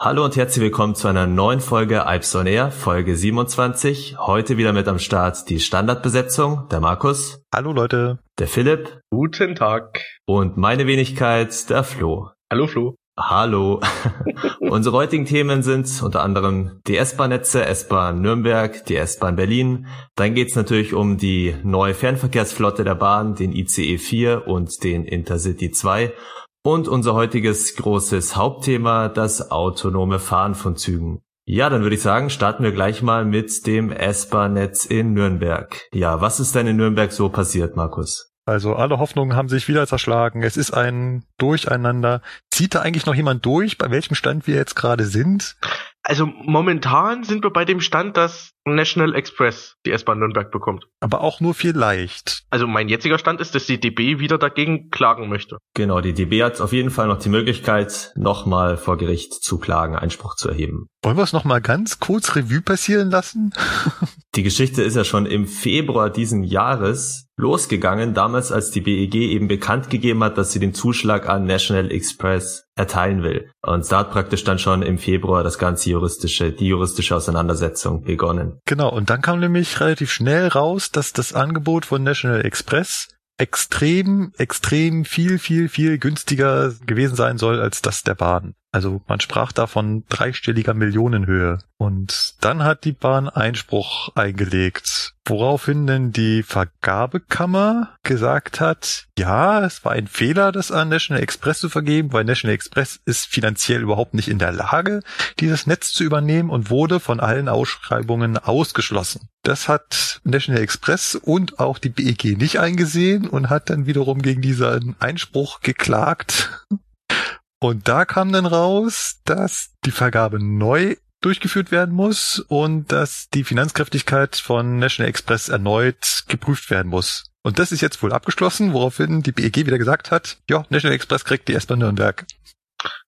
Hallo und herzlich willkommen zu einer neuen Folge Alps on Air, Folge 27. Heute wieder mit am Start die Standardbesetzung, der Markus. Hallo Leute. Der Philipp. Guten Tag. Und meine Wenigkeit, der Flo. Hallo Flo. Hallo. Unsere heutigen Themen sind unter anderem die S-Bahn-Netze, S-Bahn Nürnberg, die S-Bahn Berlin. Dann geht es natürlich um die neue Fernverkehrsflotte der Bahn, den ICE 4 und den Intercity 2 und unser heutiges großes Hauptthema, das autonome Fahren von Zügen. Ja, dann würde ich sagen, starten wir gleich mal mit dem S-Bahn-Netz in Nürnberg. Ja, was ist denn in Nürnberg so passiert, Markus? Also alle Hoffnungen haben sich wieder zerschlagen. Es ist ein Durcheinander. Zieht da eigentlich noch jemand durch, bei welchem Stand wir jetzt gerade sind? Also momentan sind wir bei dem Stand, dass National Express die S-Bahn Nürnberg bekommt. Aber auch nur vielleicht. Also mein jetziger Stand ist, dass die DB wieder dagegen klagen möchte. Genau, die DB hat auf jeden Fall noch die Möglichkeit, nochmal vor Gericht zu klagen, Einspruch zu erheben. Wollen wir es nochmal ganz kurz Revue passieren lassen? die Geschichte ist ja schon im Februar diesen Jahres losgegangen, damals als die BEG eben bekannt gegeben hat, dass sie den Zuschlag an National Express erteilen will. Und da hat praktisch dann schon im Februar das ganze juristische, die juristische Auseinandersetzung begonnen. Genau, und dann kam nämlich relativ schnell raus, dass das Angebot von National Express extrem, extrem viel, viel, viel günstiger gewesen sein soll als das der Bahn. Also man sprach da von dreistelliger Millionenhöhe. Und dann hat die Bahn Einspruch eingelegt, woraufhin denn die Vergabekammer gesagt hat, ja, es war ein Fehler, das an National Express zu vergeben, weil National Express ist finanziell überhaupt nicht in der Lage, dieses Netz zu übernehmen und wurde von allen Ausschreibungen ausgeschlossen. Das hat National Express und auch die BEG nicht eingesehen und hat dann wiederum gegen diesen Einspruch geklagt und da kam dann raus, dass die Vergabe neu durchgeführt werden muss und dass die Finanzkräftigkeit von National Express erneut geprüft werden muss. Und das ist jetzt wohl abgeschlossen, woraufhin die BEG wieder gesagt hat, ja, National Express kriegt die S-Bahn Nürnberg.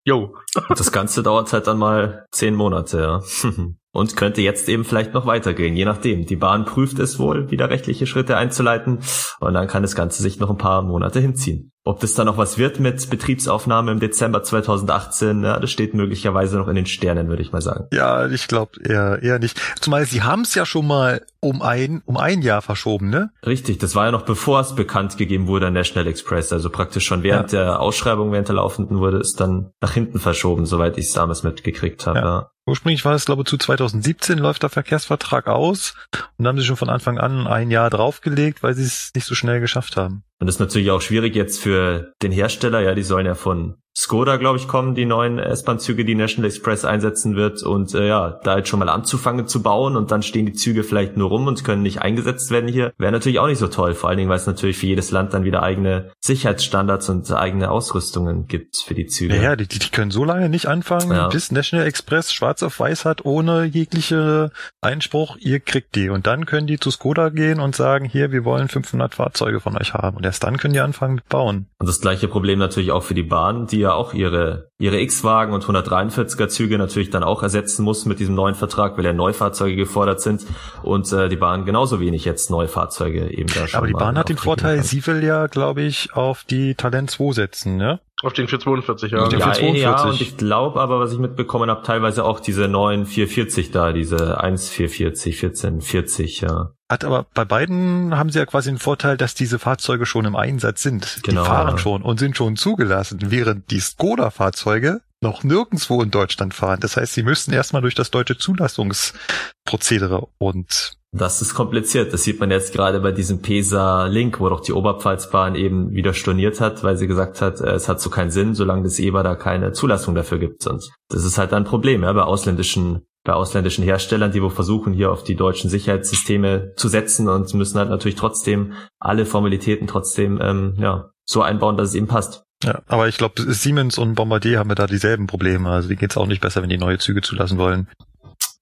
Jo. das Ganze dauert halt dann mal zehn Monate, ja. und könnte jetzt eben vielleicht noch weitergehen, je nachdem. Die Bahn prüft es wohl, wieder rechtliche Schritte einzuleiten und dann kann das Ganze sich noch ein paar Monate hinziehen. Ob das dann noch was wird mit Betriebsaufnahme im Dezember 2018, ja, das steht möglicherweise noch in den Sternen, würde ich mal sagen. Ja, ich glaube eher, eher nicht. Zumal sie haben es ja schon mal um ein, um ein Jahr verschoben, ne? Richtig, das war ja noch bevor es bekannt gegeben wurde an National Express. Also praktisch schon während ja. der Ausschreibung, während der laufenden wurde es dann nach hinten verschoben, soweit ich es damals mitgekriegt habe. Ja. ja. Ursprünglich war es, glaube ich, zu 2017 läuft der Verkehrsvertrag aus und haben sie schon von Anfang an ein Jahr draufgelegt, weil sie es nicht so schnell geschafft haben. Und das ist natürlich auch schwierig jetzt für den Hersteller, ja, die sollen ja von Skoda, glaube ich, kommen die neuen S-Bahn-Züge, die National Express einsetzen wird. Und äh, ja, da jetzt schon mal anzufangen zu bauen und dann stehen die Züge vielleicht nur rum und können nicht eingesetzt werden hier, wäre natürlich auch nicht so toll. Vor allen Dingen, weil es natürlich für jedes Land dann wieder eigene Sicherheitsstandards und eigene Ausrüstungen gibt für die Züge. Ja, die, die können so lange nicht anfangen, ja. bis National Express schwarz auf weiß hat, ohne jegliche Einspruch, ihr kriegt die. Und dann können die zu Skoda gehen und sagen, hier, wir wollen 500 Fahrzeuge von euch haben. Und erst dann können die anfangen mit bauen. Und das gleiche Problem natürlich auch für die Bahn, die ja auch ihre, ihre X-Wagen und 143er Züge natürlich dann auch ersetzen muss mit diesem neuen Vertrag, weil ja Neufahrzeuge gefordert sind und äh, die Bahn genauso wenig jetzt Neufahrzeuge eben da schon Aber die Bahn hat den Vorteil, kann. sie will ja, glaube ich, auf die Talent 2 setzen, ne? Auf den 442, ja. Auf den ja, 442. ja, und ich glaube aber, was ich mitbekommen habe, teilweise auch diese neuen 440 da, diese 1440, 1440, ja. Hat aber bei beiden haben sie ja quasi den Vorteil, dass diese Fahrzeuge schon im Einsatz sind. Genau, die fahren ja. schon und sind schon zugelassen, während die Skoda-Fahrzeuge noch nirgendwo in Deutschland fahren. Das heißt, sie müssten erstmal durch das deutsche Zulassungsprozedere und das ist kompliziert. Das sieht man jetzt gerade bei diesem PESA-Link, wo doch die Oberpfalzbahn eben wieder storniert hat, weil sie gesagt hat, äh, es hat so keinen Sinn, solange das EBA da keine Zulassung dafür gibt. Und das ist halt ein Problem, ja, bei ausländischen bei ausländischen Herstellern, die wo versuchen, hier auf die deutschen Sicherheitssysteme zu setzen und müssen halt natürlich trotzdem alle Formalitäten trotzdem ähm, ja, so einbauen, dass es eben passt. Ja, aber ich glaube, Siemens und Bombardier haben ja da dieselben Probleme. Also die geht's auch nicht besser, wenn die neue Züge zulassen wollen.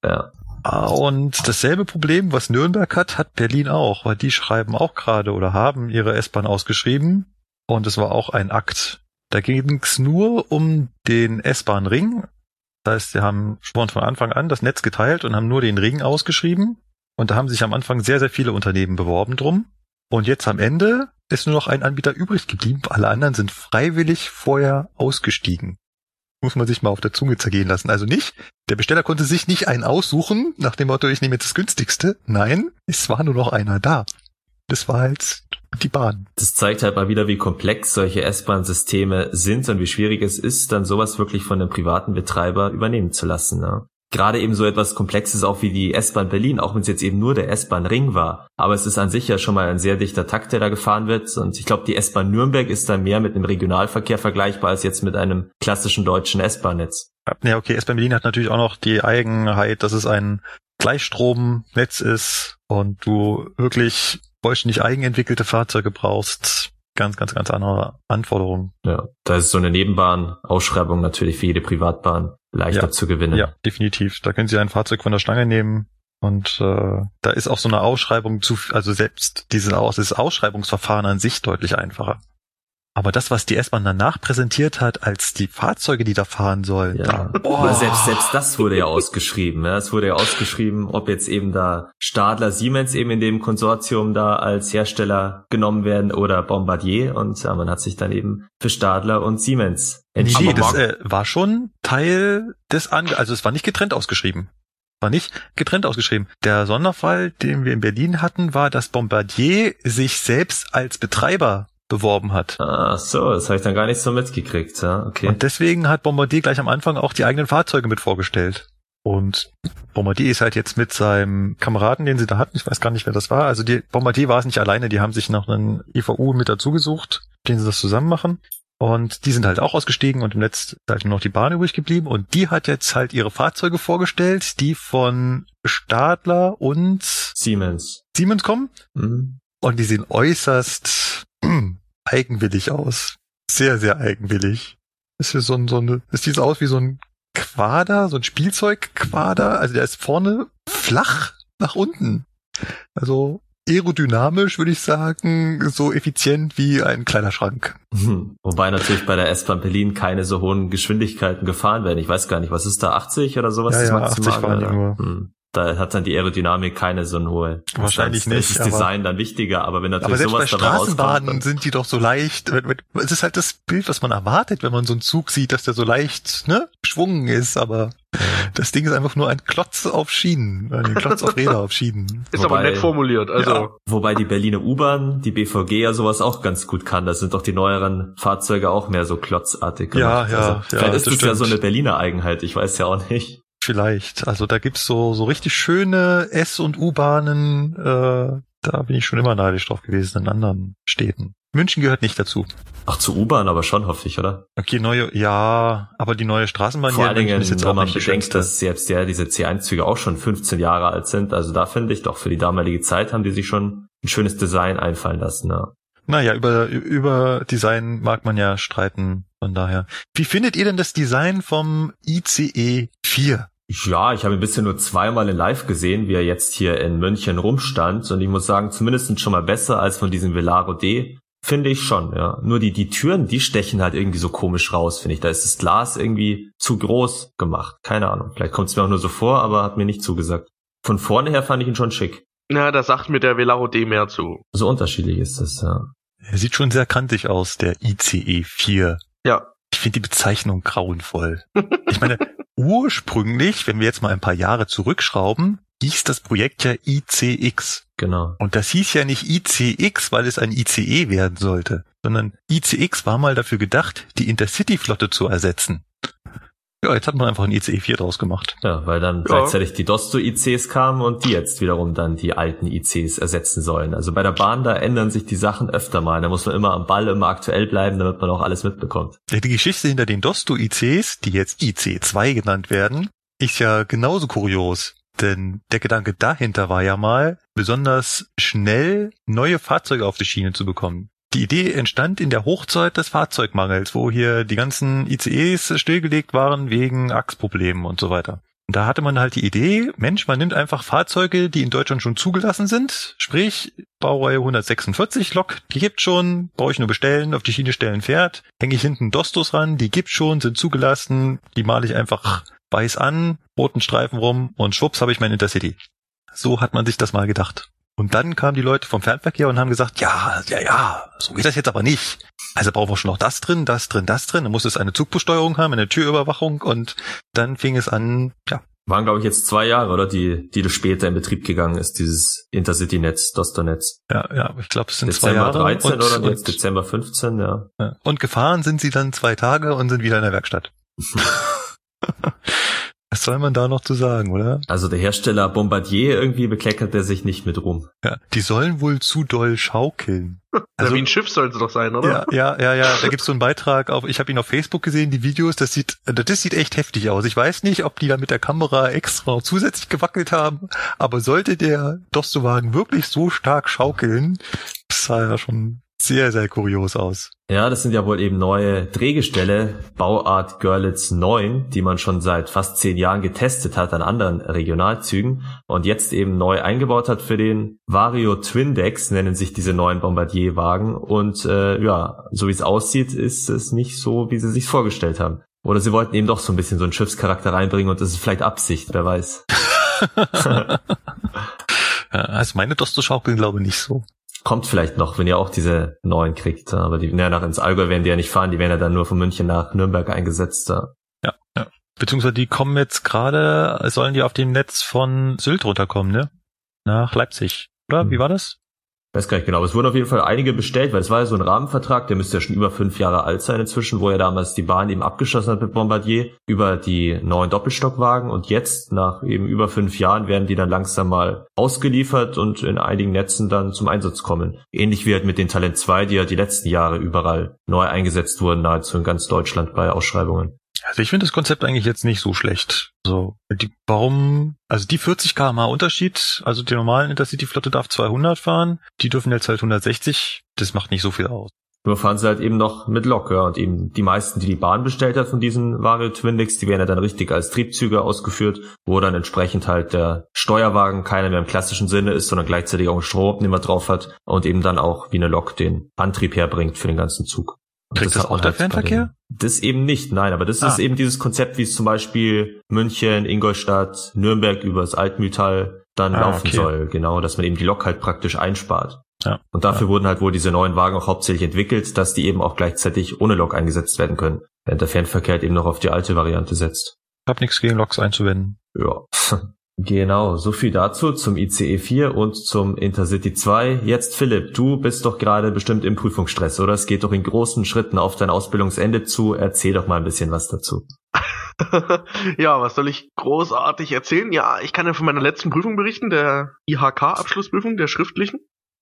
Ja. Und dasselbe Problem, was Nürnberg hat, hat Berlin auch, weil die schreiben auch gerade oder haben ihre S-Bahn ausgeschrieben. Und es war auch ein Akt. Da ging es nur um den S-Bahn-Ring, das heißt, sie haben schon von Anfang an das Netz geteilt und haben nur den Ring ausgeschrieben. Und da haben sich am Anfang sehr, sehr viele Unternehmen beworben drum. Und jetzt am Ende ist nur noch ein Anbieter übrig geblieben. Alle anderen sind freiwillig vorher ausgestiegen. muss man sich mal auf der Zunge zergehen lassen. Also nicht, der Besteller konnte sich nicht einen aussuchen, nach dem Motto, ich nehme jetzt das günstigste. Nein, es war nur noch einer da. Das war halt die Bahn. Das zeigt halt mal wieder, wie komplex solche S-Bahn-Systeme sind und wie schwierig es ist, dann sowas wirklich von einem privaten Betreiber übernehmen zu lassen. Ne? Gerade eben so etwas Komplexes auch wie die S-Bahn Berlin, auch wenn es jetzt eben nur der S-Bahn-Ring war. Aber es ist an sich ja schon mal ein sehr dichter Takt, der da gefahren wird. Und ich glaube, die S-Bahn Nürnberg ist da mehr mit einem Regionalverkehr vergleichbar als jetzt mit einem klassischen deutschen S-Bahn-Netz. Ja, okay, S-Bahn Berlin hat natürlich auch noch die Eigenheit, dass es ein Gleichstromnetz ist und du wirklich vollständig eigenentwickelte Fahrzeuge brauchst, ganz, ganz, ganz andere Anforderungen. Ja, da ist so eine Nebenbahn-Ausschreibung natürlich für jede Privatbahn leichter ja, zu gewinnen. Ja, definitiv. Da können Sie ein Fahrzeug von der Stange nehmen und äh, da ist auch so eine Ausschreibung zu, also selbst diese, dieses Ausschreibungsverfahren an sich deutlich einfacher. Aber das, was die S-Bahn danach präsentiert hat, als die Fahrzeuge, die da fahren sollen, Ja. da, Oh. Selbst, selbst das wurde ja ausgeschrieben. Ja. Es wurde ja ausgeschrieben, ob jetzt eben da Stadler Siemens eben in dem Konsortium da als Hersteller genommen werden oder Bombardier. Und ja, man hat sich dann eben für Stadler und Siemens entschieden. nee, das äh, war schon Teil des Ange also es war nicht getrennt ausgeschrieben. War nicht getrennt ausgeschrieben. Der Sonderfall, den wir in Berlin hatten, war, dass Bombardier sich selbst als Betreiber beworben hat. Ah, so, das habe ich dann gar nicht so mitgekriegt. Ja, okay. Und deswegen hat Bombardier gleich am Anfang auch die eigenen Fahrzeuge mit vorgestellt. Und Bombardier ist halt jetzt mit seinem Kameraden, den sie da hatten, ich weiß gar nicht, wer das war. Also die Bombardier war es nicht alleine, die haben sich noch einen IVU mit dazu gesucht, den sie das zusammen machen. Und die sind halt auch ausgestiegen und im Netz ist halt nur noch die Bahn übrig geblieben. Und die hat jetzt halt ihre Fahrzeuge vorgestellt, die von Stadler und Siemens. Siemens kommen. Mhm. Und die sehen äußerst eigenwillig aus. Sehr, sehr eigenwillig. Ist hier so ein, so eine, es sieht so aus wie so ein Quader, so ein Spielzeugquader. Also der ist vorne flach nach unten. Also aerodynamisch würde ich sagen, so effizient wie ein Kleiderschrank. Mhm. Wobei natürlich bei der S-Bahn Berlin keine so hohen Geschwindigkeiten gefahren werden. Ich weiß gar nicht, was ist da, 80 oder sowas? Ja, ja, Maximale, 80 fahren die nur. Hm. Da hat dann die Aerodynamik keine so eine hohe. Wahrscheinlich nicht, ist das aber- Design dann wichtiger, aber wenn Aber natürlich selbst bei sowas rauskommt, Straßenbahnen dann- sind die doch so leicht. Es ist halt das Bild, was man erwartet, wenn man so einen Zug sieht, dass der so leicht, ne, geschwungen ist, aber das Ding ist einfach nur ein Klotz auf Schienen, ein Klotz auf Räder auf Schienen. Ist aber Wobei- nett formuliert. Also Ja. Wobei die Berliner U-Bahn, die BVG ja sowas auch ganz gut kann. Da sind doch die neueren Fahrzeuge auch mehr so klotzartig Ja, gemacht. ja, also, ja, Vielleicht ist das es ja so eine Berliner Eigenheit, ich weiß ja auch nicht. Vielleicht. Also da gibt's so, so richtig schöne S- und U-Bahnen, äh, da bin ich schon immer neidisch drauf gewesen in anderen Städten. München gehört nicht dazu. Ach, zu U-Bahn aber schon, hoffe ich, oder? Okay, neue, ja, aber die neue Straßenbahn Vor hier allen Dingen, ist jetzt wenn auch man bedenkt, dass selbst ja diese C1-Züge auch schon 15 Jahre alt sind. Also da finde ich doch, für die damalige Zeit haben die sich schon ein schönes Design einfallen lassen. Ja. Naja, über, über Design mag man ja streiten, von daher. Wie findet ihr denn das Design vom ICE 4? Ja, ich habe ihn bisher nur zweimal in Live gesehen, wie er jetzt hier in München rumstand. Und ich muss sagen, zumindest schon mal besser als von diesem Velaro D. Finde ich schon, ja. Nur die, die Türen, die stechen halt irgendwie so komisch raus, finde ich. Da ist das Glas irgendwie zu groß gemacht. Keine Ahnung. Vielleicht kommt es mir auch nur so vor, aber hat mir nicht zugesagt. Von vorne her fand ich ihn schon schick. na, da sagt mir der Velaro D mehr zu. So unterschiedlich ist das, ja. Er sieht schon sehr kantig aus, der ICE 4. Ja. Ich finde die Bezeichnung grauenvoll. Ich meine, ursprünglich, wenn wir jetzt mal ein paar Jahre zurückschrauben, hieß das Projekt ja ICX. Genau. Und das hieß ja nicht ICX, weil es ein ICE werden sollte, sondern ICX war mal dafür gedacht, die Intercity-Flotte zu ersetzen. Ja, jetzt hat man einfach ein ICE 4 draus gemacht. Ja, weil dann Ja. gleichzeitig die Dosto-ICs kamen und die jetzt wiederum dann die alten ICs ersetzen sollen. Also bei der Bahn, da ändern sich die Sachen öfter mal. Da muss man immer am Ball, immer aktuell bleiben, damit man auch alles mitbekommt. Ja, Die Geschichte hinter den Dosto-ICs, die jetzt IC2 genannt werden, ist ja genauso kurios. Denn der Gedanke dahinter war ja mal, besonders schnell neue Fahrzeuge auf die Schiene zu bekommen. Die Idee entstand in der Hochzeit des Fahrzeugmangels, wo hier die ganzen ICEs stillgelegt waren wegen Achsproblemen und so weiter. Und da hatte man halt die Idee, Mensch, man nimmt einfach Fahrzeuge, die in Deutschland schon zugelassen sind, sprich Baureihe 146 Lok, die gibt schon, brauche ich nur bestellen, auf die Schiene stellen, fährt, hänge ich hinten Dostos ran, die gibt schon, sind zugelassen, die male ich einfach weiß an, roten Streifen rum und schwupps habe ich mein Intercity. So hat man sich das mal gedacht. Und dann kamen die Leute vom Fernverkehr und haben gesagt, ja, ja, ja, so geht das jetzt aber nicht. Also brauchen wir schon noch das drin, das drin, das drin. Dann muss es eine Zugbesteuerung haben, eine Türüberwachung und dann fing es an, ja. Waren, glaube ich, jetzt zwei Jahre, oder? Die, die das später in Betrieb gegangen ist, dieses Intercity-Netz, Doster-Netz. Ja, ja, ich glaube, es sind Dezember zwei Jahre. 13 und, oder und, jetzt Dezember 15, ja. ja. Und gefahren sind sie dann zwei Tage und sind wieder in der Werkstatt. Was soll man da noch zu sagen, oder? Also der Hersteller Bombardier irgendwie bekleckert er sich nicht mit rum. Ja, die sollen wohl zu doll schaukeln. Also, wie ein Schiff sollen sie doch sein, oder? Ja, ja, ja, ja. Da gibt's so einen Beitrag auf, ich habe ihn auf Facebook gesehen, die Videos, das sieht, das sieht echt heftig aus. Ich weiß nicht, ob die da mit der Kamera extra noch zusätzlich gewackelt haben, aber sollte der Dostowagen wirklich so stark schaukeln, das sah ja schon sehr, sehr kurios aus. Ja, das sind ja wohl eben neue Drehgestelle, Bauart Görlitz 9, die man schon seit fast zehn Jahren getestet hat an anderen Regionalzügen und jetzt eben neu eingebaut hat für den Vario Twindex, nennen sich diese neuen Bombardier-Wagen. Und äh, ja, so wie es aussieht, ist es nicht so, wie sie sich vorgestellt haben. Oder sie wollten eben doch so ein bisschen so einen Schiffscharakter reinbringen und das ist vielleicht Absicht, wer weiß. ja, also meine Dosto schaukeln glaube ich nicht so kommt vielleicht noch, wenn ihr auch diese neuen kriegt. Aber die ja, nach ins Allgäu werden die ja nicht fahren, die werden ja dann nur von München nach Nürnberg eingesetzt. Ja, ja. Beziehungsweise die kommen jetzt gerade, sollen die auf dem Netz von Sylt runterkommen, ne? Nach Leipzig. Oder? Wie war das? Weiß gar nicht genau, aber es wurden auf jeden Fall einige bestellt, weil es war ja so ein Rahmenvertrag, der müsste ja schon über fünf Jahre alt sein inzwischen, wo er damals die Bahn eben abgeschossen hat mit Bombardier über die neuen Doppelstockwagen und jetzt nach eben über fünf Jahren werden die dann langsam mal ausgeliefert und in einigen Netzen dann zum Einsatz kommen. Ähnlich wie halt mit den Talent 2, die ja die letzten Jahre überall neu eingesetzt wurden, nahezu in ganz Deutschland bei Ausschreibungen. Also ich finde das Konzept eigentlich jetzt nicht so schlecht. So, die, warum, also die 40 km Unterschied, also die normalen Intercity-Flotte darf 200 fahren, die dürfen jetzt halt 160, das macht nicht so viel aus. Nur fahren sie halt eben noch mit Lok, ja, und eben die meisten, die die Bahn bestellt hat von diesen Vario Twindex, die werden ja dann richtig als Triebzüge ausgeführt, wo dann entsprechend halt der Steuerwagen keiner mehr im klassischen Sinne ist, sondern gleichzeitig auch einen Stromabnehmer drauf hat und eben dann auch wie eine Lok den Antrieb herbringt für den ganzen Zug. Kriegt das, das auch der halt Fernverkehr? Das eben nicht, nein, aber das ah. ist eben dieses Konzept, wie es zum Beispiel München, Ingolstadt, Nürnberg übers Altmühltal dann ah, laufen okay. soll. Genau, dass man eben die Lok halt praktisch einspart. Ja. Und dafür ja. wurden halt wohl diese neuen Wagen auch hauptsächlich entwickelt, dass die eben auch gleichzeitig ohne Lok eingesetzt werden können, während der Fernverkehr halt eben noch auf die alte Variante setzt. Ich hab nichts gegen Loks einzuwenden. Ja. Genau, so viel dazu zum ICE 4 und zum Intercity 2. Jetzt Philipp, du bist doch gerade bestimmt im Prüfungsstress, oder? Es geht doch in großen Schritten auf dein Ausbildungsende zu. Erzähl doch mal ein bisschen was dazu. ja, was soll ich großartig erzählen? Ja, ich kann ja von meiner letzten Prüfung berichten, der IHK-Abschlussprüfung, der schriftlichen,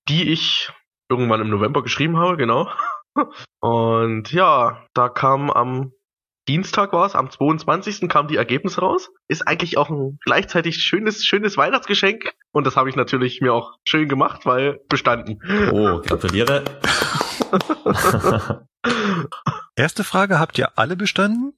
die ich irgendwann im November geschrieben habe, genau. Und ja, da kam am Dienstag war es, am 22. kam die Ergebnisse raus. Ist eigentlich auch ein gleichzeitig schönes, schönes Weihnachtsgeschenk. Und das habe ich natürlich mir auch schön gemacht, weil bestanden. Oh, gratuliere. Erste Frage, habt ihr alle bestanden?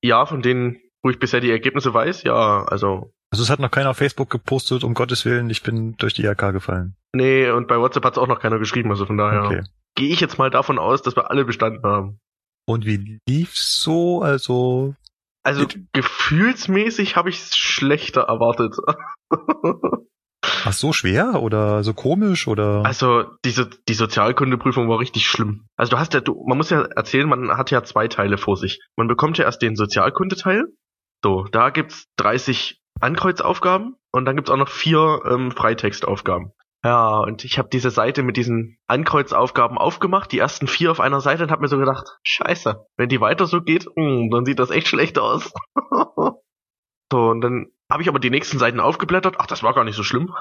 Ja, von denen, wo ich bisher die Ergebnisse weiß, ja, also. Also es hat noch keiner auf Facebook gepostet, um Gottes Willen, ich bin durch die IHK gefallen. Nee, und bei WhatsApp hat es auch noch keiner geschrieben, also von daher okay. gehe ich jetzt mal davon aus, dass wir alle bestanden haben. Und wie lief's so? Also. Also gefühlsmäßig habe ich es schlechter erwartet. Ach so schwer oder so komisch oder? Also diese die Sozialkundeprüfung war richtig schlimm. Also du hast ja du man muss ja erzählen, man hat ja zwei Teile vor sich. Man bekommt ja erst den Sozialkundeteil. So, da gibt's 30 Ankreuzaufgaben und dann gibt's auch noch vier ähm, Freitextaufgaben. Ja, und ich habe diese Seite mit diesen Ankreuzaufgaben aufgemacht, die ersten vier auf einer Seite und habe mir so gedacht, scheiße, wenn die weiter so geht, mh, hm, dann sieht das echt schlecht aus. so, und dann habe ich aber die nächsten Seiten aufgeblättert. Ach, das war gar nicht so schlimm.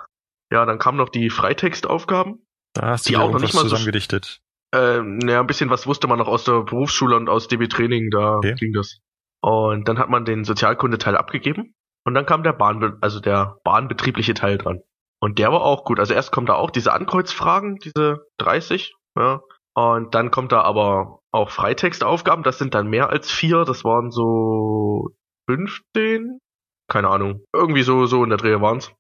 Ja, dann kamen noch die Freitextaufgaben. Da hast du die auch noch nicht mal zusammengedichtet. So, äh, naja, ein bisschen was wusste man noch aus der Berufsschule und aus DB Training, da okay. ging das. Und dann hat man den Sozialkundeteil abgegeben. Und dann kam der Bahn, also der bahnbetriebliche Teil dran. Und der war auch gut. Also erst kommt da auch diese Ankreuzfragen, diese 30, ja. Und dann kommt da aber auch Freitextaufgaben, das sind dann mehr als vier, das waren so 15, keine Ahnung. Irgendwie so, so in der Drehe waren's.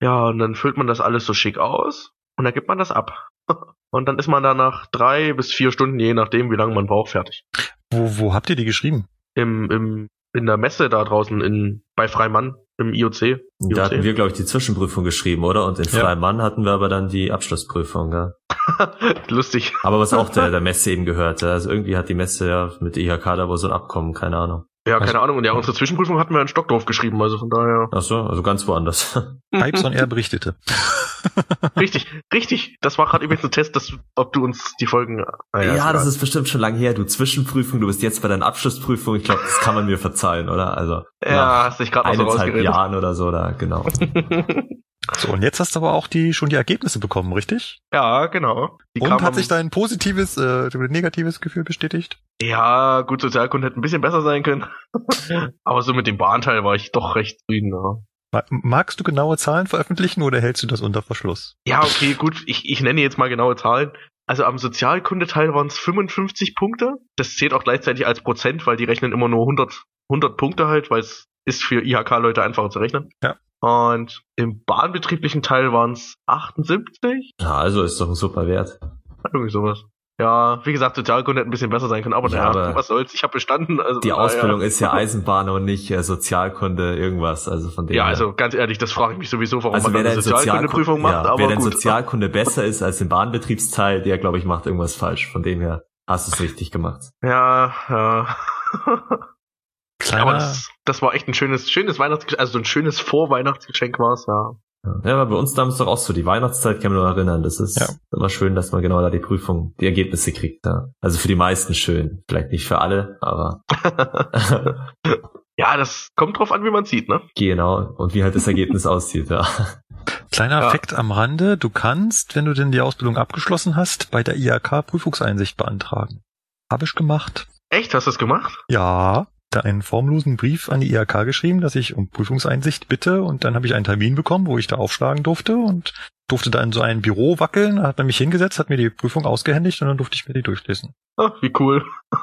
Ja, und dann füllt man das alles so schick aus und dann gibt man das ab. Und dann ist man da nach drei bis vier Stunden, je nachdem, wie lange man braucht, fertig. Wo, wo habt ihr die geschrieben? Im, im, in der Messe da draußen in, bei Freimann. Im IOC. IOC. Da hatten wir, glaube ich, die Zwischenprüfung geschrieben, oder? Und in ja. Freiem Mann hatten wir aber dann die Abschlussprüfung, ja. Lustig. Aber was auch der, der Messe eben gehört. Also irgendwie hat die Messe ja mit der IHK da wohl so ein Abkommen, keine Ahnung. Ja, keine also, Ahnung. Und ja, unsere Zwischenprüfung hatten wir in Stockdorf geschrieben, also von daher. Ach so, also ganz woanders. Pipes er berichtete. richtig, richtig. Das war gerade übrigens ein Test, dass, ob du uns die Folgen. Ah, ja, ja das ist bestimmt schon lange her. Du Zwischenprüfung, du bist jetzt bei deiner Abschlussprüfung. Ich glaube, das kann man mir verzeihen, oder? Also ja, hast dich gerade noch so Jahren oder so, da genau. So, und jetzt hast du aber auch die schon die Ergebnisse bekommen, richtig? Ja, genau. Die und hat sich dein positives, äh, negatives Gefühl bestätigt? Ja, gut, Sozialkunde hätte ein bisschen besser sein können. aber so mit dem Bahnteil war ich doch recht zufrieden. Ja. Magst du genaue Zahlen veröffentlichen oder hältst du das unter Verschluss? Ja, okay, gut. Ich, ich nenne jetzt mal genaue Zahlen. Also am Sozialkundeteil waren es 55 Punkte. Das zählt auch gleichzeitig als Prozent, weil die rechnen immer nur 100, 100 Punkte halt, weil es ist für IHK-Leute einfacher zu rechnen. Ja. Und im bahnbetrieblichen Teil waren es 78. Ja, also ist doch ein super Wert. Irgendwie sowas. Ja, wie gesagt, Sozialkunde hätte ein bisschen besser sein können, aber ja, naja, was soll's, ich habe bestanden. Also die Ausbildung ja. ist ja Eisenbahn und nicht äh, Sozialkunde irgendwas, also von dem Ja, also ganz ehrlich, das frage ich mich sowieso, warum also man eine Sozialkundeprüfung macht, ja, aber Wer denn. Sozialkunde besser ist als im Bahnbetriebsteil, der glaube ich macht irgendwas falsch, von dem her hast du es richtig gemacht. Ja, ja. Kleiner. Aber das, das war echt ein schönes, schönes Weihnachtsgeschenk, also so ein schönes Vorweihnachtsgeschenk war es, ja. Ja, aber bei uns damals doch auch so, die Weihnachtszeit kann man nur erinnern. Das ist ja. immer schön, dass man genau da die Prüfung, die Ergebnisse kriegt. Ja. Also für die meisten schön. Vielleicht nicht für alle, aber. ja, das kommt drauf an, wie man sieht, ne? Genau. Und wie halt das Ergebnis aussieht, ja. Kleiner ja. Effekt am Rande. Du kannst, wenn du denn die Ausbildung abgeschlossen hast, bei der IHK Prüfungseinsicht beantragen. Habe ich gemacht. Echt? Hast du das gemacht? Ja da einen formlosen Brief an die IHK geschrieben, dass ich um Prüfungseinsicht bitte. Und dann habe ich einen Termin bekommen, wo ich da aufschlagen durfte. Und durfte da in so ein Büro wackeln, hat man mich hingesetzt, hat mir die Prüfung ausgehändigt und dann durfte ich mir die durchlesen. Ah, wie cool.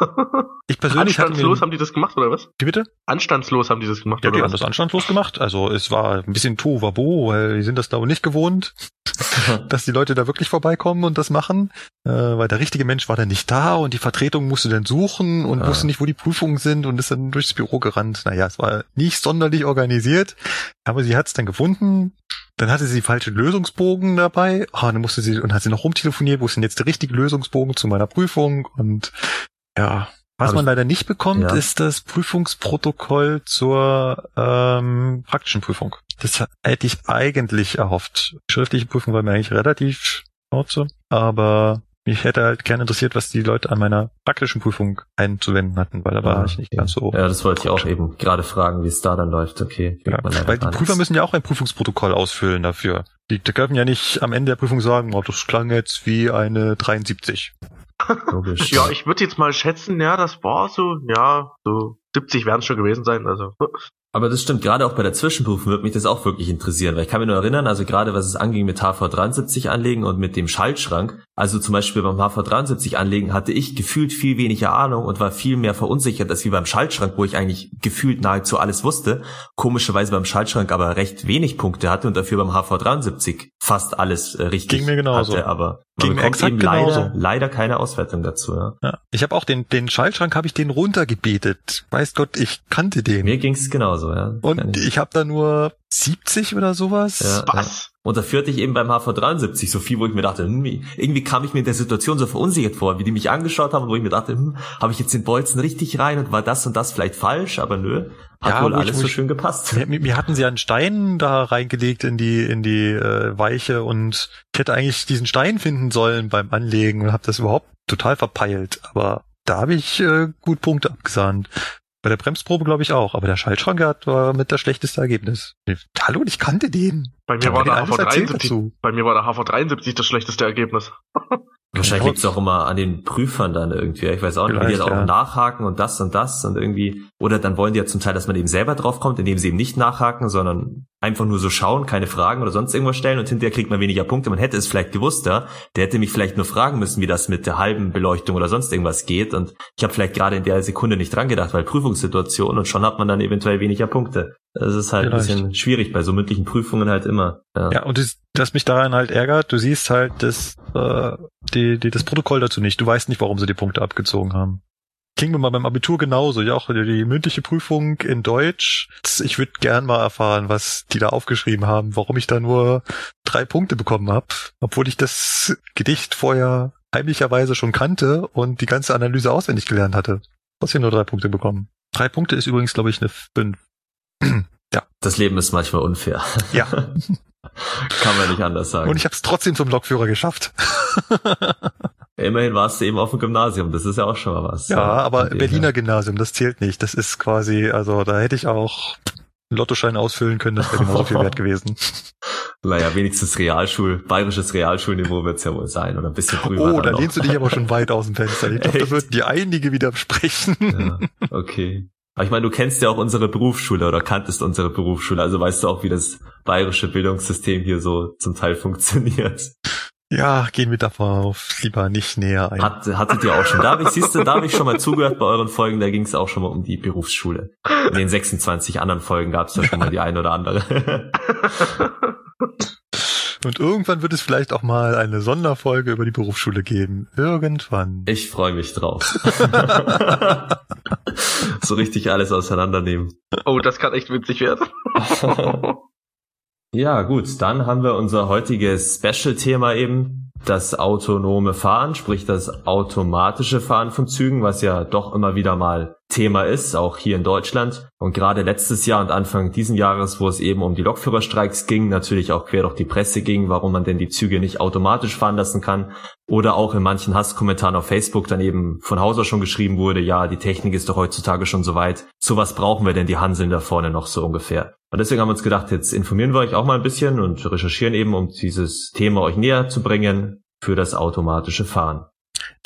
ich persönlich Anstandslos haben die das gemacht, oder was? Wie bitte? Anstandslos haben die das gemacht, ja, oder die was? haben das anstandslos gemacht. Also es war ein bisschen Tohuwabo, weil die sind das da wohl nicht gewohnt, dass die Leute da wirklich vorbeikommen und das machen, äh, weil der richtige Mensch war dann nicht da und die Vertretung musste dann suchen und ah. wusste nicht, wo die Prüfungen sind und ist dann durchs Büro gerannt. Naja, es war nicht sonderlich organisiert, aber sie hat es dann gefunden, dann hatte sie falsche Lösungsbogen dabei. Oh, dann musste sie und hat sie noch rumtelefoniert, wo ist denn jetzt der richtige Lösungsbogen zu meiner Prüfung? Und ja, was man leider nicht bekommt, ja. ist das Prüfungsprotokoll zur ähm, praktischen Prüfung. Das hätte ich eigentlich erhofft. Schriftliche Prüfung war mir eigentlich relativ schnauze, aber mich hätte halt gerne interessiert, was die Leute an meiner praktischen Prüfung einzuwenden hatten, weil da war ja, ich nicht okay. ganz so. Ja, das wollte ich auch eben gerade fragen, wie es da dann läuft. Okay. Ja, weil die Prüfer müssen ja auch ein Prüfungsprotokoll ausfüllen dafür. Die, die dürfen ja nicht am Ende der Prüfung sagen, oh, das klang jetzt wie eine 73. Logisch. ja, ich würde jetzt mal schätzen, ja, das war so, ja, so 70 werden es schon gewesen sein. Also aber das stimmt, gerade auch bei der Zwischenprüfung wird mich das auch wirklich interessieren, weil ich kann mir nur erinnern, also gerade was es anging mit HV73 anlegen und mit dem Schaltschrank, also zum Beispiel beim HV73 anlegen hatte ich gefühlt viel weniger Ahnung und war viel mehr verunsichert als wie beim Schaltschrank, wo ich eigentlich gefühlt nahezu alles wusste, komischerweise beim Schaltschrank aber recht wenig Punkte hatte und dafür beim HV73 fast alles äh, richtig Ging mir genauso. hatte, aber man Ging bekommt eben leider, leider keine Auswertung dazu. Ja. ja. Ich habe auch den, den Schaltschrank habe ich den runtergebetet. Weiß Gott, ich kannte den. Mir ging's genauso, ja. Und ich habe da nur 70 oder sowas. Ja, Was? Ja. Und da führte ich eben beim HV73 so viel, wo ich mir dachte, hm, irgendwie kam ich mir in der Situation so verunsichert vor, wie die mich angeschaut haben, wo ich mir dachte, hm, habe ich jetzt den Bolzen richtig rein und war das und das vielleicht falsch, aber nö, hat ja, wohl alles ich, so schön gepasst. Mir, mir, hatten sie einen Stein da reingelegt in die in die äh, Weiche und ich hätte eigentlich diesen Stein finden sollen beim Anlegen und habe das überhaupt total verpeilt, aber da habe ich äh, gut Punkte abgesahnt. Bei der Bremsprobe glaube ich auch, aber der Schaltschrank hat war mit das schlechteste Ergebnis. Hallo, ich kannte den. Bei mir war der HV73. Bei mir war der HV73 das schlechteste Ergebnis. Wahrscheinlich liegt es auch immer an den Prüfern dann irgendwie. Ich weiß auch nicht, wie die dann auch ja. nachhaken und das und das und irgendwie. Oder dann wollen die ja zum Teil, dass man eben selber draufkommt, indem sie eben nicht nachhaken, sondern einfach nur so schauen, keine Fragen oder sonst irgendwas stellen und hinterher kriegt man weniger Punkte. Man hätte es vielleicht gewusst, ja. Der hätte mich vielleicht nur fragen müssen, wie das mit der halben Beleuchtung oder sonst irgendwas geht. Und ich habe vielleicht gerade in der Sekunde nicht dran gedacht, weil Prüfungssituation und schon hat man dann eventuell weniger Punkte. Das ist halt vielleicht. ein bisschen schwierig bei so mündlichen Prüfungen halt immer. Ja, ja und das, das mich daran halt ärgert, du siehst halt das, äh, die, die, das Protokoll dazu nicht. Du weißt nicht, warum sie die Punkte abgezogen haben. Ging mir mal beim Abitur genauso. Ja, auch die mündliche Prüfung in Deutsch. Ich würde gern mal erfahren, was die da aufgeschrieben haben, warum ich da nur drei Punkte bekommen habe, obwohl ich das Gedicht vorher heimlicherweise schon kannte und die ganze Analyse auswendig gelernt hatte. Trotzdem nur drei Punkte bekommen. Drei Punkte ist übrigens, glaube ich, eine fünf. ja. Das Leben ist manchmal unfair. Ja. Kann man nicht anders sagen. Und ich habe es trotzdem zum Lokführer geschafft. Immerhin warst du eben auf dem Gymnasium, das ist ja auch schon mal was. Ja, aber Berliner Gymnasium, das zählt nicht. Das ist quasi, also da hätte ich auch einen Lottoschein ausfüllen können, das wäre genauso viel wert gewesen. Naja, wenigstens Realschul, bayerisches Realschulniveau wird's ja wohl sein oder ein bisschen drüber. Oh, da lehnst du dich aber schon weit aus dem Fenster. Ich glaube, da würden die einige widersprechen. Ja, okay. Aber ich meine, du kennst ja auch unsere Berufsschule oder kanntest unsere Berufsschule, also weißt du auch, wie das bayerische Bildungssystem hier so zum Teil funktioniert. Ja, gehen wir darauf lieber nicht näher ein. Hat, hattet ihr auch schon. Da habe ich, siehst du, da habe ich schon mal zugehört bei euren Folgen, da ging es auch schon mal um die Berufsschule. In den 26 anderen Folgen gab es da schon mal die eine oder andere. Und irgendwann wird es vielleicht auch mal eine Sonderfolge über die Berufsschule geben. Irgendwann. Ich freue mich drauf. so richtig alles auseinandernehmen. Oh, das kann echt witzig werden. ja, gut, dann haben wir unser heutiges Special-Thema eben, das autonome Fahren, sprich das automatische Fahren von Zügen, was ja doch immer wieder mal Thema ist, auch hier in Deutschland. Und gerade letztes Jahr und Anfang diesen Jahres, wo es eben um die Lokführerstreiks ging, natürlich auch quer durch die Presse ging, warum man denn die Züge nicht automatisch fahren lassen kann. Oder auch in manchen Hasskommentaren auf Facebook dann eben von Hauser schon geschrieben wurde, ja, die Technik ist doch heutzutage schon so weit. So was brauchen wir denn die Hanseln da vorne noch so ungefähr. Und deswegen haben wir uns gedacht, jetzt informieren wir euch auch mal ein bisschen und recherchieren eben, um dieses Thema euch näher zu bringen für das automatische Fahren.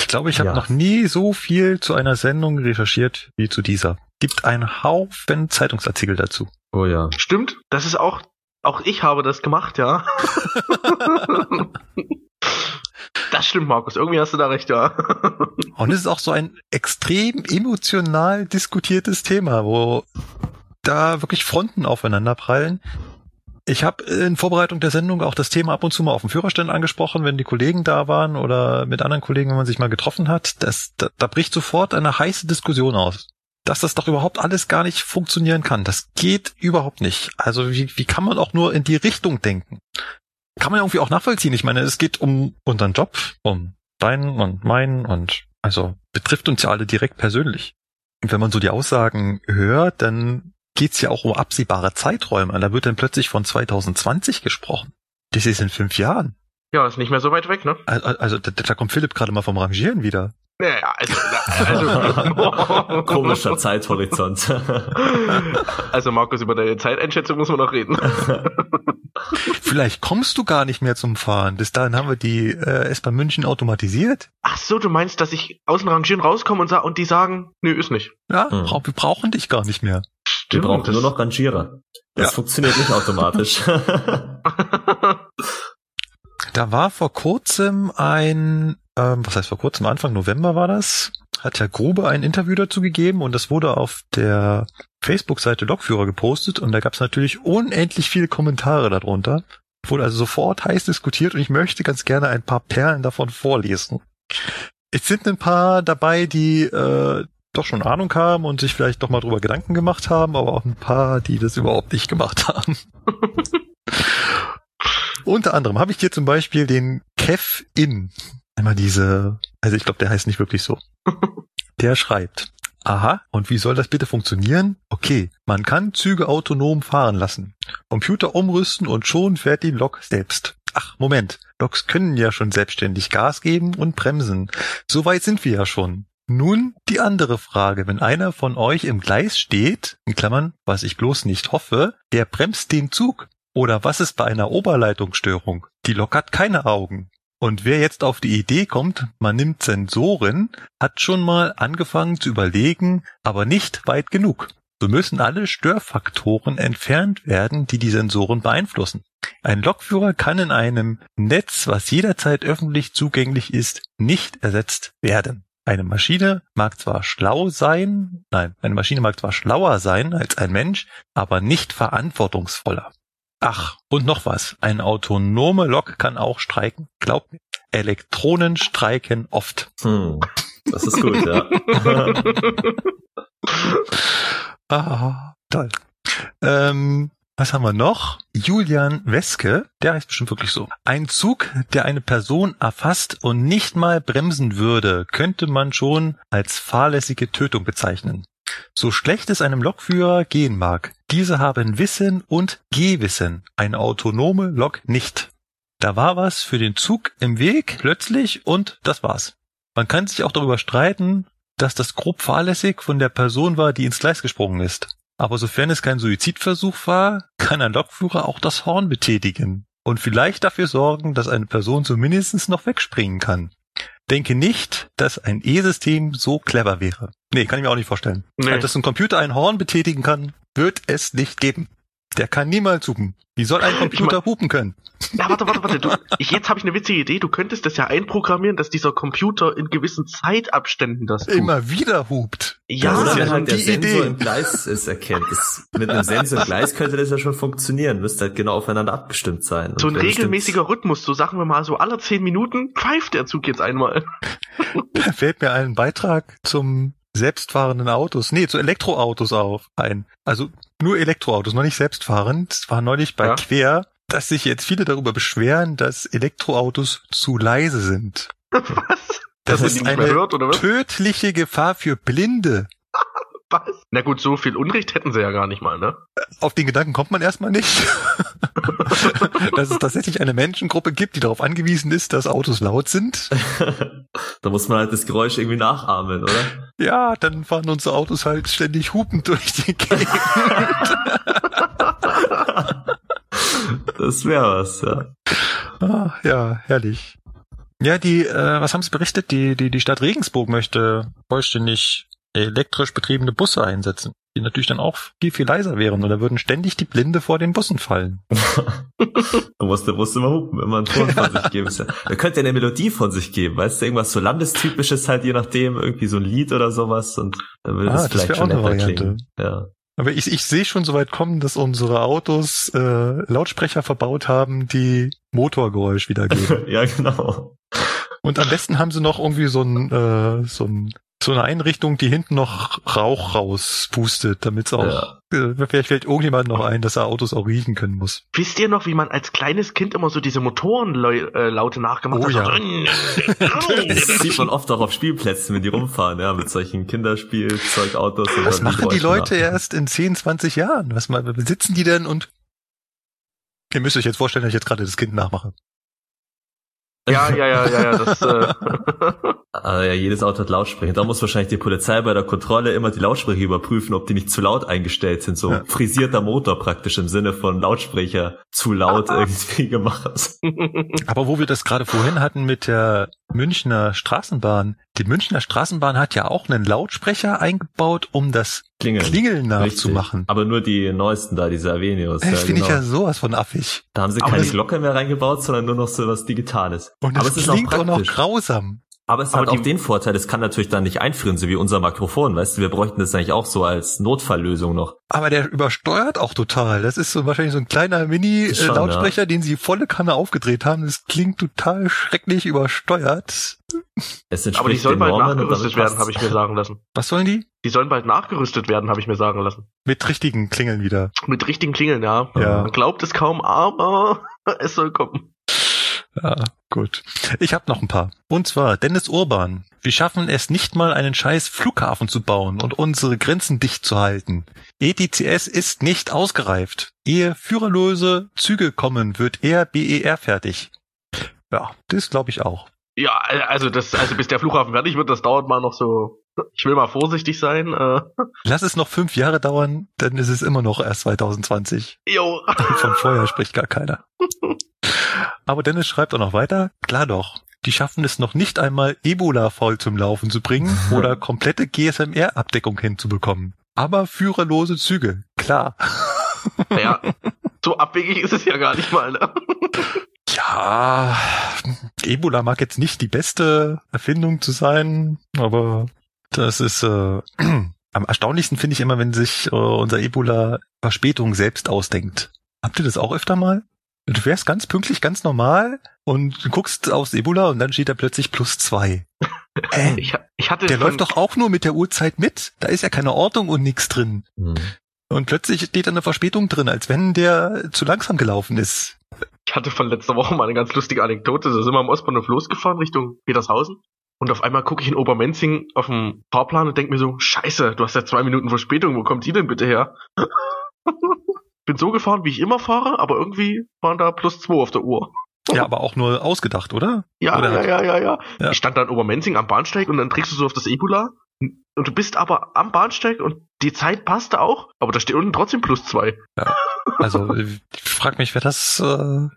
Ich glaube, ich habe ja. noch nie so viel zu einer Sendung recherchiert wie zu dieser. Gibt einen Haufen Zeitungsartikel dazu. Oh ja. Stimmt, das ist auch, auch ich habe das gemacht, ja. das stimmt, Markus. Irgendwie hast du da recht, ja. Und es ist auch so ein extrem emotional diskutiertes Thema, wo da wirklich Fronten aufeinander prallen. Ich habe in Vorbereitung der Sendung auch das Thema ab und zu mal auf dem Führerstand angesprochen, wenn die Kollegen da waren oder mit anderen Kollegen, wenn man sich mal getroffen hat. Das, da, da bricht sofort eine heiße Diskussion aus. Dass das doch überhaupt alles gar nicht funktionieren kann. Das geht überhaupt nicht. Also wie, wie kann man auch nur in die Richtung denken? Kann man irgendwie auch nachvollziehen. Ich meine, es geht um unseren Job, um deinen und meinen und also betrifft uns ja alle direkt persönlich. Und wenn man so die Aussagen hört, dann geht's ja auch um absehbare Zeiträume. Da wird dann plötzlich von 2020 gesprochen. Das ist in fünf Jahren. Ja, ist nicht mehr so weit weg, ne? Also, also da, da kommt Philipp gerade mal vom Rangieren wieder. Naja, also, also komischer Zeithorizont. also Markus, über deine Zeiteinschätzung muss man noch reden. Vielleicht kommst du gar nicht mehr zum Fahren. Bis dahin haben wir die äh, S-Bahn München automatisiert. Ach so, du meinst, dass ich aus dem Rangieren rauskomme und, und die sagen, nö, ist nicht. Ja, hm. wir brauchen dich gar nicht mehr. Stimmt, wir brauchen nur noch Rangierer. Das ja. funktioniert nicht automatisch. da war vor kurzem ein, ähm, was heißt vor kurzem, Anfang November war das, hat Herr Grube ein Interview dazu gegeben und das wurde auf der Facebook-Seite Lokführer gepostet und da gab es natürlich unendlich viele Kommentare darunter. Wurde also sofort heiß diskutiert und ich möchte ganz gerne ein paar Perlen davon vorlesen. Es sind ein paar dabei, die äh, doch schon Ahnung haben und sich vielleicht doch mal drüber Gedanken gemacht haben, aber auch ein paar, die das überhaupt nicht gemacht haben. Unter anderem habe ich hier zum Beispiel den Kev In. Einmal diese, also ich glaube, der heißt nicht wirklich so. Der schreibt, aha, und wie soll das bitte funktionieren? Okay, man kann Züge autonom fahren lassen. Computer umrüsten und schon fährt die Lok selbst. Ach, Moment. Loks können ja schon selbstständig Gas geben und bremsen. So weit sind wir ja schon. Nun die andere Frage. Wenn einer von euch im Gleis steht, in Klammern, was ich bloß nicht hoffe, der bremst den Zug. Oder was ist bei einer Oberleitungsstörung? Die Lok hat keine Augen. Und wer jetzt auf die Idee kommt, man nimmt Sensoren, hat schon mal angefangen zu überlegen, aber nicht weit genug. So müssen alle Störfaktoren entfernt werden, die die Sensoren beeinflussen. Ein Lokführer kann in einem Netz, was jederzeit öffentlich zugänglich ist, nicht ersetzt werden. Eine Maschine mag zwar schlau sein, nein, eine Maschine mag zwar schlauer sein als ein Mensch, aber nicht verantwortungsvoller. Ach, und noch was. Eine autonome Lok kann auch streiken. Glaubt mir. Elektronen streiken oft. Hm. Das ist gut, ja. ah, toll. Ähm, was haben wir noch? Julian Weske, der heißt bestimmt wirklich so. Ein Zug, der eine Person erfasst und nicht mal bremsen würde, könnte man schon als fahrlässige Tötung bezeichnen. So schlecht es einem Lokführer gehen mag, diese haben Wissen und Gehwissen, eine autonome Lok nicht. Da war was für den Zug im Weg plötzlich und das war's. Man kann sich auch darüber streiten, dass das grob fahrlässig von der Person war, die ins Gleis gesprungen ist. Aber sofern es kein Suizidversuch war, kann ein Lokführer auch das Horn betätigen und vielleicht dafür sorgen, dass eine Person zumindest noch wegspringen kann. Denke nicht, dass ein E-System so clever wäre. Nee, kann ich mir auch nicht vorstellen. Nee. Dass ein Computer ein Horn betätigen kann, wird es nicht geben. Der kann niemals hupen. Wie soll ein Computer ich mein, hupen können? Ja, warte, warte, warte. Du, ich, jetzt habe ich eine witzige Idee. Du könntest das ja einprogrammieren, dass dieser Computer in gewissen Zeitabständen das tut. Immer wieder hupt. Ja, das ist ja halt der Sensor Idee. im Gleis es erkennt. Das, mit einem Sensor im Gleis könnte das ja schon funktionieren. Müsste halt genau aufeinander abgestimmt sein. So ein regelmäßiger Rhythmus. So sagen wir mal so alle zehn Minuten pfeift der Zug jetzt einmal. Da fällt mir ein Beitrag zum selbstfahrenden Autos, nee, zu Elektroautos auf ein. Also nur Elektroautos, noch nicht selbstfahrend. Es war neulich bei ja. Quer, dass sich jetzt viele darüber beschweren, dass Elektroautos zu leise sind. Was? Das, das ist eine hört, tödliche Gefahr für Blinde. Was? Na gut, so viel Unrecht hätten sie ja gar nicht mal, ne? Auf den Gedanken kommt man erstmal nicht. dass es tatsächlich eine Menschengruppe gibt, die darauf angewiesen ist, dass Autos laut sind. da muss man halt das Geräusch irgendwie nachahmen, oder? Ja, dann fahren unsere Autos halt ständig hupend durch die Gegend. das wäre was, ja. Ah, ja, herrlich. Ja, die, äh, was haben Sie berichtet? Die, die, die Stadt Regensburg möchte vollständig elektrisch betriebene Busse einsetzen, die natürlich dann auch viel, viel leiser wären oder würden ständig die Blinde vor den Bussen fallen. da muss der Bus immer hupen, immer einen Ton von sich geben. Er könnte ja eine Melodie von sich geben, weißt du, irgendwas so landestypisches halt, je nachdem, irgendwie so ein Lied oder sowas und dann würde ah, das vielleicht schon netter klingen. Ja. Aber ich, ich sehe schon so weit kommen, dass unsere Autos äh, Lautsprecher verbaut haben, die Motorgeräusch wiedergeben. ja, genau. Und am besten haben sie noch irgendwie so ein, äh, so ein so eine Einrichtung, die hinten noch Rauch rauspustet, damit es auch, ja. äh, vielleicht fällt irgendjemand noch ein, dass er Autos auch riechen können muss. Wisst ihr noch, wie man als kleines Kind immer so diese Motorenlaute äh, nachgemacht oh, hat? Ja. das sieht man oft auch auf Spielplätzen, wenn die rumfahren, ja, mit solchen Kinderspielzeugautos. Was machen die Leute nach. erst in 10, 20 Jahren? Was sitzen die denn und Ihr müsst euch jetzt vorstellen, dass ich jetzt gerade das Kind nachmache. Ja, ja, ja, ja, ja, das. Äh ah, ja, jedes Auto hat Lautsprecher. Da muss wahrscheinlich die Polizei bei der Kontrolle immer die Lautsprecher überprüfen, ob die nicht zu laut eingestellt sind. So ja. frisierter Motor praktisch im Sinne von Lautsprecher zu laut irgendwie gemacht. Aber wo wir das gerade vorhin hatten mit der Münchner Straßenbahn. Die Münchner Straßenbahn hat ja auch einen Lautsprecher eingebaut, um das Klingeln, Klingeln nachzumachen. Aber nur die neuesten da, diese Avenios. Das ja, finde genau. ich ja sowas von affig. Da haben sie keine Glocke mehr reingebaut, sondern nur noch so was Digitales. Und das Aber es klingt ist auch, auch noch grausam. Aber es hat auch den Vorteil, es kann natürlich dann nicht einfrieren, so wie unser Mikrofon, weißt du, wir bräuchten das eigentlich auch so als Notfalllösung noch. Aber der übersteuert auch total. Das ist so wahrscheinlich so ein kleiner Mini-Lautsprecher, ja. den sie volle Kanne aufgedreht haben. Das klingt total schrecklich übersteuert. Aber die sollen bald nachgerüstet werden, habe ich mir sagen lassen. Was sollen die? Die sollen bald nachgerüstet werden, habe ich mir sagen lassen. Mit richtigen Klingeln wieder. Mit richtigen Klingeln, ja. ja. Man glaubt es kaum, aber es soll kommen. Ja, gut. Ich habe noch ein paar. Und zwar Dennis Urban. Wir schaffen es nicht mal, einen scheiß Flughafen zu bauen und unsere Grenzen dicht zu halten. ETCS ist nicht ausgereift. Ehe führerlose Züge kommen, wird eher BER fertig. Ja, das glaube ich auch. Ja, also das, also bis der Flughafen fertig wird, das dauert mal noch so. Ich will mal vorsichtig sein. Äh. Lass es noch fünf Jahre dauern, dann ist es immer noch erst 2020. Jo. Von vorher spricht gar keiner. Aber Dennis schreibt auch noch weiter. Klar doch. Die schaffen es noch nicht einmal, Ebola voll zum Laufen zu bringen oder komplette GSMR-Abdeckung hinzubekommen. Aber führerlose Züge. Klar. Ja, so abwegig ist es ja gar nicht mal, ne? Ja, Ebola mag jetzt nicht die beste Erfindung zu sein, aber das ist äh, am erstaunlichsten finde ich immer, wenn sich äh, unser Ebola Verspätung selbst ausdenkt. Habt ihr das auch öfter mal? Du fährst ganz pünktlich, ganz normal und du guckst aufs Ebola und dann steht da plötzlich plus zwei. Äh, ich, ich hatte der läuft doch auch nur mit der Uhrzeit mit. Da ist ja keine Ordnung und nichts drin. Hm. Und plötzlich steht da eine Verspätung drin, als wenn der zu langsam gelaufen ist. Ich hatte von letzter Woche mal eine ganz lustige Anekdote. Da sind wir am Ostbahnhof losgefahren Richtung Petershausen. Und auf einmal gucke ich in Obermenzing auf dem Fahrplan und denke mir so, scheiße, du hast ja zwei Minuten Verspätung, wo kommt die denn bitte her? Bin so gefahren, wie ich immer fahre, aber irgendwie waren da plus zwei auf der Uhr. Ja, aber auch nur ausgedacht, oder? Ja, oder ja, ja, ja, ja, ja. Ich stand da in Obermenzing am Bahnsteig und dann trägst du so auf das Ebula und du bist aber am Bahnsteig und die Zeit passte auch, aber da steht unten trotzdem plus zwei. Ja. Also ich frag mich, wer das. Äh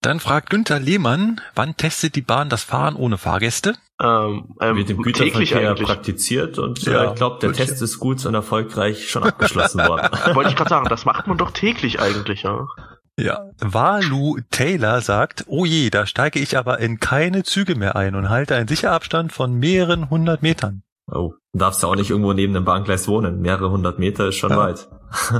dann fragt Günther Lehmann, wann testet die Bahn das Fahren ohne Fahrgäste? Ähm, ähm, Wird im Güterverkehr praktiziert und ja, äh, ich glaube, der Test ist gut und erfolgreich schon abgeschlossen worden. Wollte ich gerade sagen, das macht man doch täglich eigentlich, ja. Ja, Walu Taylor sagt, oh je, da steige ich aber in keine Züge mehr ein und halte einen Sicherabstand von mehreren hundert Metern. Oh, darfst ja auch nicht irgendwo neben dem Bahngleis wohnen. Mehrere hundert Meter ist schon ja. weit.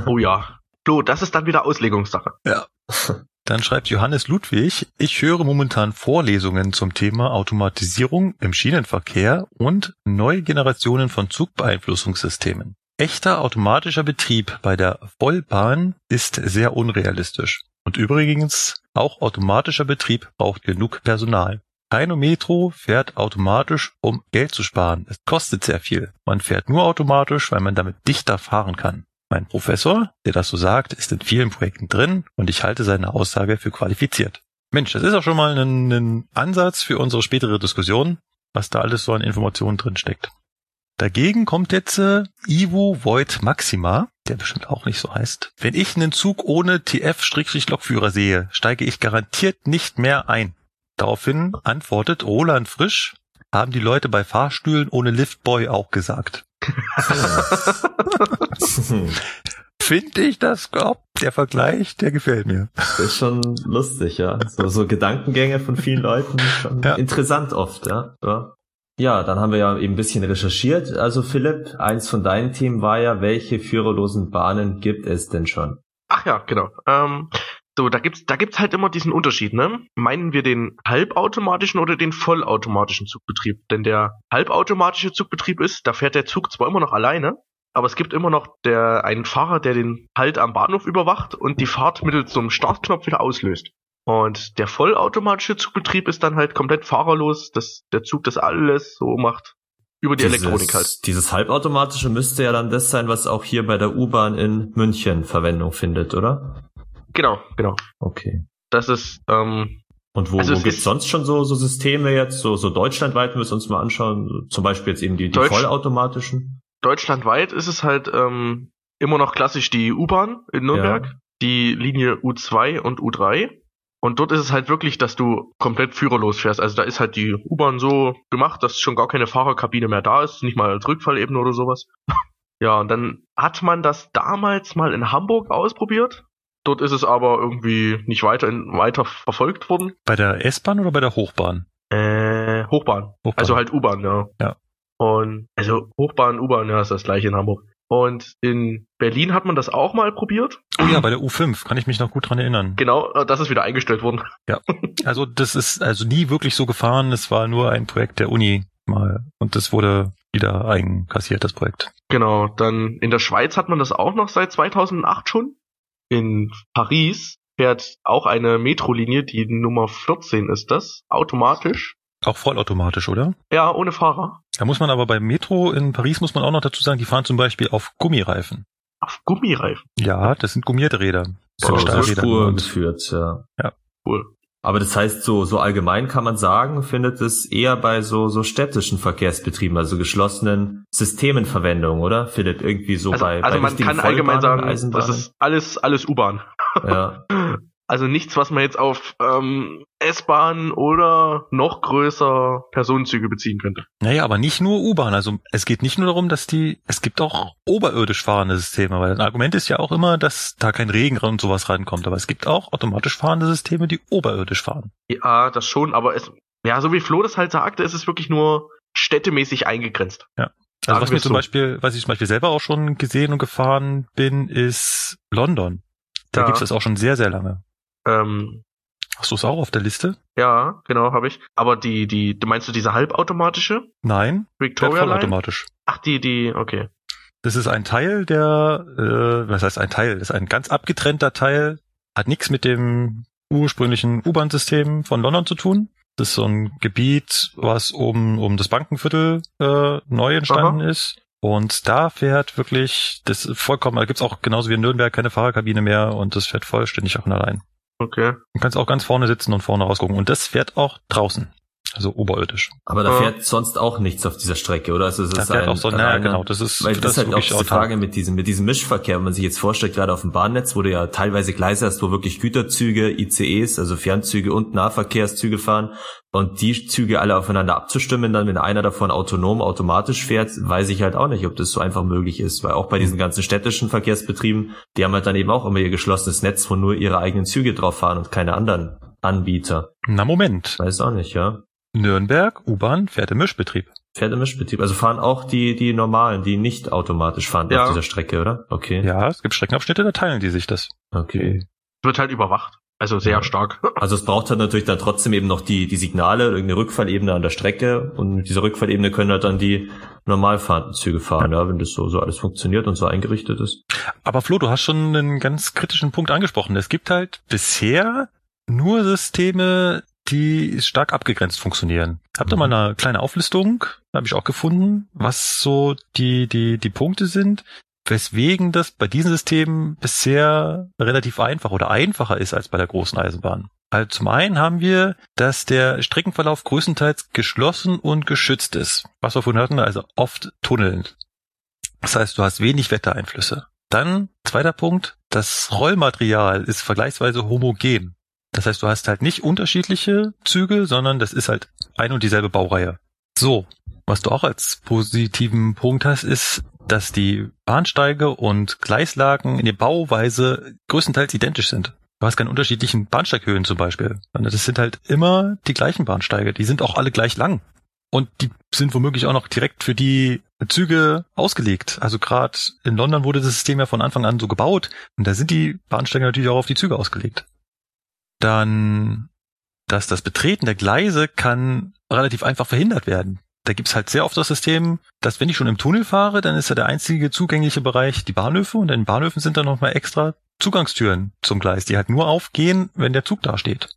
Oh ja. Flo, das ist dann wieder Auslegungssache. Ja. Dann schreibt Johannes Ludwig, ich höre momentan Vorlesungen zum Thema Automatisierung im Schienenverkehr und neue Generationen von Zugbeeinflussungssystemen. Echter automatischer Betrieb bei der Vollbahn ist sehr unrealistisch. Und übrigens, auch automatischer Betrieb braucht genug Personal. Keine Metro fährt automatisch, um Geld zu sparen. Es kostet sehr viel. Man fährt nur automatisch, weil man damit dichter fahren kann. Mein Professor, der das so sagt, ist in vielen Projekten drin und ich halte seine Aussage für qualifiziert. Mensch, das ist auch schon mal ein, ein Ansatz für unsere spätere Diskussion, was da alles so an Informationen drin steckt. Dagegen kommt jetzt äh, Ivo Void Maxima, der bestimmt auch nicht so heißt. Wenn ich einen Zug ohne TF-Lokführer sehe, steige ich garantiert nicht mehr ein. Daraufhin antwortet Roland Frisch, haben die Leute bei Fahrstühlen ohne Liftboy auch gesagt. Finde ich das, glaub, der Vergleich, der gefällt mir. Das ist schon lustig, ja. So, so Gedankengänge von vielen Leuten, schon ja. interessant oft, ja. ja. Ja, dann haben wir ja eben ein bisschen recherchiert. Also Philipp, eins von deinen Themen war ja, welche führerlosen Bahnen gibt es denn schon? Ach ja, genau. Ähm, so, da gibt's, da gibt's halt immer diesen Unterschied, ne? Meinen wir den halbautomatischen oder den vollautomatischen Zugbetrieb? Denn der halbautomatische Zugbetrieb ist, da fährt der Zug zwar immer noch alleine, aber es gibt immer noch der, einen Fahrer, der den Halt am Bahnhof überwacht und die Fahrt mittels so einem Startknopf wieder auslöst. Und der vollautomatische Zugbetrieb ist dann halt komplett fahrerlos, dass der Zug das alles so macht. Über die dieses, Elektronik halt. Dieses halbautomatische müsste ja dann das sein, was auch hier bei der U-Bahn in München Verwendung findet, oder? Genau, genau. Okay. Das ist, ähm, und wo, also wo gibt's sonst schon so, so Systeme jetzt, so, so deutschlandweit, wenn wir es uns mal anschauen, zum Beispiel jetzt eben die, die Deutsch vollautomatischen? Deutschlandweit ist es halt ähm, immer noch klassisch die U-Bahn in Nürnberg, ja. die Linie U2 und U3. Und dort ist es halt wirklich, dass du komplett führerlos fährst. Also da ist halt die U-Bahn so gemacht, dass schon gar keine Fahrerkabine mehr da ist, nicht mal als Rückfallebene oder sowas. ja, und dann hat man das damals mal in Hamburg ausprobiert. Dort ist es aber irgendwie nicht weiter, weiter verfolgt worden. Bei der S-Bahn oder bei der Hochbahn? Äh, Hochbahn. Hochbahn. Also halt U-Bahn, ja. Ja. Und also Hochbahn, U-Bahn, ja, ist das gleiche in Hamburg. Und in Berlin hat man das auch mal probiert. Oh ja, bei der U5 kann ich mich noch gut dran erinnern. Genau, äh, das ist wieder eingestellt worden. Ja, also das ist also nie wirklich so gefahren. Es war nur ein Projekt der Uni mal und das wurde wieder einkassiert, das Projekt. Genau, dann in der Schweiz hat man das auch noch seit 2008 schon in Paris fährt auch eine Metrolinie, die Nummer 14 ist das, automatisch. Auch vollautomatisch, oder? Ja, ohne Fahrer. Da muss man aber beim Metro in Paris muss man auch noch dazu sagen, die fahren zum Beispiel auf Gummireifen. Auf Gummireifen? Ja, das sind gummierte Räder. So, so Spur geführt, ja. Ja. Cool. Aber das heißt, so, so allgemein kann man sagen, findet es eher bei so, so städtischen Verkehrsbetrieben, also geschlossenen Systemen Verwendung, oder? Philipp, irgendwie so also, bei, also bei man kann allgemein sagen, das ist alles, alles U-Bahn. Ja. Also nichts, was man jetzt auf ähm, S-Bahn oder noch größer Personenzüge beziehen könnte. Naja, aber nicht nur U-Bahn. Also es geht nicht nur darum, dass die, es gibt auch oberirdisch fahrende Systeme, weil ein Argument ist ja auch immer, dass da kein Regen und sowas reinkommt. Aber es gibt auch automatisch fahrende Systeme, die oberirdisch fahren. Ja, das schon, aber es, ja, so wie Flo das halt sagte, ist es wirklich nur städtemäßig eingegrenzt. Ja. Also was mir zum so. Beispiel, was ich zum Beispiel selber auch schon gesehen und gefahren bin, ist London. Da ja. gibt es das auch schon sehr, sehr lange. Ähm, Hast du es auch auf der Liste? Ja, genau, habe ich. Aber die, die, du meinst du diese halbautomatische? Nein. Victoria vollautomatisch. Ach, die, die, okay. Das ist ein Teil der, äh, was heißt ein Teil? Das ist ein ganz abgetrennter Teil, hat nichts mit dem ursprünglichen U-Bahn-System von London zu tun. Das ist so ein Gebiet, was um, um das Bankenviertel äh, neu entstanden Aha. ist. Und da fährt wirklich das vollkommen, da gibt's auch genauso wie in Nürnberg keine Fahrerkabine mehr und das fährt vollständig auch allein. Okay. Du kannst auch ganz vorne sitzen und vorne rausgucken. Und das fährt auch draußen. Also oberirdisch. Aber da fährt sonst auch nichts auf dieser Strecke, oder? Also es da ist fährt ein, auch so, naja, genau, das ist, weil das, das ist halt auch diese Frage mit diesem, mit diesem Mischverkehr, wenn man sich jetzt vorstellt, gerade auf dem Bahnnetz, wo du ja teilweise Gleise hast, wo wirklich Güterzüge, ICEs, also Fernzüge und Nahverkehrszüge fahren und die Züge alle aufeinander abzustimmen, dann wenn einer davon autonom automatisch fährt, weiß ich halt auch nicht, ob das so einfach möglich ist, weil auch bei diesen ganzen städtischen Verkehrsbetrieben, die haben halt dann eben auch immer ihr geschlossenes Netz, wo nur ihre eigenen Züge drauf fahren und keine anderen Anbieter. Na Moment. Weiß auch nicht, ja. Nürnberg, U-Bahn, fährt im Mischbetrieb. Fährt im Mischbetrieb. Also fahren auch die, die normalen, die nicht automatisch fahren ja. auf dieser Strecke, oder? Okay. Ja, es gibt Streckenabschnitte, da teilen die sich das. Okay. Wird halt überwacht. Also sehr ja. stark. Also es braucht halt natürlich dann trotzdem eben noch die, die Signale, irgendeine Rückfallebene an der Strecke und mit dieser Rückfallebene können halt dann die normal fahrenden Züge fahren, ja. ja, wenn das so, so alles funktioniert und so eingerichtet ist. Aber Flo, du hast schon einen ganz kritischen Punkt angesprochen. Es gibt halt bisher nur Systeme, die stark abgegrenzt funktionieren. Habt ihr mhm. mal eine kleine Auflistung, habe ich auch gefunden, was so die, die, die Punkte sind, weswegen das bei diesen Systemen bisher relativ einfach oder einfacher ist als bei der großen Eisenbahn. Also zum einen haben wir, dass der Streckenverlauf größtenteils geschlossen und geschützt ist. Was wir vorhin hatten, also oft tunnelnd. Das heißt, du hast wenig Wettereinflüsse. Dann, zweiter Punkt, das Rollmaterial ist vergleichsweise homogen. Das heißt, du hast halt nicht unterschiedliche Züge, sondern das ist halt ein und dieselbe Baureihe. So, was du auch als positiven Punkt hast, ist, dass die Bahnsteige und Gleislagen in der Bauweise größtenteils identisch sind. Du hast keine unterschiedlichen Bahnsteighöhen zum Beispiel. Das sind halt immer die gleichen Bahnsteige. Die sind auch alle gleich lang. Und die sind womöglich auch noch direkt für die Züge ausgelegt. Also gerade in London wurde das System ja von Anfang an so gebaut. Und da sind die Bahnsteige natürlich auch auf die Züge ausgelegt dann, dass das Betreten der Gleise kann relativ einfach verhindert werden. Da gibt's halt sehr oft das System, dass wenn ich schon im Tunnel fahre, dann ist ja der einzige zugängliche Bereich die Bahnhöfe und in den Bahnhöfen sind dann nochmal extra Zugangstüren zum Gleis, die halt nur aufgehen, wenn der Zug da steht.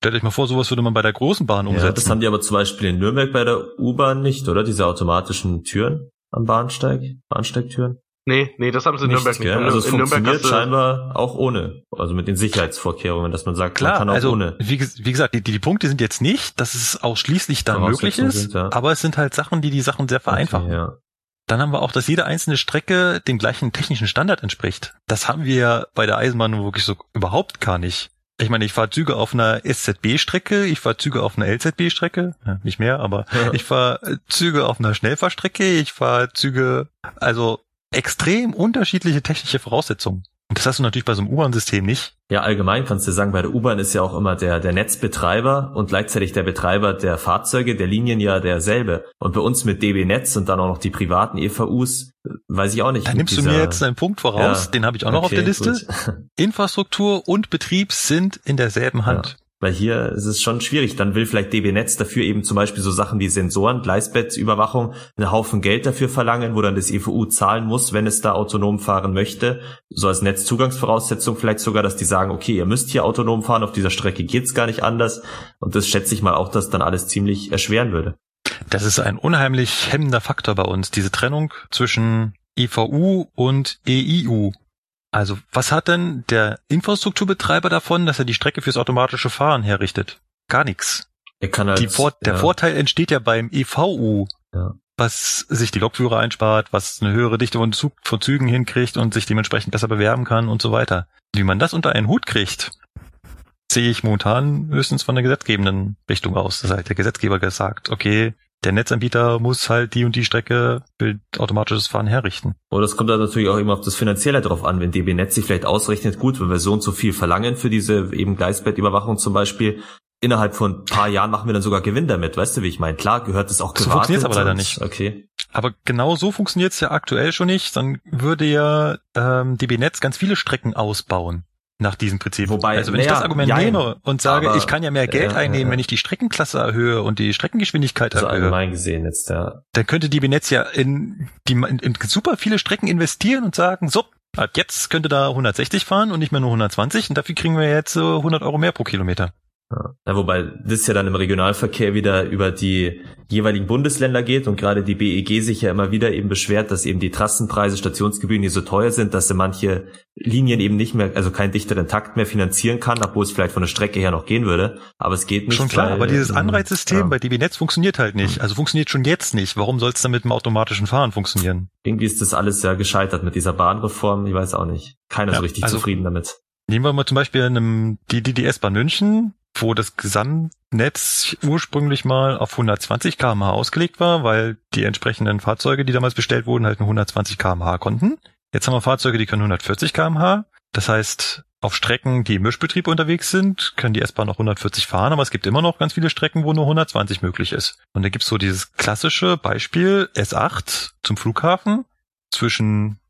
Stellt euch mal vor, sowas würde man bei der großen Bahn umsetzen. Ja, das haben die aber zum Beispiel in Nürnberg bei der U-Bahn nicht, oder? Diese automatischen Türen am Bahnsteig, Bahnsteigtüren. Nee, nee, das haben sie in Nürnberg nicht. Also es in funktioniert scheinbar auch ohne, also mit den Sicherheitsvorkehrungen, dass man sagt, Klar, man kann auch also, ohne. Wie, wie gesagt, die, die Punkte sind jetzt nicht, dass es ausschließlich dann möglich ist, sind, ja. aber es sind halt Sachen, die die Sachen sehr vereinfachen. Okay, ja. Dann haben wir auch, dass jede einzelne Strecke dem gleichen technischen Standard entspricht. Das haben wir bei der Eisenbahn wirklich so überhaupt gar nicht. Ich meine, ich fahre Züge auf einer SZB-Strecke, ich fahre Züge auf einer LZB-Strecke, ja, nicht mehr, aber ja. ich fahre Züge auf einer Schnellfahrstrecke, ich fahre Züge, also extrem unterschiedliche technische Voraussetzungen. Und das hast du natürlich bei so einem U-Bahn-System nicht. Ja, allgemein kannst du sagen, bei der U-Bahn ist ja auch immer der, der Netzbetreiber und gleichzeitig der Betreiber der Fahrzeuge, der Linien ja derselbe. Und bei uns mit DB Netz und dann auch noch die privaten EVUs, weiß ich auch nicht. Da nimmst dieser... du mir jetzt einen Punkt voraus, ja, den habe ich auch noch okay, auf der Liste. Gut. Infrastruktur und Betrieb sind in derselben Hand. Ja. Weil hier ist es schon schwierig. Dann will vielleicht DB Netz dafür eben zum Beispiel so Sachen wie Sensoren, Gleisbettüberwachung, einen Haufen Geld dafür verlangen, wo dann das EVU zahlen muss, wenn es da autonom fahren möchte. So als Netzzugangsvoraussetzung vielleicht sogar, dass die sagen, okay, ihr müsst hier autonom fahren, auf dieser Strecke geht's gar nicht anders. Und das schätze ich mal auch, dass dann alles ziemlich erschweren würde. Das ist ein unheimlich hemmender Faktor bei uns, diese Trennung zwischen EVU und EIU. Also, was hat denn der Infrastrukturbetreiber davon, dass er die Strecke fürs automatische Fahren herrichtet? Gar nichts. Er kann halt, Vor der ja. Vorteil entsteht ja beim EVU, ja. was sich die Lokführer einspart, was eine höhere Dichte von, Zug, von Zügen hinkriegt und sich dementsprechend besser bewerben kann und so weiter. Wie man das unter einen Hut kriegt, sehe ich momentan höchstens von der gesetzgebenden Richtung aus. Das heißt, der Gesetzgeber gesagt, okay, der Netzanbieter muss halt die und die Strecke für automatisches Fahren herrichten. Und das kommt dann natürlich auch immer auf das Finanzielle drauf an, wenn DB Netz sich vielleicht ausrechnet, gut, wenn wir so und so viel verlangen für diese eben Gleisbettüberwachung zum Beispiel, innerhalb von ein paar Jahren machen wir dann sogar Gewinn damit, weißt du, wie ich meine? Klar gehört das auch gewartet. So funktioniert aber leider nicht. Okay. Aber genau so funktioniert es ja aktuell schon nicht. Dann würde ja ähm, DB Netz ganz viele Strecken ausbauen. Nach diesem Prinzip. Wobei, also wenn ich das Argument jein, nehme und sage, aber, ich kann ja mehr Geld äh, einnehmen, äh, wenn ich die Streckenklasse erhöhe und die Streckengeschwindigkeit so erhöhe, allgemein gesehen jetzt, ja. dann könnte die Benetz ja in, die, in, in super viele Strecken investieren und sagen, so, ab jetzt könnte da 160 fahren und nicht mehr nur 120 und dafür kriegen wir jetzt so 100 Euro mehr pro Kilometer. Ja. wobei das ja dann im Regionalverkehr wieder über die jeweiligen Bundesländer geht und gerade die BEG sich ja immer wieder eben beschwert, dass eben die Trassenpreise, Stationsgebühren hier so teuer sind, dass sie manche Linien eben nicht mehr, also keinen dichteren Takt mehr finanzieren kann, obwohl es vielleicht von der Strecke her noch gehen würde. Aber es geht nicht. Schon klar, weil, aber dieses ähm, Anreizsystem ja. bei DB Netz funktioniert halt nicht. Also funktioniert schon jetzt nicht. Warum soll es dann mit dem automatischen Fahren funktionieren? Irgendwie ist das alles ja gescheitert mit dieser Bahnreform. Ich weiß auch nicht. Keiner Ja, so richtig also- zufrieden damit. Nehmen wir mal zum Beispiel einem, die, die, die S-Bahn München, wo das Gesamtnetz ursprünglich mal auf 120 kmh ausgelegt war, weil die entsprechenden Fahrzeuge, die damals bestellt wurden, halt nur 120 kmh konnten. Jetzt haben wir Fahrzeuge, die können 140 kmh. Das heißt, auf Strecken, die im Mischbetrieb unterwegs sind, können die S-Bahn noch 140 fahren, aber es gibt immer noch ganz viele Strecken, wo nur 120 möglich ist. Und da gibt's so dieses klassische Beispiel S8 zum Flughafen zwischen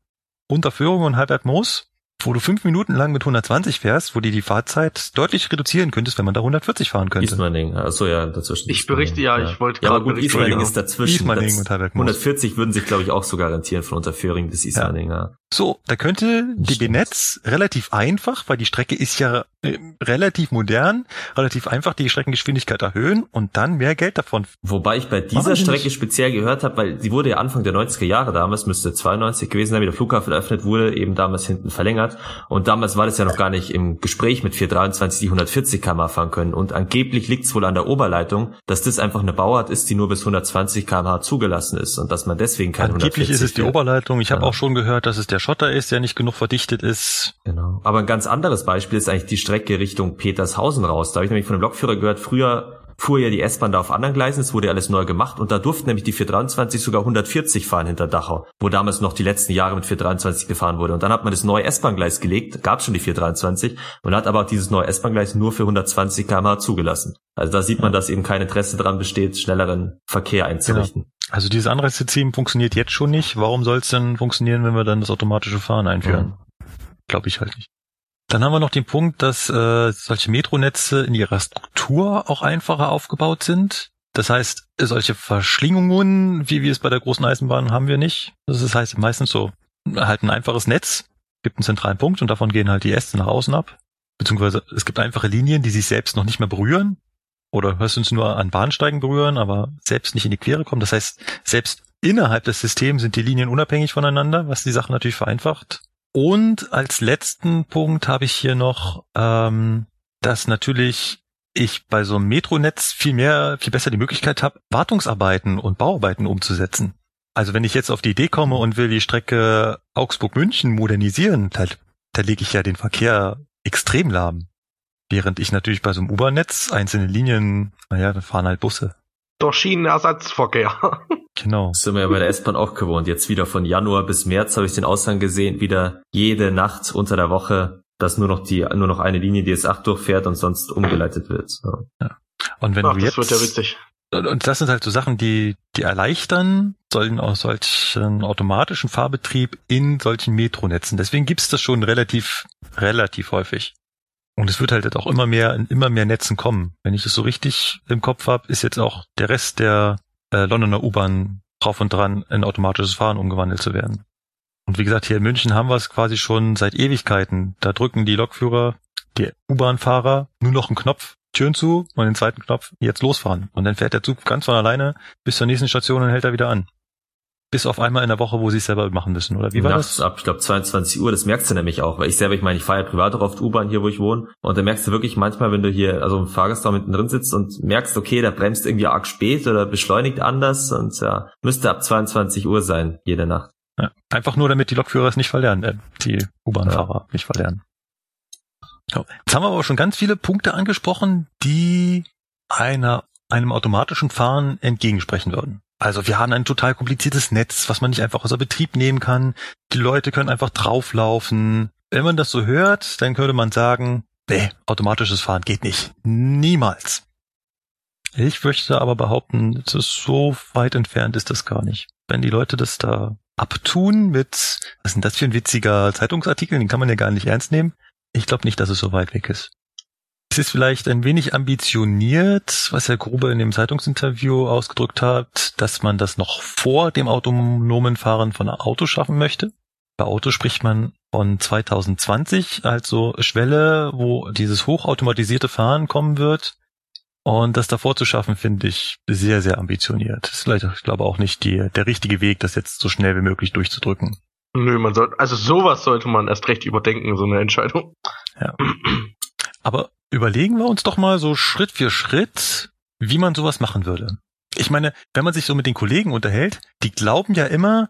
Unterführung und Halberg-Moos, wo du fünf Minuten lang mit 120 fährst, wo dir die Fahrzeit deutlich reduzieren könntest, wenn man da 140 fahren könnte. Ismaning, achso ja, dazwischen. Ich berichte, ja, ich wollte Ja, aber gerade gut, berichten, Ismaning genau. ist dazwischen. Ismaning und Halberg-Moos. 140 würden sich, glaube ich, auch sogar rentieren von Unterföhring bis Ismaning, ja. So, da könnte DB. Netz relativ einfach, weil die Strecke ist ja äh, relativ modern, relativ einfach die Streckengeschwindigkeit erhöhen und dann mehr Geld davon. Wobei ich bei dieser die Strecke nicht? speziell gehört habe, weil sie wurde ja Anfang der 90er Jahre damals, müsste 92 gewesen sein, wie der Flughafen eröffnet wurde, eben damals hinten verlängert. Und damals war das ja noch gar nicht im Gespräch mit 423, die 140 km fahren können. Und angeblich liegt es wohl an der Oberleitung, dass das einfach eine Bauart ist, die nur bis 120 km zugelassen ist und dass man deswegen keine Angeblich 140 ist es die fährt. Oberleitung. Ich habe Ja. auch schon gehört, dass es der Schotter ist, der nicht genug verdichtet ist. Genau. Aber ein ganz anderes Beispiel ist eigentlich die Strecke Richtung Petershausen raus. Da habe ich nämlich von dem Lokführer gehört, früher fuhr ja die S-Bahn da auf anderen Gleisen, es wurde ja alles neu gemacht und da durften nämlich die 423 sogar 140 fahren hinter Dachau, wo damals noch die letzten Jahre mit 423 gefahren wurde. Und dann hat man das neue S-Bahn-Gleis gelegt, gab schon die 423 und hat aber auch dieses neue S-Bahn-Gleis nur für 120 km zugelassen. Also da sieht man, dass eben kein Interesse daran besteht, schnelleren Verkehr einzurichten. Also dieses Anreizsystem funktioniert jetzt schon nicht. Warum soll es denn funktionieren, wenn wir dann das automatische Fahren einführen? Glaube ich halt nicht. Dann haben wir noch den Punkt, dass äh, solche Metronetze in ihrer Struktur auch einfacher aufgebaut sind. Das heißt, solche Verschlingungen, wie wir es bei der großen Eisenbahn haben wir nicht. Das heißt meistens so halt ein einfaches Netz, gibt einen zentralen Punkt und davon gehen halt die Äste nach außen ab. Beziehungsweise es gibt einfache Linien, die sich selbst noch nicht mehr berühren oder höchstens nur an Bahnsteigen berühren, aber selbst nicht in die Quere kommen. Das heißt, selbst innerhalb des Systems sind die Linien unabhängig voneinander, was die Sache natürlich vereinfacht. Und als letzten Punkt habe ich hier noch, ähm, dass natürlich ich bei so einem Metronetz viel mehr, viel besser die Möglichkeit habe, Wartungsarbeiten und Bauarbeiten umzusetzen. Also wenn ich jetzt auf die Idee komme und will die Strecke Augsburg-München modernisieren, da, da lege ich ja den Verkehr extrem lahm. Während ich natürlich bei so einem U-Bahn-Netz einzelne Linien, naja, da fahren halt Busse. Doch Schienenersatzverkehr. Genau. Das sind wir ja bei der S-Bahn auch gewohnt. Jetzt wieder von Januar bis März habe ich den Aushang gesehen, wieder jede Nacht unter der Woche, dass nur noch die, nur noch eine Linie, die S8 durchfährt und sonst umgeleitet wird. Ja. Und wenn Ach, du das jetzt, wird ja witzig. und das sind halt so Sachen, die, die erleichtern sollen aus solchen automatischen Fahrbetrieb in solchen Metronetzen. Deswegen gibt's das schon relativ, relativ häufig. Und es wird halt auch immer mehr in immer mehr Netzen kommen. Wenn ich das so richtig im Kopf habe, ist jetzt auch der Rest der äh, Londoner U-Bahn drauf und dran, in automatisches Fahren umgewandelt zu werden. Und wie gesagt, hier in München haben wir es quasi schon seit Ewigkeiten. Da drücken die Lokführer, die U-Bahn-Fahrer nur noch einen Knopf, Türen zu und den zweiten Knopf, jetzt losfahren. Und dann fährt der Zug ganz von alleine bis zur nächsten Station und hält er wieder an. Bis auf einmal in der Woche, wo sie es selber machen müssen, oder wie war Nachts das? ab, ich glaube, 22 Uhr, das merkst du nämlich auch, weil ich selber, ich meine, ich fahre ja privat auch oft U-Bahn hier, wo ich wohne, und da merkst du wirklich manchmal, wenn du hier, also im Fahrgastraum hinten drin sitzt und merkst, okay, da bremst irgendwie arg spät oder beschleunigt anders und ja, müsste ab 22 Uhr sein, jede Nacht. Ja. Einfach nur, damit die Lokführer es nicht verlernen, äh, die U-Bahn-Fahrer nicht verlernen. So. Jetzt haben wir aber schon ganz viele Punkte angesprochen, die einer, einem automatischen Fahren entgegensprechen würden. Also wir haben ein total kompliziertes Netz, was man nicht einfach außer Betrieb nehmen kann. Die Leute können einfach drauflaufen. Wenn man das so hört, dann könnte man sagen, nee, automatisches Fahren geht nicht. Niemals. Ich möchte aber behaupten, so weit entfernt ist das gar nicht. Wenn die Leute das da abtun mit, was ist denn das für ein witziger Zeitungsartikel, den kann man ja gar nicht ernst nehmen. Ich glaube nicht, dass es so weit weg ist. Es ist vielleicht ein wenig ambitioniert, was Herr Grube in dem Zeitungsinterview ausgedrückt hat, dass man das noch vor dem autonomen Fahren von Autos schaffen möchte. Bei Autos spricht man von 2020, also Schwelle, wo dieses hochautomatisierte Fahren kommen wird. Und das davor zu schaffen, finde ich sehr, sehr ambitioniert. Das ist vielleicht, ich glaube, auch nicht die, der richtige Weg, das jetzt so schnell wie möglich durchzudrücken. Nö, man sollte, also sowas sollte man erst recht überdenken, so eine Entscheidung. Ja. Aber überlegen wir uns doch mal so Schritt für Schritt, wie man sowas machen würde. Ich meine, wenn man sich so mit den Kollegen unterhält, die glauben ja immer,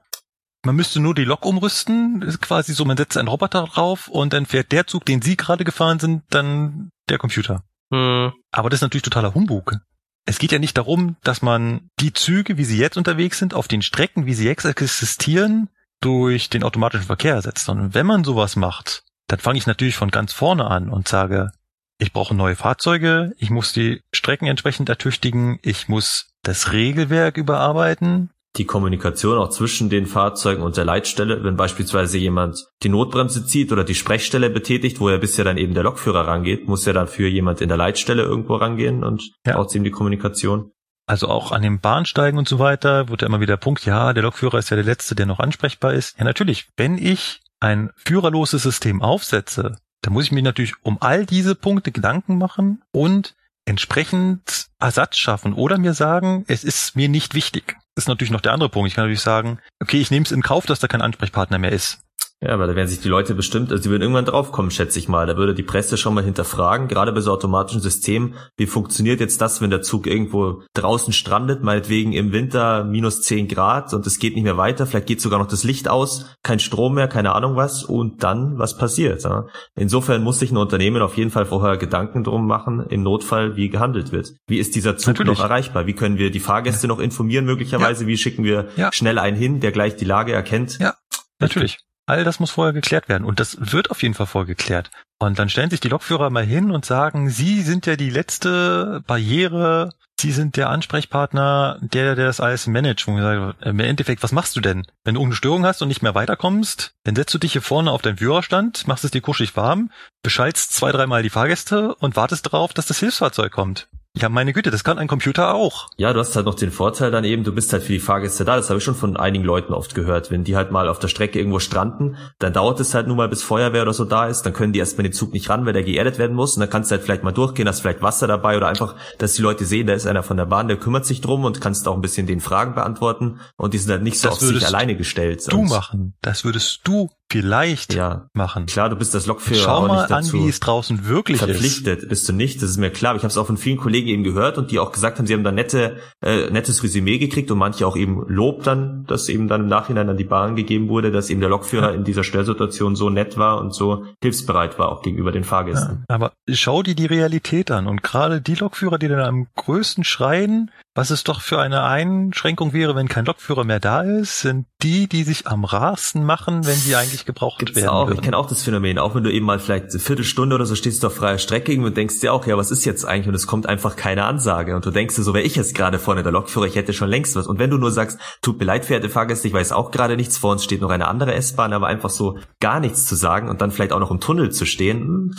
man müsste nur die Lok umrüsten, ist quasi so, man setzt einen Roboter drauf und dann fährt der Zug, den sie gerade gefahren sind, dann der Computer. Hm. Aber das ist natürlich totaler Humbug. Es geht ja nicht darum, dass man die Züge, wie sie jetzt unterwegs sind, auf den Strecken, wie sie jetzt existieren, durch den automatischen Verkehr ersetzt, sondern wenn man sowas macht, dann fange ich natürlich von ganz vorne an und sage, ich brauche neue Fahrzeuge, ich muss die Strecken entsprechend ertüchtigen, ich muss das Regelwerk überarbeiten. Die Kommunikation auch zwischen den Fahrzeugen und der Leitstelle, wenn beispielsweise jemand die Notbremse zieht oder die Sprechstelle betätigt, wo ja bisher dann eben der Lokführer rangeht, muss ja dafür jemand in der Leitstelle irgendwo rangehen und ja. braucht ihm die Kommunikation. Also auch an den Bahnsteigen und so weiter wird ja immer wieder der Punkt, ja, der Lokführer ist ja der Letzte, der noch ansprechbar ist. Ja, natürlich, wenn ich ein führerloses System aufsetze, da muss ich mir natürlich um all diese Punkte Gedanken machen und entsprechend Ersatz schaffen oder mir sagen, es ist mir nicht wichtig. Das ist natürlich noch der andere Punkt. Ich kann natürlich sagen, okay, ich nehme es in Kauf, dass da kein Ansprechpartner mehr ist. Ja, aber da werden sich die Leute bestimmt, also die würden irgendwann draufkommen, schätze ich mal. Da würde die Presse schon mal hinterfragen, gerade bei so automatischen Systemen, wie funktioniert jetzt das, wenn der Zug irgendwo draußen strandet, meinetwegen im Winter minus zehn Grad und es geht nicht mehr weiter, vielleicht geht sogar noch das Licht aus, kein Strom mehr, keine Ahnung was und dann, was passiert? Ja? Insofern muss sich ein Unternehmen auf jeden Fall vorher Gedanken drum machen, im Notfall, wie gehandelt wird. Wie ist dieser Zug Natürlich. noch erreichbar? Wie können wir die Fahrgäste ja. noch informieren möglicherweise? Ja. Wie schicken wir schnell einen hin, der gleich die Lage erkennt? Ja, natürlich. All das muss vorher geklärt werden und das wird auf jeden Fall vorher geklärt. Und dann stellen sich die Lokführer mal hin und sagen, Sie sind ja die letzte Barriere, Sie sind der Ansprechpartner, der, der das alles managt. Und gesagt, im Endeffekt, was machst du denn? Wenn du eine Störung hast und nicht mehr weiterkommst, dann setzt du dich hier vorne auf deinen Führerstand, machst es dir kuschelig warm, beschallst zwei, dreimal die Fahrgäste und wartest darauf, dass das Hilfsfahrzeug kommt. Ja, meine Güte, das kann ein Computer auch. Ja, du hast halt noch den Vorteil dann eben, du bist halt für die Fahrgäste da. Das habe ich schon von einigen Leuten oft gehört. Wenn die halt mal auf der Strecke irgendwo stranden, dann dauert es halt nur mal, bis Feuerwehr oder so da ist. Dann können die erstmal den Zug nicht ran, weil der geerdet werden muss. Und dann kannst du halt vielleicht mal durchgehen, hast vielleicht Wasser dabei oder einfach, dass die Leute sehen, da ist einer von der Bahn, der kümmert sich drum und kannst auch ein bisschen den Fragen beantworten. Und die sind halt nicht so das auf sich alleine gestellt. Du machen. Das würdest du vielleicht ja. machen. Klar, du bist das Lokführer Schau mal an, wie es draußen wirklich verpflichtet ist. Verpflichtet bist du nicht, das ist mir klar. Aber ich habe es auch von vielen Kollegen eben gehört und die auch gesagt haben, sie haben da nette, äh, nettes Resümee gekriegt und manche auch eben Lob dann, dass eben dann im Nachhinein an die Bahn gegeben wurde, dass eben der Lokführer ja. in dieser Stellsituation so nett war und so hilfsbereit war auch gegenüber den Fahrgästen. Ja, aber schau dir die Realität an und gerade die Lokführer, die dann am größten schreien, was es doch für eine Einschränkung wäre, wenn kein Lokführer mehr da ist, sind die, die sich am rasten machen, wenn sie eigentlich gebraucht Gibt's werden. Auch. Würden. Ich kenne auch das Phänomen, auch wenn du eben mal vielleicht eine Viertelstunde oder so stehst du auf freier Strecke und denkst dir auch, ja, was ist jetzt eigentlich? Und es kommt einfach keine Ansage. Und du denkst dir, so wäre ich jetzt gerade vorne der Lokführer, ich hätte schon längst was. Und wenn du nur sagst, tut mir leid, verehrte Fahrgäste, ich weiß auch gerade nichts, vor uns steht noch eine andere S-Bahn, aber einfach so gar nichts zu sagen und dann vielleicht auch noch im Tunnel zu stehen, hm,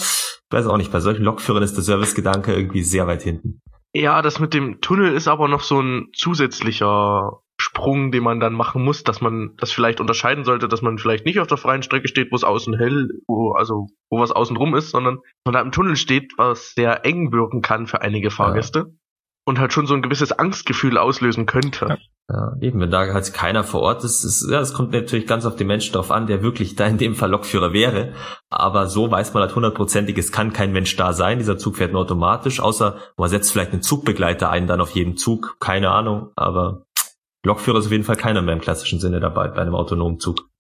weiß auch nicht, bei solchen Lokführern ist der Servicegedanke irgendwie sehr weit hinten. Ja, das mit dem Tunnel ist aber noch so ein zusätzlicher Sprung, den man dann machen muss, dass man das vielleicht unterscheiden sollte, dass man vielleicht nicht auf der freien Strecke steht, wo es außen hell, wo, also wo was außen rum ist, sondern man da im Tunnel steht, was sehr eng wirken kann für einige Fahrgäste. Ja. Und halt schon so ein gewisses Angstgefühl auslösen könnte. Ja. Ja, eben, wenn da halt keiner vor Ort ist, ist ja, es kommt natürlich ganz auf den Menschen drauf an, der wirklich da in dem Fall Lokführer wäre. Aber so weiß man halt hundertprozentig, es kann kein Mensch da sein. Dieser Zug fährt nur automatisch, außer man setzt vielleicht einen Zugbegleiter ein, dann auf jedem Zug. Keine Ahnung, aber Lokführer ist auf jeden Fall keiner mehr im klassischen Sinne dabei bei einem autonomen Zug.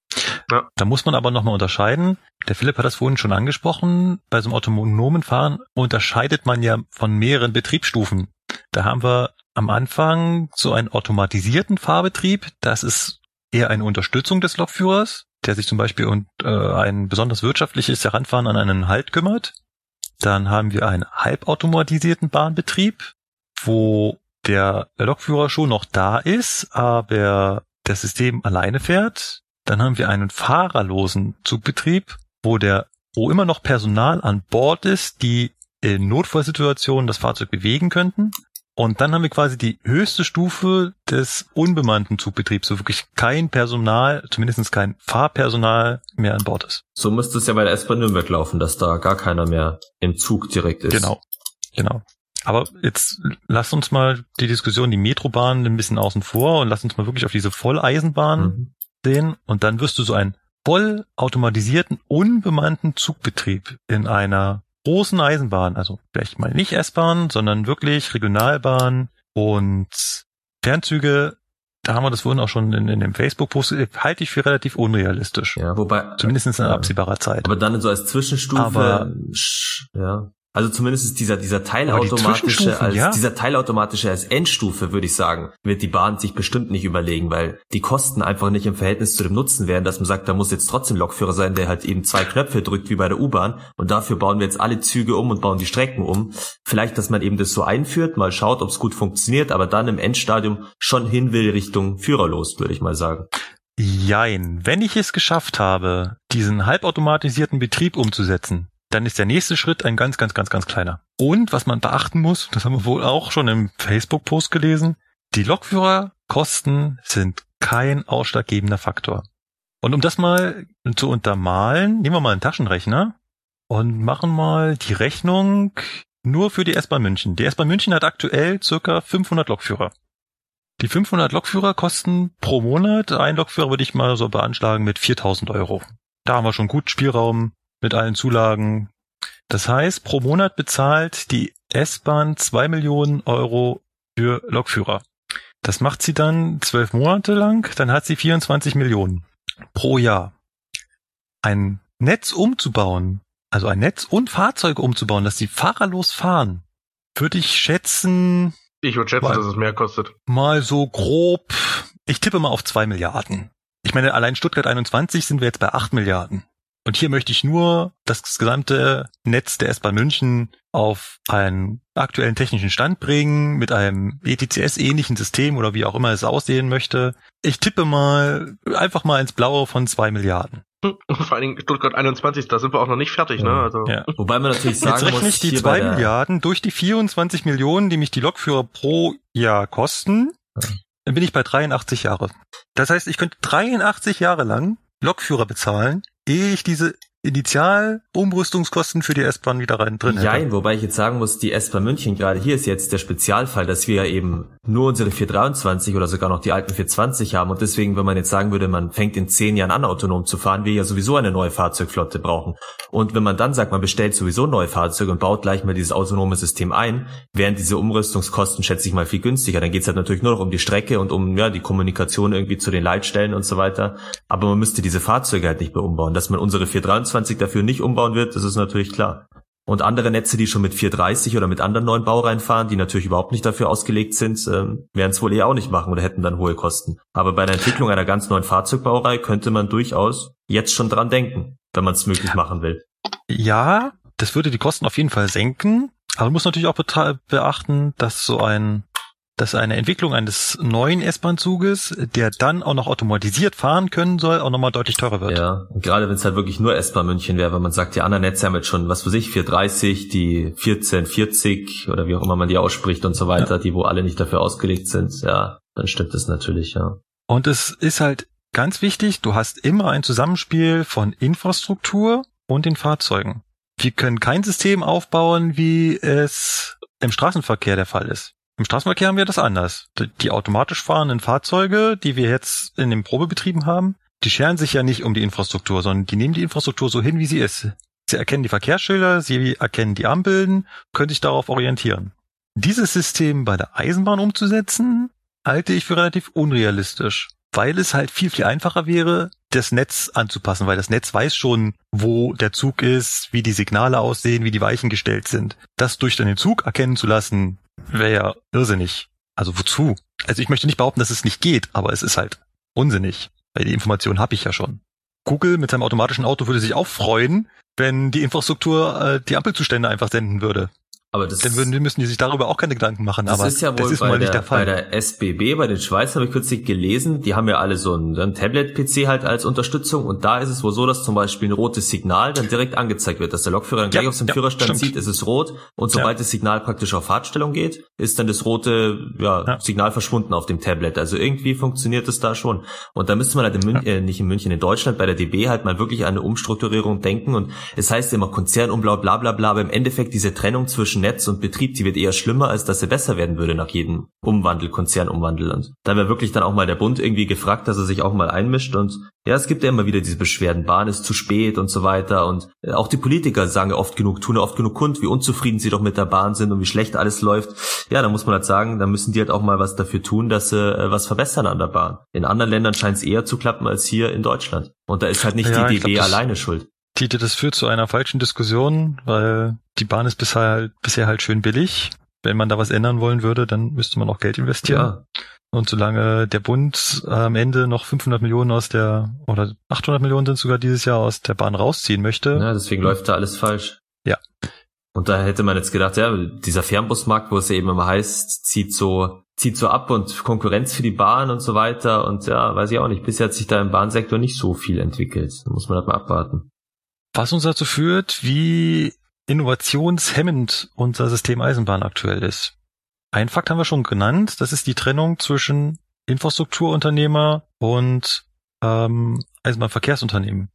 Ja. Da muss man aber nochmal unterscheiden. Der Philipp hat das vorhin schon angesprochen. Bei so einem autonomen Fahren unterscheidet man ja von mehreren Betriebsstufen. Da haben wir am Anfang so einen automatisierten Fahrbetrieb. Das ist eher eine Unterstützung des Lokführers, der sich zum Beispiel um äh, ein besonders wirtschaftliches Heranfahren an einen Halt kümmert. Dann haben wir einen halbautomatisierten Bahnbetrieb, wo der Lokführer schon noch da ist, aber das System alleine fährt. Dann haben wir einen fahrerlosen Zugbetrieb, wo der wo immer noch Personal an Bord ist, die in Notfallsituationen das Fahrzeug bewegen könnten. Und dann haben wir quasi die höchste Stufe des unbemannten Zugbetriebs, so wirklich kein Personal, zumindest kein Fahrpersonal mehr an Bord ist. So müsste es ja bei der S-Bahn Nürnberg laufen, dass da gar keiner mehr im Zug direkt ist. Genau, genau. Aber jetzt lass uns mal die Diskussion, die Metrobahn ein bisschen außen vor und lass uns mal wirklich auf diese Volleisenbahn mhm. sehen. Und dann wirst du so einen vollautomatisierten, unbemannten Zugbetrieb in einer großen Eisenbahn, also vielleicht mal nicht S-Bahn, sondern wirklich Regionalbahn und Fernzüge, da haben wir das vorhin auch schon in, in dem Facebook-Post, halte ich für relativ unrealistisch. Ja, wobei. Zumindest in absehbarer Zeit. Aber dann so als Zwischenstufe, aber, ja. Also zumindest ist dieser, dieser teilautomatische, als, ja. dieser teilautomatische als Endstufe, würde ich sagen, wird die Bahn sich bestimmt nicht überlegen, weil die Kosten einfach nicht im Verhältnis zu dem Nutzen wären, dass man sagt, da muss jetzt trotzdem Lokführer sein, der halt eben zwei Knöpfe drückt, wie bei der U-Bahn, und dafür bauen wir jetzt alle Züge um und bauen die Strecken um. Vielleicht, dass man eben das so einführt, mal schaut, ob es gut funktioniert, aber dann im Endstadium schon hin will Richtung Führerlos, würde ich mal sagen. Jein. Wenn ich es geschafft habe, diesen halbautomatisierten Betrieb umzusetzen, dann ist der nächste Schritt ein ganz, ganz, ganz, ganz kleiner. Und was man beachten muss, das haben wir wohl auch schon im Facebook-Post gelesen, die Lokführerkosten sind kein ausschlaggebender Faktor. Und um das mal zu untermalen, nehmen wir mal einen Taschenrechner und machen mal die Rechnung nur für die S-Bahn München. Die S-Bahn München hat aktuell circa 500 Lokführer. Die 500 Lokführer kosten pro Monat, ein Lokführer würde ich mal so beanschlagen mit 4000 Euro. Da haben wir schon gut Spielraum, mit allen Zulagen. Das heißt, pro Monat bezahlt die S-Bahn zwei Millionen Euro für Lokführer. Das macht sie dann zwölf Monate lang, dann hat sie 24 Millionen pro Jahr. Ein Netz umzubauen, also ein Netz und Fahrzeuge umzubauen, dass sie fahrerlos fahren, würde ich schätzen. Ich würde schätzen, mal, dass es mehr kostet. Mal so grob. Ich tippe mal auf zwei Milliarden. Ich meine, allein Stuttgart 21 sind wir jetzt bei acht Milliarden. Und hier möchte ich nur das gesamte Netz der S-Bahn München auf einen aktuellen technischen Stand bringen, mit einem ETCS-ähnlichen System oder wie auch immer es aussehen möchte. Ich tippe mal einfach mal ins Blaue von zwei Milliarden. Vor allen Dingen Stuttgart 21, da sind wir auch noch nicht fertig, ne? Also. Ja. Wobei man natürlich sagen Jetzt rechne muss, ich die zwei Milliarden durch die 24 Millionen, die mich die Lokführer pro Jahr kosten, dann bin ich bei 83 Jahre. Das heißt, ich könnte 83 Jahre lang Lokführer bezahlen, ich diese Initial-Umrüstungskosten für die S-Bahn wieder rein drin. Nein, wobei ich jetzt sagen muss, die S-Bahn München gerade hier ist jetzt der Spezialfall, dass wir ja eben nur unsere 423 oder sogar noch die alten 420 haben und deswegen, wenn man jetzt sagen würde, man fängt in zehn Jahren an, autonom zu fahren, wir ja sowieso eine neue Fahrzeugflotte brauchen. Und wenn man dann sagt, man bestellt sowieso neue Fahrzeuge und baut gleich mal dieses autonome System ein, wären diese Umrüstungskosten, schätze ich mal, viel günstiger. Dann geht's halt natürlich nur noch um die Strecke und um ja die Kommunikation irgendwie zu den Leitstellen und so weiter. Aber man müsste diese Fahrzeuge halt nicht mehr umbauen. Dass man unsere 423 dafür nicht umbauen wird, das ist natürlich klar. Und andere Netze, die schon mit 430 oder mit anderen neuen Baureihen fahren, die natürlich überhaupt nicht dafür ausgelegt sind, ähm, werden es wohl eher auch nicht machen oder hätten dann hohe Kosten. Aber bei der Entwicklung einer ganz neuen Fahrzeugbaureihe könnte man durchaus jetzt schon dran denken, wenn man es möglich machen will. Ja, das würde die Kosten auf jeden Fall senken. Aber man muss natürlich auch beachten, dass so ein dass eine Entwicklung eines neuen S-Bahn-Zuges, der dann auch noch automatisiert fahren können soll, auch nochmal deutlich teurer wird. Ja, und gerade wenn es halt wirklich nur S-Bahn München wäre, wenn man sagt, die anderen Netze haben jetzt schon, was für sich, 430, die 1440 oder wie auch immer man die ausspricht und so weiter, ja. die wo alle nicht dafür ausgelegt sind, ja, dann stimmt es natürlich, ja. Und es ist halt ganz wichtig, du hast immer ein Zusammenspiel von Infrastruktur und den Fahrzeugen. Wir können kein System aufbauen, wie es im Straßenverkehr der Fall ist. Im Straßenverkehr haben wir das anders. Die automatisch fahrenden Fahrzeuge, die wir jetzt in den Probebetrieben haben, die scheren sich ja nicht um die Infrastruktur, sondern die nehmen die Infrastruktur so hin, wie sie ist. Sie erkennen die Verkehrsschilder, sie erkennen die Ampeln, können sich darauf orientieren. Dieses System bei der Eisenbahn umzusetzen, halte ich für relativ unrealistisch, weil es halt viel, viel einfacher wäre, das Netz anzupassen, weil das Netz weiß schon, wo der Zug ist, wie die Signale aussehen, wie die Weichen gestellt sind. Das durch den Zug erkennen zu lassen, wäre ja irrsinnig. Also wozu? Also ich möchte nicht behaupten, dass es nicht geht, aber es ist halt unsinnig, weil die Information habe ich ja schon. Google mit seinem automatischen Auto würde sich auch freuen, wenn die Infrastruktur äh, die Ampelzustände einfach senden würde. Aber das dann würden, müssen die sich darüber auch keine Gedanken machen. Das aber ist ja wohl das ist bei, der, der bei der SBB, bei den Schweizern habe ich kürzlich gelesen, die haben ja alle so ein, ein Tablet-PC halt als Unterstützung und da ist es wohl so, dass zum Beispiel ein rotes Signal dann direkt angezeigt wird, dass der Lokführer dann gleich ja, auf seinem ja, Führerstand stimmt. sieht, ist es rot und sobald ja. das Signal praktisch auf Fahrtstellung geht, ist dann das rote ja, Signal verschwunden auf dem Tablet. Also irgendwie funktioniert es da schon. Und da müsste man halt in München, äh, nicht in München, in Deutschland bei der DB halt mal wirklich an eine Umstrukturierung denken und es heißt immer Konzernumblau, bla bla bla, aber im Endeffekt diese Trennung zwischen Netz und Betrieb, die wird eher schlimmer, als dass sie besser werden würde nach jedem Umwandel, Konzernumwandel. Und da wäre wirklich dann auch mal der Bund irgendwie gefragt, dass er sich auch mal einmischt. Und ja, es gibt ja immer wieder diese Beschwerden, Bahn ist zu spät und so weiter. Und äh, auch die Politiker sagen oft genug, tun ja oft genug kund, wie unzufrieden sie doch mit der Bahn sind und wie schlecht alles läuft. Ja, da muss man halt sagen, da müssen die halt auch mal was dafür tun, dass sie äh, was verbessern an der Bahn. In anderen Ländern scheint es eher zu klappen als hier in Deutschland. Und da ist halt nicht ja, die DB glaub, alleine schuld. Tite, das führt zu einer falschen Diskussion, weil die Bahn ist bisher halt, bisher halt schön billig. Wenn man da was ändern wollen würde, dann müsste man auch Geld investieren. Ja. Und solange der Bund am Ende noch 500 Millionen aus der, oder 800 Millionen sind sogar dieses Jahr aus der Bahn rausziehen möchte. Ja, deswegen läuft da alles falsch. Ja. Und da hätte man jetzt gedacht, ja, dieser Fernbusmarkt, wo es ja eben immer heißt, zieht so, zieht so ab und Konkurrenz für die Bahn und so weiter. Und ja, weiß ich auch nicht. Bisher hat sich da im Bahnsektor nicht so viel entwickelt. Da muss man halt mal abwarten. Was uns dazu führt, wie innovationshemmend unser System Eisenbahn aktuell ist. Ein Fakt haben wir schon genannt, das ist die Trennung zwischen Infrastrukturunternehmer und ähm, Eisenbahnverkehrsunternehmen.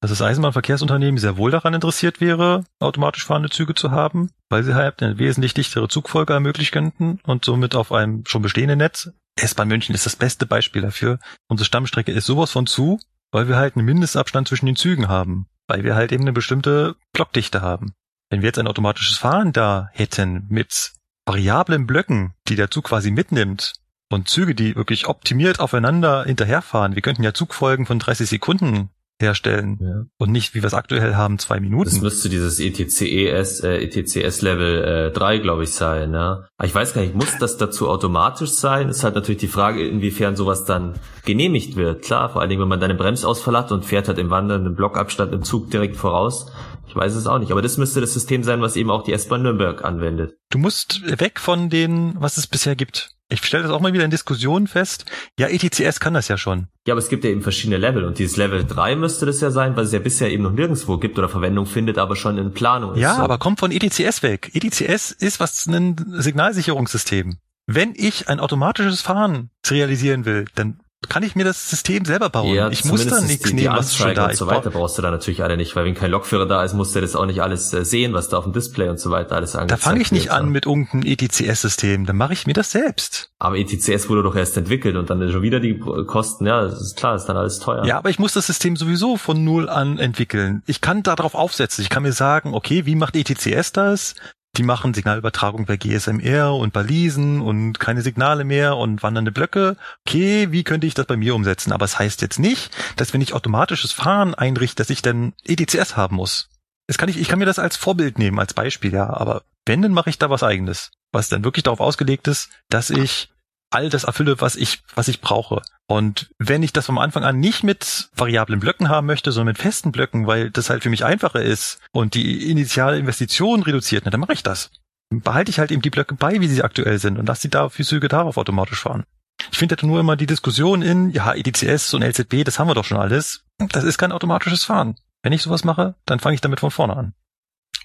Dass das Eisenbahnverkehrsunternehmen sehr wohl daran interessiert wäre, automatisch fahrende Züge zu haben, weil sie halt eine wesentlich dichtere Zugfolge ermöglichen könnten und somit auf einem schon bestehenden Netz. S-Bahn München ist das beste Beispiel dafür. Unsere Stammstrecke ist sowas von zu, weil wir halt einen Mindestabstand zwischen den Zügen haben weil wir halt eben eine bestimmte Blockdichte haben. Wenn wir jetzt ein automatisches Fahren da hätten mit variablen Blöcken, die der Zug quasi mitnimmt und Züge, die wirklich optimiert aufeinander hinterherfahren, wir könnten ja Zugfolgen von 30 Sekunden herstellen ja. und nicht, wie wir es aktuell haben, zwei Minuten. Das müsste dieses ETCES, äh, ETCS Level äh, 3, glaube ich, sein. Ne? Aber ich weiß gar nicht, muss das dazu automatisch sein? Ist halt natürlich die Frage, inwiefern sowas dann genehmigt wird. Klar, vor allen Dingen, wenn man dann einen Bremsausfall hat und fährt halt im wandernden Blockabstand im Zug direkt voraus. Ich weiß es auch nicht, aber das müsste das System sein, was eben auch die S-Bahn Nürnberg anwendet. Du musst weg von den, was es bisher gibt ich stelle das auch mal wieder in Diskussionen fest. Ja, ETCS kann das ja schon. Ja, aber es gibt ja eben verschiedene Level und dieses Level 3 müsste das ja sein, weil es ja bisher eben noch nirgendwo gibt oder Verwendung findet, aber schon in Planung ist. Ja, so. aber kommt von ETCS weg. ETCS ist was ein Signalsicherungssystem. Wenn ich ein automatisches Fahren realisieren will, dann kann ich mir das System selber bauen. Ja, ich muss da nichts die, nehmen, was schon da ist. und so weiter brauchst du da natürlich alle nicht, weil wenn kein Lokführer da ist, musst du das auch nicht alles äh, sehen, was da auf dem Display und so weiter alles angezeigt Da fange ich nicht an mit irgendeinem ETCS-System, dann mache ich mir das selbst. Aber ETCS wurde doch erst entwickelt und dann schon wieder die Kosten, ja, das ist klar, ist dann alles teuer. Ja, aber ich muss das System sowieso von null an entwickeln. Ich kann darauf aufsetzen. Ich kann mir sagen, okay, wie macht ETCS das? Die machen Signalübertragung per GSMR und Balisen und keine Signale mehr und wandernde Blöcke. Okay, wie könnte ich das bei mir umsetzen? Aber es das heißt jetzt nicht, dass wenn ich automatisches Fahren einrichte, dass ich dann EDCS haben muss. Das kann ich, ich kann mir das als Vorbild nehmen, als Beispiel, ja. Aber wenn, dann mache ich da was eigenes, was dann wirklich darauf ausgelegt ist, dass ich all das erfülle, was ich, was ich brauche. Und wenn ich das vom Anfang an nicht mit variablen Blöcken haben möchte, sondern mit festen Blöcken, weil das halt für mich einfacher ist und die initiale Investition reduziert, dann mache ich das. Behalte ich halt eben die Blöcke bei, wie sie aktuell sind und lasse die da für Züge darauf automatisch fahren. Ich finde halt nur immer die Diskussion in, ja, EDCS und LZB, das haben wir doch schon alles. Das ist kein automatisches Fahren. Wenn ich sowas mache, dann fange ich damit von vorne an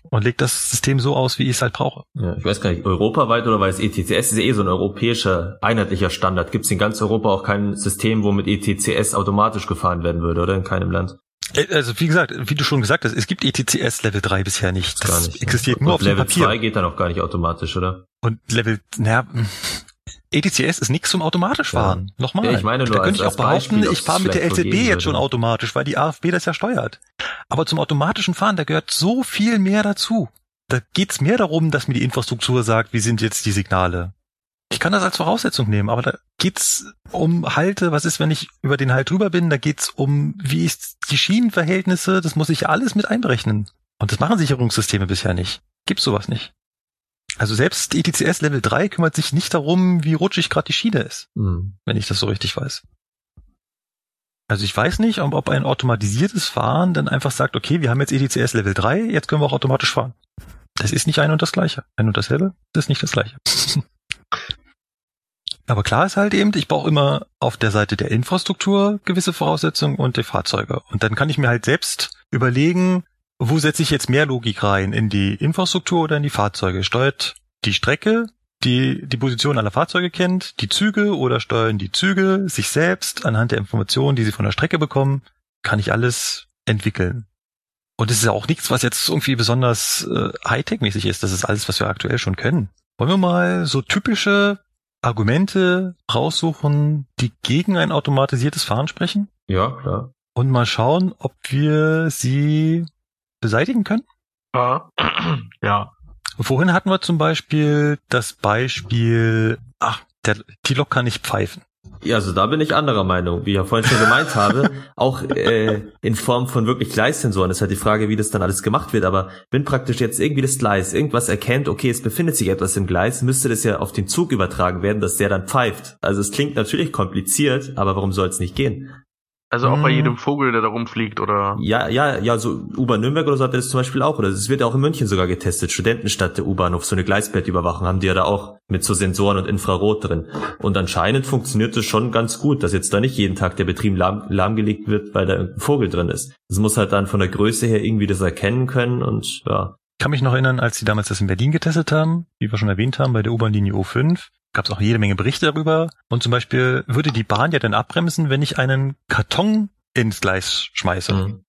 und legt das System so aus, wie ich es halt brauche. Ja, ich weiß gar nicht, europaweit oder weil es ETCS ist eh so ein europäischer, einheitlicher Standard. Gibt es in ganz Europa auch kein System, wo mit ETCS automatisch gefahren werden würde, oder? In keinem Land? Äh, also wie gesagt, wie du schon gesagt hast, es gibt ETCS Level 3 bisher nicht. Das, das nicht, existiert ne? nur auf Level dem Papier. Level 2 geht dann auch gar nicht automatisch, oder? Und Level, naja, ETCS ist nichts zum automatisch fahren. Ja. Nochmal. Ja, ich meine nur da könnte ich auch behaupten, ich fahre mit der LZB jetzt schon automatisch, weil die AFB das ja steuert. Aber zum automatischen Fahren, da gehört so viel mehr dazu. Da geht's mehr darum, dass mir die Infrastruktur sagt, wie sind jetzt die Signale. Ich kann das als Voraussetzung nehmen, aber da geht's um Halte, was ist, wenn ich über den Halt drüber bin, da geht's um, wie ist die Schienenverhältnisse, das muss ich alles mit einberechnen. Und das machen Sicherungssysteme bisher nicht. Gibt's sowas nicht. Also selbst ETCS Level 3 kümmert sich nicht darum, wie rutschig gerade die Schiene ist, mhm. wenn ich das so richtig weiß. Also ich weiß nicht, ob ein automatisiertes Fahren dann einfach sagt, okay, wir haben jetzt ETCS Level 3, jetzt können wir auch automatisch fahren. Das ist nicht ein und das gleiche. Ein und dasselbe, das ist nicht das gleiche. Aber klar ist halt eben, ich brauche immer auf der Seite der Infrastruktur gewisse Voraussetzungen und die Fahrzeuge. Und dann kann ich mir halt selbst überlegen, wo setze ich jetzt mehr Logik rein? In die Infrastruktur oder in die Fahrzeuge? Steuert die Strecke, die die Position aller Fahrzeuge kennt, die Züge oder steuern die Züge sich selbst anhand der Informationen, die sie von der Strecke bekommen? Kann ich alles entwickeln. Und es ist ja auch nichts, was jetzt irgendwie besonders äh, Hightech-mäßig ist. Das ist alles, was wir aktuell schon können. Wollen wir mal so typische Argumente raussuchen, die gegen ein automatisiertes Fahren sprechen? Ja, klar. Und mal schauen, ob wir sie beseitigen können? Ja. ja. Vorhin hatten wir zum Beispiel das Beispiel, ach, der T-Lok kann nicht pfeifen. Ja, also da bin ich anderer Meinung, wie ich ja vorhin schon gemeint habe, auch äh, in Form von wirklich Gleissensoren. Das ist halt die Frage, wie das dann alles gemacht wird. Aber wenn praktisch jetzt irgendwie das Gleis irgendwas erkennt, okay, es befindet sich etwas im Gleis, müsste das ja auf den Zug übertragen werden, dass der dann pfeift. Also es klingt natürlich kompliziert, aber warum soll es nicht gehen? Also auch bei hm. jedem Vogel, der da rumfliegt, oder? Ja, ja, ja, so U-Bahn Nürnberg oder so hat das zum Beispiel auch, oder es wird ja auch in München sogar getestet. Studentenstadt der U-Bahnhof, so eine Gleisbettüberwachung haben die ja da auch mit so Sensoren und Infrarot drin. Und anscheinend funktioniert es schon ganz gut, dass jetzt da nicht jeden Tag der Betrieb lahm, lahmgelegt wird, weil da irgendein Vogel drin ist. Es muss halt dann von der Größe her irgendwie das erkennen können und ja. Ich kann mich noch erinnern, als sie damals das in Berlin getestet haben, wie wir schon erwähnt haben, bei der U-Bahn-Linie O5, gab es auch jede Menge Berichte darüber. Und zum Beispiel würde die Bahn ja dann abbremsen, wenn ich einen Karton ins Gleis schmeiße. Mhm.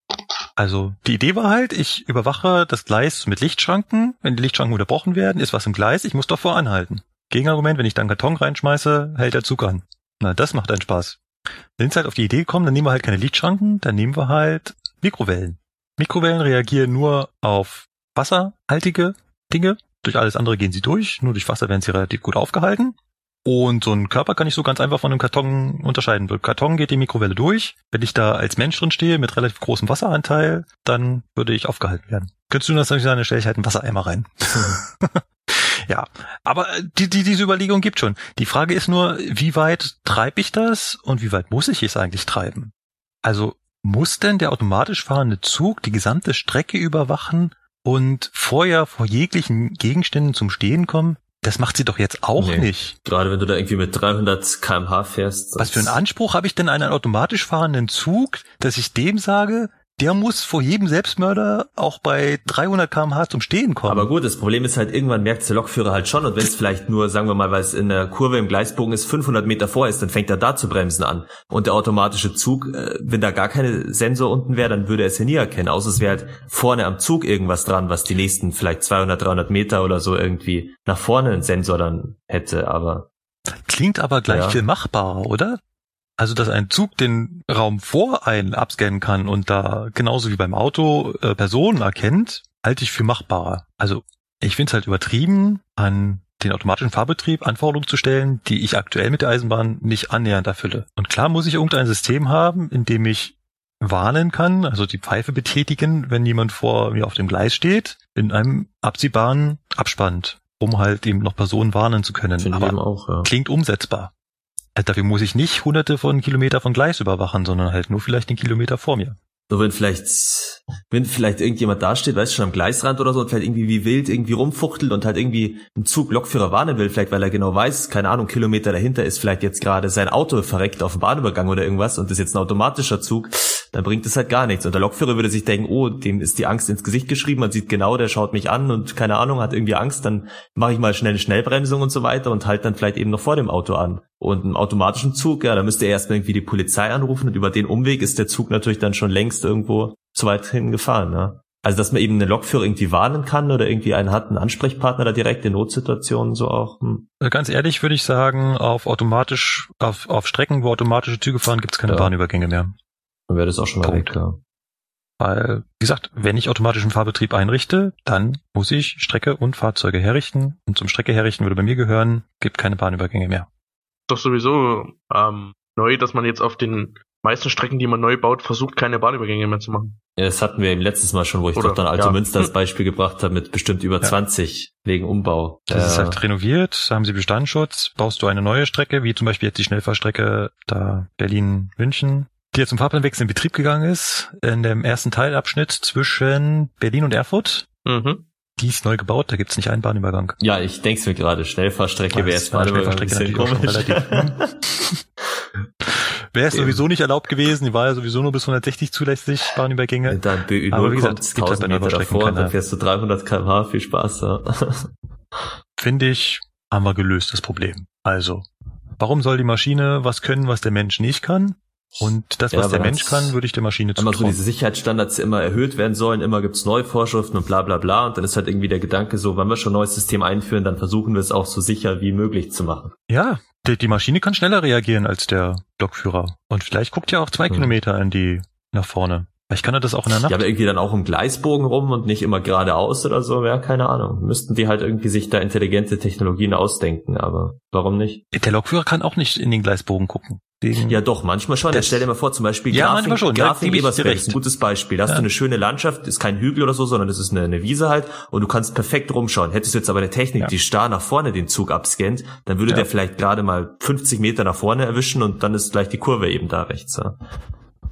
Also die Idee war halt, ich überwache das Gleis mit Lichtschranken. Wenn die Lichtschranken unterbrochen werden, ist was im Gleis, ich muss davor anhalten. Gegenargument, wenn ich dann Karton reinschmeiße, hält der Zug an. Na, das macht einen Spaß. Dann sind halt auf die Idee gekommen, dann nehmen wir halt keine Lichtschranken, dann nehmen wir halt Mikrowellen. Mikrowellen reagieren nur auf wasserhaltige Dinge. Durch alles andere gehen sie durch, nur durch Wasser werden sie relativ gut aufgehalten. Und so ein Körper kann ich so ganz einfach von einem Karton unterscheiden. Der Karton geht die Mikrowelle durch. Wenn ich da als Mensch drin stehe mit relativ großem Wasseranteil, dann würde ich aufgehalten werden. Könntest du das natürlich sagen, dann stelle ich halt einen Wassereimer rein. ja, aber äh, die, die, diese Überlegung gibt schon. Die Frage ist nur, wie weit treibe ich das und wie weit muss ich es eigentlich treiben? Also muss denn der automatisch fahrende Zug die gesamte Strecke überwachen und vorher vor jeglichen Gegenständen zum Stehen kommen? Das macht sie doch jetzt auch nee. nicht. Gerade wenn du da irgendwie mit 300 kmh fährst. Was für einen Anspruch habe ich denn an einen automatisch fahrenden Zug, dass ich dem sage, der muss vor jedem Selbstmörder auch bei 300 kmh zum Stehen kommen. Aber gut, das Problem ist halt, irgendwann merkt der Lokführer halt schon und wenn es vielleicht nur, sagen wir mal, weil es in der Kurve im Gleisbogen ist, 500 Meter vor ist, dann fängt er da zu bremsen an. Und der automatische Zug, äh, wenn da gar keine Sensor unten wäre, dann würde er es ja nie erkennen, außer es wäre halt vorne am Zug irgendwas dran, was die nächsten vielleicht 200, 300 Meter oder so irgendwie nach vorne einen Sensor dann hätte, aber... Klingt aber gleich ja. viel machbarer, oder? Also, dass ein Zug den Raum vor einen abscannen kann und da genauso wie beim Auto äh, Personen erkennt, halte ich für machbarer. Also, ich finde es halt übertrieben, an den automatischen Fahrbetrieb Anforderungen zu stellen, die ich aktuell mit der Eisenbahn nicht annähernd erfülle. Und klar muss ich irgendein System haben, in dem ich warnen kann, also die Pfeife betätigen, wenn jemand vor mir auf dem Gleis steht, in einem absehbaren Abspann, um halt eben noch Personen warnen zu können. Find Aber auch, ja. klingt umsetzbar. Also dafür muss ich nicht hunderte von Kilometer von Gleis überwachen, sondern halt nur vielleicht den Kilometer vor mir. So wenn vielleicht, wenn vielleicht irgendjemand dasteht, weißt du, schon am Gleisrand oder so und vielleicht irgendwie wie wild irgendwie rumfuchtelt und halt irgendwie einen Zug Lokführer warnen will, vielleicht weil er genau weiß, keine Ahnung, Kilometer dahinter ist vielleicht jetzt gerade sein Auto verreckt auf dem Bahnübergang oder irgendwas und ist jetzt ein automatischer Zug, dann bringt es halt gar nichts. Und der Lokführer würde sich denken, oh, dem ist die Angst ins Gesicht geschrieben, man sieht genau, der schaut mich an und keine Ahnung, hat irgendwie Angst, dann mache ich mal schnell eine Schnellbremsung und so weiter und halt dann vielleicht eben noch vor dem Auto an. Und im automatischen Zug, ja, da müsste er erstmal irgendwie die Polizei anrufen und über den Umweg ist der Zug natürlich dann schon längst irgendwo zu weit hin gefahren, ne? Also, dass man eben eine Lokführer irgendwie warnen kann oder irgendwie einen hat, einen Ansprechpartner da direkt in Notsituationen so auch. Hm. Also ganz ehrlich würde ich sagen, auf automatisch, auf, auf Strecken, wo automatische Züge fahren, gibt es keine ja. Bahnübergänge mehr. Dann wäre das auch schon mal Punkt. weg, ja. Weil, wie gesagt, wenn ich automatischen Fahrbetrieb einrichte, dann muss ich Strecke und Fahrzeuge herrichten. Und zum Strecke herrichten würde bei mir gehören, gibt keine Bahnübergänge mehr. Doch sowieso ähm, neu, dass man jetzt auf den meisten Strecken, die man neu baut, versucht, keine Bahnübergänge mehr zu machen. Ja, das hatten wir eben letztes Mal schon, wo ich Oder, doch dann Alte ja. Münster als Beispiel gebracht habe mit bestimmt über ja. 20 wegen Umbau. Das äh, ist halt renoviert, da haben sie Bestandsschutz, baust du eine neue Strecke, wie zum Beispiel jetzt die Schnellfahrstrecke da Berlin-München, die jetzt zum Fahrplanwechsel in Betrieb gegangen ist, in dem ersten Teilabschnitt zwischen Berlin und Erfurt. Mhm. die ist neu gebaut, da gibt's nicht einen Bahnübergang. Ja, ich denk's mir gerade, Schnellfahrstrecke wäre jetzt Bahnübergang ein komisch. Wäre es sowieso nicht erlaubt gewesen, die war ja sowieso nur bis 160 zulässig, Bahnübergänge. Dann BÜ Aber wie gesagt, es gibt 1000 halt Meter davor, keine... dann fährst du 300 kmh, viel Spaß. Ja. Finde ich, haben wir gelöst, das Problem. Also, warum soll die Maschine was können, was der Mensch nicht kann? Und das, was ja, der Mensch kann, würde ich der Maschine zutrauen. So diese Sicherheitsstandards immer erhöht werden sollen, immer gibt's neue Vorschriften und bla bla bla. Und dann ist halt irgendwie der Gedanke so, wenn wir schon ein neues System einführen, dann versuchen wir es auch so sicher wie möglich zu machen. Ja, die, die Maschine kann schneller reagieren als der Lokführer. Und vielleicht guckt ja auch zwei hm. Kilometer in die nach vorne. Vielleicht kann er das auch in der Nacht. Ja, aber irgendwie dann auch im Gleisbogen rum und nicht immer geradeaus oder so, ja, keine Ahnung. Müssten die halt irgendwie sich da intelligente Technologien ausdenken, aber warum nicht? Der Lokführer kann auch nicht in den Gleisbogen gucken. Wegen ja, doch, manchmal schon. Jetzt stell dir mal vor, zum Beispiel ja, Grafing, schon. Grafing Ebersberg ist ein gutes Beispiel. Da hast ja. du eine schöne Landschaft, ist kein Hügel oder so, sondern das ist eine, eine Wiese halt und du kannst perfekt rumschauen. Hättest du jetzt aber eine Technik, ja. die starr nach vorne den Zug abscannt, dann würde ja. der vielleicht gerade mal 50 Meter nach vorne erwischen und dann ist gleich die Kurve eben da rechts. Ja.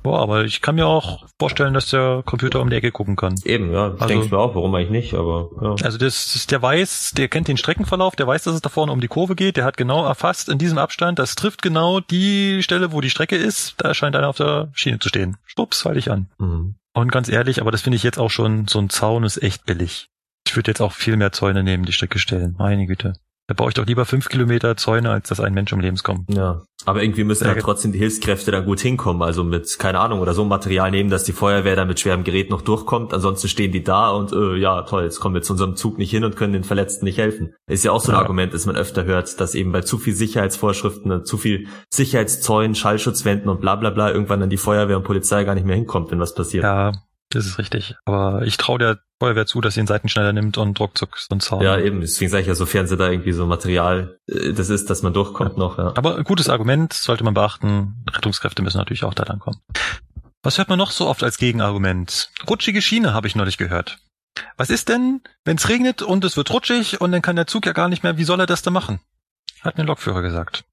Boah, aber ich kann mir auch vorstellen, dass der Computer um die Ecke gucken kann. Eben, ja. Also, denke ich mir auch, warum eigentlich nicht, aber ja. Also das ist, der weiß, der kennt den Streckenverlauf, der weiß, dass es da vorne um die Kurve geht, der hat genau erfasst in diesem Abstand, das trifft genau die Stelle, wo die Strecke ist, da scheint einer auf der Schiene zu stehen. Stups, halte ich an. Mhm. Und ganz ehrlich, aber das finde ich jetzt auch schon, so ein Zaun ist echt billig. Ich würde jetzt auch viel mehr Zäune neben die Strecke stellen. Meine Güte. Da baue ich doch lieber fünf Kilometer Zäune, als dass ein Mensch um Lebens kommt. Ja, aber irgendwie müssen ja trotzdem die Hilfskräfte da gut hinkommen. Also mit, keine Ahnung, oder so Material nehmen, dass die Feuerwehr da mit schwerem Gerät noch durchkommt. Ansonsten stehen die da und äh, ja, toll, jetzt kommen wir zu unserem Zug nicht hin und können den Verletzten nicht helfen. Ist ja auch so ein ja. Argument, das man öfter hört, dass eben bei zu viel Sicherheitsvorschriften, zu viel Sicherheitszäunen, Schallschutzwänden und bla bla bla irgendwann dann die Feuerwehr und Polizei gar nicht mehr hinkommt, wenn was passiert. Ja, das ist richtig. Aber ich traue der Feuerwehr zu, dass sie den Seitenschneider nimmt und ruckzuck so ein Zaun. Ja, eben. Deswegen sage ich ja, sofern sie da irgendwie so Material äh, das ist, dass man durchkommt ja. noch. Ja. Aber ein gutes Argument, sollte man beachten. Rettungskräfte müssen natürlich auch da dann kommen. Was hört man noch so oft als Gegenargument? Rutschige Schiene habe ich neulich gehört. Was ist denn, wenn es regnet und es wird rutschig und dann kann der Zug ja gar nicht mehr, wie soll er das da machen? Hat mir ein Lokführer gesagt.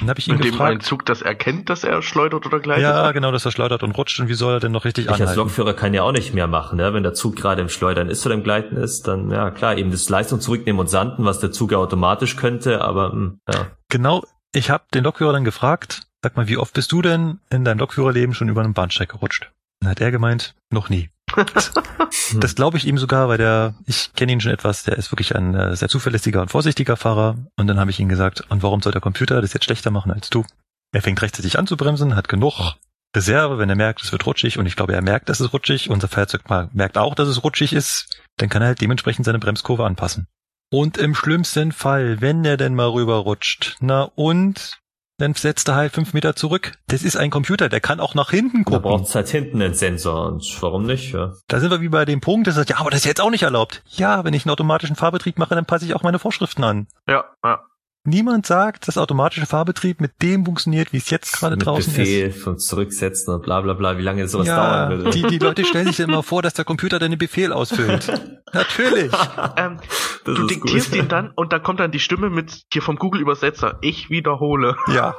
Dann hab ich ihn Mit gefragt. dem ein Zug das erkennt, dass er schleudert oder gleitet? Ja, genau, dass er schleudert und rutscht und wie soll er denn noch richtig ich anhalten? als Lokführer kann ja auch nicht mehr machen, ne? wenn der Zug gerade im Schleudern ist oder im Gleiten ist, dann ja klar, eben das Leistung zurücknehmen und sanden, was der Zug ja automatisch könnte, aber mh, hm, ja. Genau, ich habe den Lokführer dann gefragt, sag mal, wie oft bist du denn in deinem Lokführerleben schon über einen Bahnsteig gerutscht? Dann hat er gemeint, noch nie. Das glaube ich ihm sogar, weil der, ich kenne ihn schon etwas, der ist wirklich ein äh, sehr zuverlässiger und vorsichtiger Fahrer. Und dann habe ich ihm gesagt, und warum soll der Computer das jetzt schlechter machen als du? Er fängt rechtzeitig an zu bremsen, hat genug Reserve, wenn er merkt, es wird rutschig und ich glaube, er merkt, dass es rutschig. Unser Fahrzeug merkt auch, dass es rutschig ist. Dann kann er halt dementsprechend seine Bremskurve anpassen. Und im schlimmsten Fall, wenn er denn mal rüberrutscht, na und dann setzt er halt fünf Meter zurück. Das ist ein Computer, der kann auch nach hinten gucken. Da braucht es halt hinten einen Sensor und warum nicht? Ja. Da sind wir wie bei dem Punkt, der sagt, ja, aber das ist jetzt auch nicht erlaubt. Ja, wenn ich einen automatischen Fahrbetrieb mache, dann passe ich auch meine Vorschriften an. Ja, ja. Niemand sagt, dass automatische Fahrbetrieb mit dem funktioniert, wie es jetzt gerade draußen Befehl ist. Befehl von zurücksetzen und bla bla bla, wie lange sowas ja, dauern würde. Die, die Leute stellen sich immer vor, dass der Computer deine Befehl ausfüllt. Natürlich. ähm, du diktierst ihn dann und da kommt dann die Stimme mit hier vom Google Übersetzer. Ich wiederhole. Ja.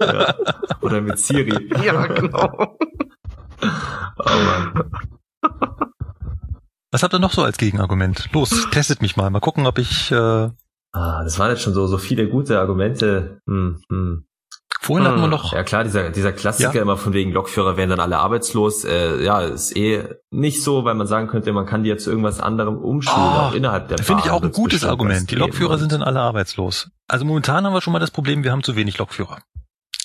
ja. Oder mit Siri. Ja, genau. oh Mann. Was habt ihr noch so als Gegenargument? Los, testet mich mal. Mal gucken, ob ich äh, Ah, das waren jetzt schon so, so viele gute Argumente. Hm, hm. Vorhin hatten wir hm. noch. Ja klar, dieser, dieser Klassiker ja. immer von wegen Lokführer werden dann alle arbeitslos. Äh, ja, ist eh nicht so, weil man sagen könnte, man kann die ja zu irgendwas anderem umschulen, oh, auch innerhalb der Finde ich auch ein gutes Argument. Die Lokführer sind dann alle arbeitslos. Also momentan haben wir schon mal das Problem, wir haben zu wenig Lokführer.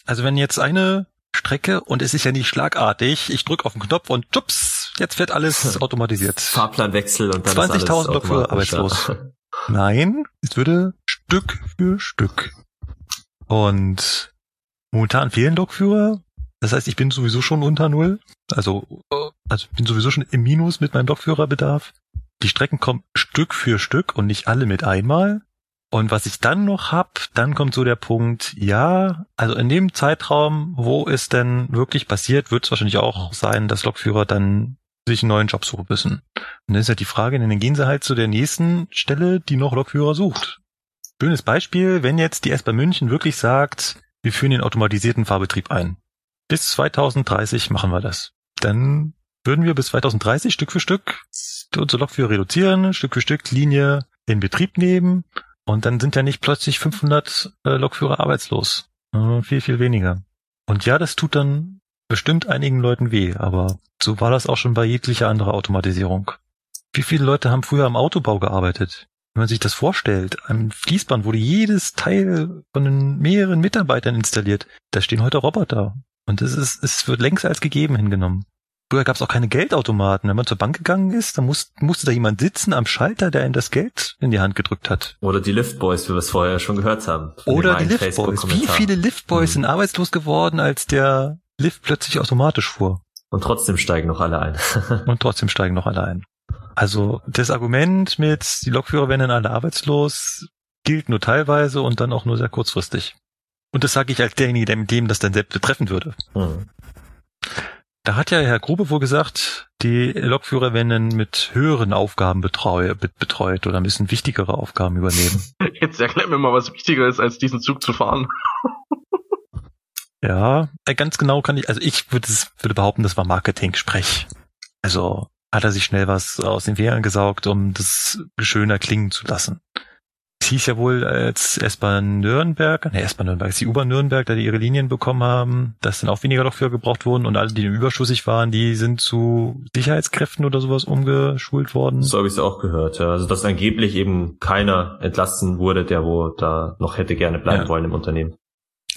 Also wenn jetzt eine Strecke und es ist ja nicht schlagartig, ich drücke auf den Knopf und tups, jetzt wird alles automatisiert. Fahrplanwechsel und dann 20.000 Lokführer arbeitslos. Nein, es würde Stück für Stück. Und momentan fehlen Lokführer. Das heißt, ich bin sowieso schon unter Null. Also, also bin sowieso schon im Minus mit meinem Lokführerbedarf. Die Strecken kommen Stück für Stück und nicht alle mit einmal. Und was ich dann noch hab, dann kommt so der Punkt, ja, also in dem Zeitraum, wo es denn wirklich passiert, wird es wahrscheinlich auch sein, dass Lokführer dann sich einen neuen Job suchen müssen. Und dann ist halt die Frage, dann gehen sie halt zu der nächsten Stelle, die noch Lokführer sucht. Schönes Beispiel, wenn jetzt die S-Bahn München wirklich sagt, wir führen den automatisierten Fahrbetrieb ein. Bis 2030 machen wir das. Dann würden wir bis 2030 Stück für Stück unsere Lokführer reduzieren, Stück für Stück Linie in Betrieb nehmen und dann sind ja nicht plötzlich 500 äh, Lokführer arbeitslos. Viel, viel weniger. Und ja, das tut dann bestimmt einigen Leuten weh, aber so war das auch schon bei jeglicher anderer Automatisierung. Wie viele Leute haben früher am Autobau gearbeitet? Wenn man sich das vorstellt, ein Fließband wurde jedes Teil von mehreren Mitarbeitern installiert. Da stehen heute Roboter. Und es ist, es wird längst als gegeben hingenommen. Früher gab es auch keine Geldautomaten. Wenn man zur Bank gegangen ist, dann muss, musste da jemand sitzen am Schalter, der ihm das Geld in die Hand gedrückt hat. Oder die Liftboys, wie wir es vorher schon gehört haben. Oder die Liftboys. Wie viele Liftboys hm. sind arbeitslos geworden, als der Lift plötzlich automatisch fuhr? Und trotzdem steigen noch alle ein. Und trotzdem steigen noch alle ein. Also das Argument mit, die Lokführer werden dann alle arbeitslos, gilt nur teilweise und dann auch nur sehr kurzfristig. Und das sage ich als derjenige, der mit dem das dann selbst betreffen würde. Hm. Da hat ja Herr Grube wohl gesagt, die Lokführer werden mit höheren Aufgaben betreut, betreut oder müssen wichtigere Aufgaben übernehmen. Jetzt erklär mir mal, was wichtiger ist, als diesen Zug zu fahren. ja, äh, ganz genau kann ich, also ich würde, würde behaupten, das war Marketing-Sprech. Also hat er sich schnell was aus den Fingern gesaugt, um das schöner klingen zu lassen. Es hieß ja wohl, als S-Bahn Nürnberg, ne, S-Bahn Nürnberg, als die U-Bahn Nürnberg, da die ihre Linien bekommen haben, dass dann auch weniger Lokführer gebraucht wurden und alle, die überschüssig waren, die sind zu Sicherheitskräften oder sowas umgeschult worden. So habe ich es auch gehört, ja. Also dass angeblich eben keiner entlassen wurde, der wo da noch hätte gerne bleiben ja. wollen im Unternehmen.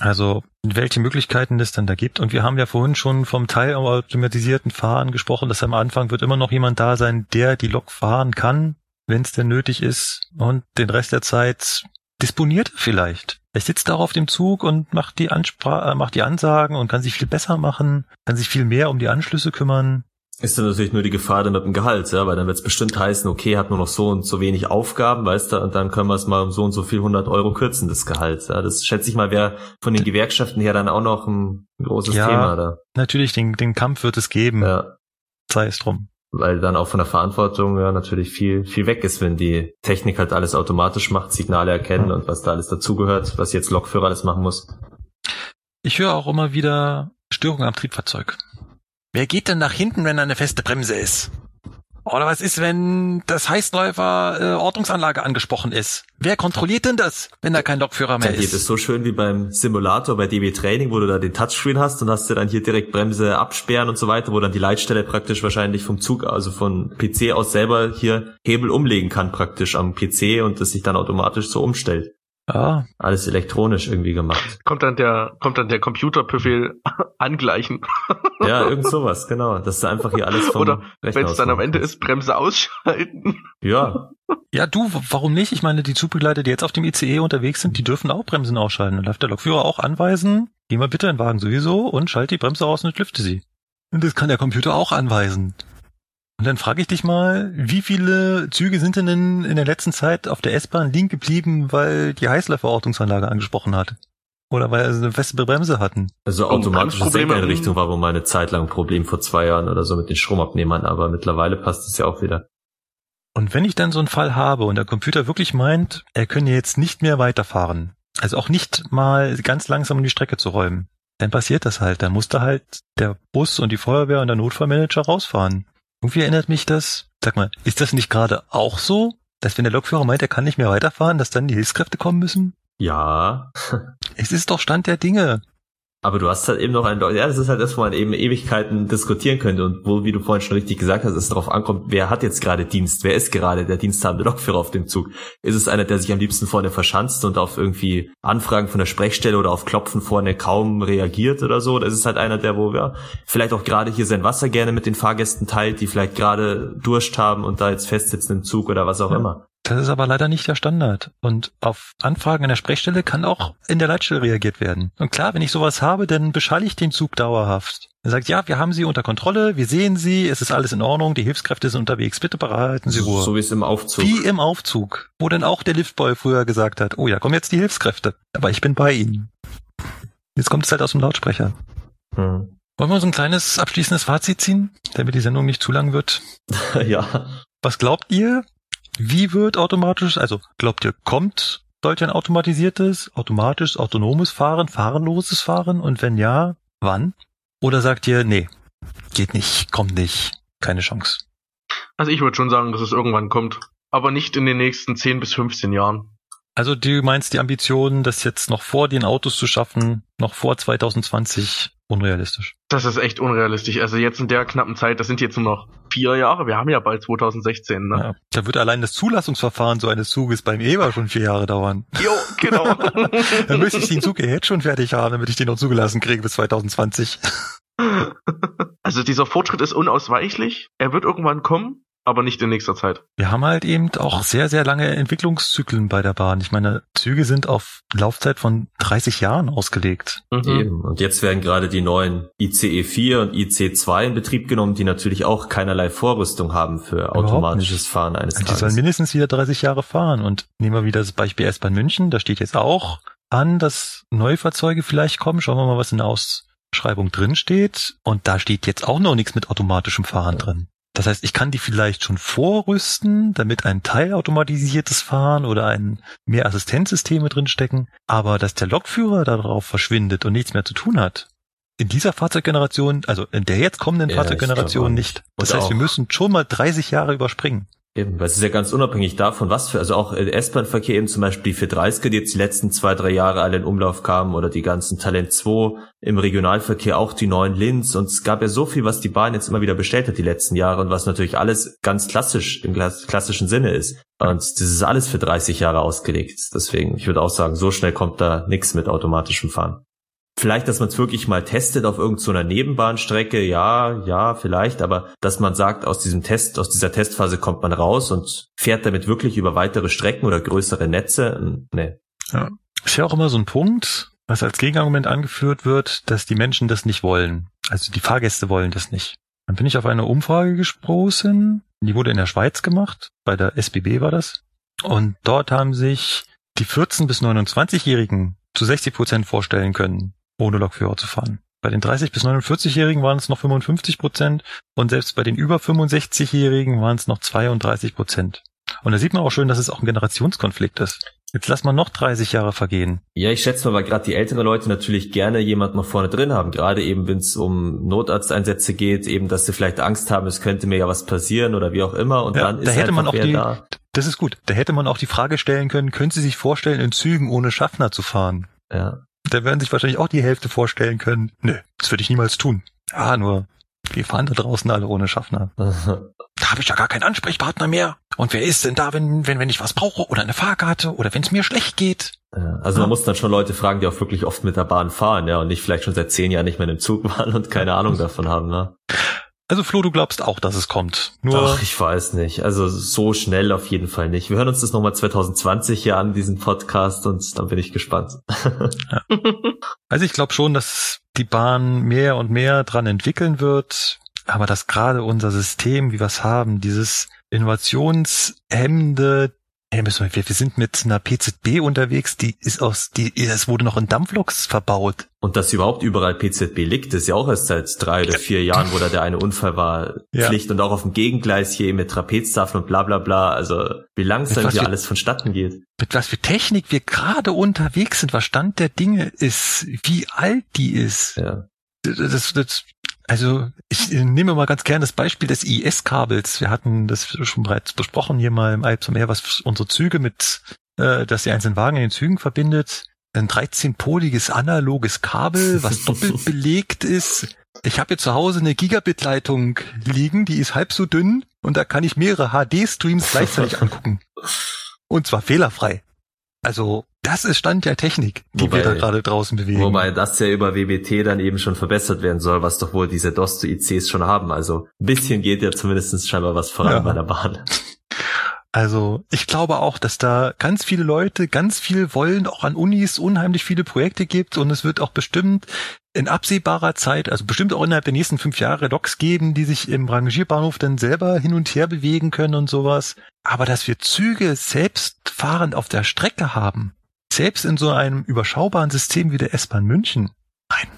Also welche Möglichkeiten es dann da gibt. Und wir haben ja vorhin schon vom teilautomatisierten Fahren gesprochen, dass am Anfang wird immer noch jemand da sein, der die Lok fahren kann, wenn es denn nötig ist. Und den Rest der Zeit disponiert vielleicht. Er sitzt auch auf dem Zug und macht die, Anspra äh, macht die Ansagen und kann sich viel besser machen, kann sich viel mehr um die Anschlüsse kümmern ist dann natürlich nur die Gefahr dann mit dem Gehalt, ja, weil dann wird es bestimmt heißen, okay, hat nur noch so und so wenig Aufgaben, weißt du, und dann können wir es mal um so und so viel 100 Euro kürzen, das Gehalt. Ja, das schätze ich mal, wäre von den Gewerkschaften her dann auch noch ein großes ja, Thema da. Natürlich, den, den Kampf wird es geben. Ja. Sei es drum. Weil dann auch von der Verantwortung ja natürlich viel, viel weg ist, wenn die Technik halt alles automatisch macht, Signale erkennen und was da alles dazugehört, was jetzt Lokführer alles machen muss. Ich höre auch immer wieder Störungen am Triebfahrzeug. Wer geht denn nach hinten, wenn da eine feste Bremse ist? Oder was ist, wenn das Heißläufer äh, Ortungsanlage angesprochen ist? Wer kontrolliert denn das, wenn da kein Lokführer mehr da ist? Geht es so schön wie beim Simulator bei DB Training, wo du da den Touchscreen hast und hast du dann hier direkt Bremse absperren und so weiter, wo dann die Leitstelle praktisch wahrscheinlich vom Zug, also von PC aus selber hier Hebel umlegen kann praktisch am PC und das sich dann automatisch so umstellt. Ja. Alles elektronisch irgendwie gemacht. Kommt dann der, kommt dann der Computerbefehl angleichen. ja, irgend sowas, genau. Das ist einfach hier alles vom Oder wenn es dann am Ende ist, Bremse ausschalten. Ja. Ja, du, warum nicht? Ich meine, die Zugbegleiter, die jetzt auf dem ICE unterwegs sind, die dürfen auch Bremsen ausschalten. Dann darf der Lokführer auch anweisen, geh mal bitte in den Wagen sowieso und schalte die Bremse aus und lüfte sie. Und das kann der Computer auch anweisen. Und dann frage ich dich mal, wie viele Züge sind denn in, der letzten Zeit auf der S-Bahn liegen geblieben, weil die Heißlerverortungsanlage angesprochen hat? Oder weil sie eine feste Bremse hatten? Also automatische Senkeinrichtung war wohl mal eine Zeit lang ein Problem vor zwei Jahren oder so mit den Stromabnehmern, aber mittlerweile passt es ja auch wieder. Und wenn ich dann so einen Fall habe und der Computer wirklich meint, er könne jetzt nicht mehr weiterfahren, also auch nicht mal ganz langsam um die Strecke zu räumen, dann passiert das halt. Dann musste halt der Bus und die Feuerwehr und der Notfallmanager rausfahren. Irgendwie erinnert mich das, sag mal, ist das nicht gerade auch so, dass wenn der Lokführer meint, er kann nicht mehr weiterfahren, dass dann die Hilfskräfte kommen müssen? Ja. es ist doch Stand der Dinge. Aber du hast halt eben noch ein, ja, das ist halt das, wo man eben Ewigkeiten diskutieren könnte und wo, wie du vorhin schon richtig gesagt hast, es darauf ankommt, wer hat jetzt gerade Dienst, wer ist gerade der diensthabende Lokführer auf dem Zug? Ist es einer, der sich am liebsten vorne verschanzt und auf irgendwie Anfragen von der Sprechstelle oder auf Klopfen vorne kaum reagiert oder so? Oder ist es halt einer, der, wo, ja, vielleicht auch gerade hier sein Wasser gerne mit den Fahrgästen teilt, die vielleicht gerade Durst haben und da jetzt festsitzen im Zug oder was auch ja. immer? Das ist aber leider nicht der Standard. Und auf Anfragen an der Sprechstelle kann auch in der Leitstelle reagiert werden. Und klar, wenn ich sowas habe, dann beschalle ich den Zug dauerhaft. Er sagt, ja, wir haben Sie unter Kontrolle, wir sehen Sie, es ist alles in Ordnung, die Hilfskräfte sind unterwegs, bitte bereiten Sie Ruhe. So wie es im Aufzug. Wie im Aufzug, wo dann auch der Liftboy früher gesagt hat, oh ja, kommen jetzt die Hilfskräfte, aber ich bin bei Ihnen. Jetzt kommt es halt aus dem Lautsprecher. Hm. Wollen wir so ein kleines abschließendes Fazit ziehen, damit die Sendung nicht zu lang wird? ja. Was glaubt ihr? Wie wird automatisch, also glaubt ihr, kommt solch ein automatisiertes, automatisch autonomes Fahren, fahrenloses Fahren? Und wenn ja, wann? Oder sagt ihr, nee, geht nicht, kommt nicht, keine Chance. Also ich würde schon sagen, dass es irgendwann kommt. Aber nicht in den nächsten 10 bis 15 Jahren. Also du meinst die Ambition, das jetzt noch vor den Autos zu schaffen, noch vor 2020, unrealistisch. Das ist echt unrealistisch. Also jetzt in der knappen Zeit, das sind jetzt nur noch vier Jahre. Wir haben ja bald 2016. Ne? Ja, da wird allein das Zulassungsverfahren so eines Zuges beim EBA schon vier Jahre dauern. Jo, genau. Dann müsste ich den Zug jetzt schon fertig haben, damit ich den noch zugelassen kriege bis 2020. Also dieser Fortschritt ist unausweichlich. Er wird irgendwann kommen aber nicht in nächster Zeit. Wir haben halt eben auch sehr, sehr lange Entwicklungszyklen bei der Bahn. Ich meine, Züge sind auf Laufzeit von 30 Jahren ausgelegt. Mhm. Eben. Und jetzt werden gerade die neuen ICE 4 und IC 2 in Betrieb genommen, die natürlich auch keinerlei Vorrüstung haben für automatisches Fahren eines Tages. Die sollen mindestens wieder 30 Jahre fahren. Und nehmen wir wieder das Beispiel S-Bahn München. Da steht jetzt auch an, dass Neufahrzeuge vielleicht kommen. Schauen wir mal, was in der Ausschreibung drin steht. Und da steht jetzt auch noch nichts mit automatischem Fahren drin. Das heißt, ich kann die vielleicht schon vorrüsten, damit ein teilautomatisiertes Fahren oder ein mehr Assistenzsysteme drinstecken, aber dass der Lokführer darauf verschwindet und nichts mehr zu tun hat, in dieser Fahrzeuggeneration, also in der jetzt kommenden ja, Fahrzeuggeneration nicht. Das heißt, wir müssen schon mal 30 Jahre überspringen. Eben, weil es ist ja ganz unabhängig davon, was für, also auch S-Bahn-Verkehr eben zum Beispiel die 430er, die jetzt die letzten zwei, drei Jahre alle in Umlauf kamen oder die ganzen Talent 2 im Regionalverkehr, auch die neuen Linz und es gab ja so viel, was die Bahn jetzt immer wieder bestellt hat die letzten Jahre und was natürlich alles ganz klassisch, im klassischen Sinne ist. Und das ist alles für 30 Jahre ausgelegt. Deswegen, ich würde auch sagen, so schnell kommt da nichts mit automatischem Fahren. Vielleicht, dass man es wirklich mal testet auf irgendeiner so Nebenbahnstrecke, ja, ja, vielleicht, aber dass man sagt, aus diesem Test, aus dieser Testphase kommt man raus und fährt damit wirklich über weitere Strecken oder größere Netze, nee. Ja. Ist ja auch immer so ein Punkt, was als Gegenargument angeführt wird, dass die Menschen das nicht wollen. Also die Fahrgäste wollen das nicht. Dann bin ich auf eine Umfrage gesprossen, die wurde in der Schweiz gemacht, bei der SBB war das. Und dort haben sich die 14 bis 29-Jährigen zu 60 Prozent vorstellen können, ohne Lokführer zu fahren. Bei den 30 bis 49-Jährigen waren es noch 55 Prozent und selbst bei den über 65-Jährigen waren es noch 32 Prozent. Und da sieht man auch schön, dass es auch ein Generationskonflikt ist. Jetzt lass mal noch 30 Jahre vergehen. Ja, ich schätze mal, weil gerade die älteren Leute natürlich gerne jemand noch vorne drin haben. Gerade eben, wenn es um Notarzteinsätze geht, eben, dass sie vielleicht Angst haben, es könnte mir ja was passieren oder wie auch immer. Und ja, dann da ist hätte man auch die, da. Das ist gut. Da hätte man auch die Frage stellen können, können Sie sich vorstellen, in Zügen ohne Schaffner zu fahren? Ja. Da werden sich wahrscheinlich auch die Hälfte vorstellen können. Nö, das würde ich niemals tun. Ah, nur wir fahren da draußen alle ohne Schaffner. da habe ich ja gar keinen Ansprechpartner mehr. Und wer ist denn da, wenn, wenn, wenn ich was brauche oder eine Fahrkarte oder wenn es mir schlecht geht? Also man muss dann schon Leute fragen, die auch wirklich oft mit der Bahn fahren, ja, und nicht vielleicht schon seit zehn Jahren nicht mehr im Zug waren und keine Ahnung davon haben, ne? Also Flo, du glaubst auch, dass es kommt. Nur Ach, ich weiß nicht. Also so schnell auf jeden Fall nicht. Wir hören uns das nochmal 2020 hier an, diesen Podcast, und dann bin ich gespannt. Ja. Also ich glaube schon, dass die Bahn mehr und mehr dran entwickeln wird, aber dass gerade unser System, wie wir es haben, dieses innovationshemmende, Hey, wir, wir sind mit einer PZB unterwegs, die ist aus, die, es wurde noch in Dampfloks verbaut. Und dass überhaupt überall PZB liegt, ist ja auch erst seit drei oder vier Jahren, wo da der eine Unfall war, ja. Pflicht und auch auf dem Gegengleis hier mit Trapeztafeln und bla bla bla. Also wie langsam hier alles vonstatten geht. Mit was für Technik wir gerade unterwegs sind, was Stand der Dinge ist, wie alt die ist. Ja. Das, das, also ich nehme mal ganz gern das Beispiel des IS-Kabels. Wir hatten das schon bereits besprochen hier mal im Alp zum Meer, was unsere Züge mit, äh, dass die einzelnen Wagen in den Zügen verbindet. Ein 13-poliges analoges Kabel, was doppelt belegt ist. Ich habe hier zu Hause eine Gigabit-Leitung liegen, die ist halb so dünn und da kann ich mehrere HD-Streams gleichzeitig angucken. Und zwar fehlerfrei. Also das ist Stand der Technik, die wobei, wir da gerade draußen bewegen. Wobei das ja über WBT dann eben schon verbessert werden soll, was doch wohl diese DOS zu ICs schon haben. Also ein bisschen geht ja zumindest scheinbar was voran ja. bei der Bahn. Also ich glaube auch, dass da ganz viele Leute ganz viel wollen, auch an Unis unheimlich viele Projekte gibt und es wird auch bestimmt in absehbarer Zeit, also bestimmt auch innerhalb der nächsten fünf Jahre Loks geben, die sich im Rangierbahnhof dann selber hin und her bewegen können und sowas. Aber dass wir Züge selbstfahrend auf der Strecke haben, selbst in so einem überschaubaren System wie der S-Bahn München, nein.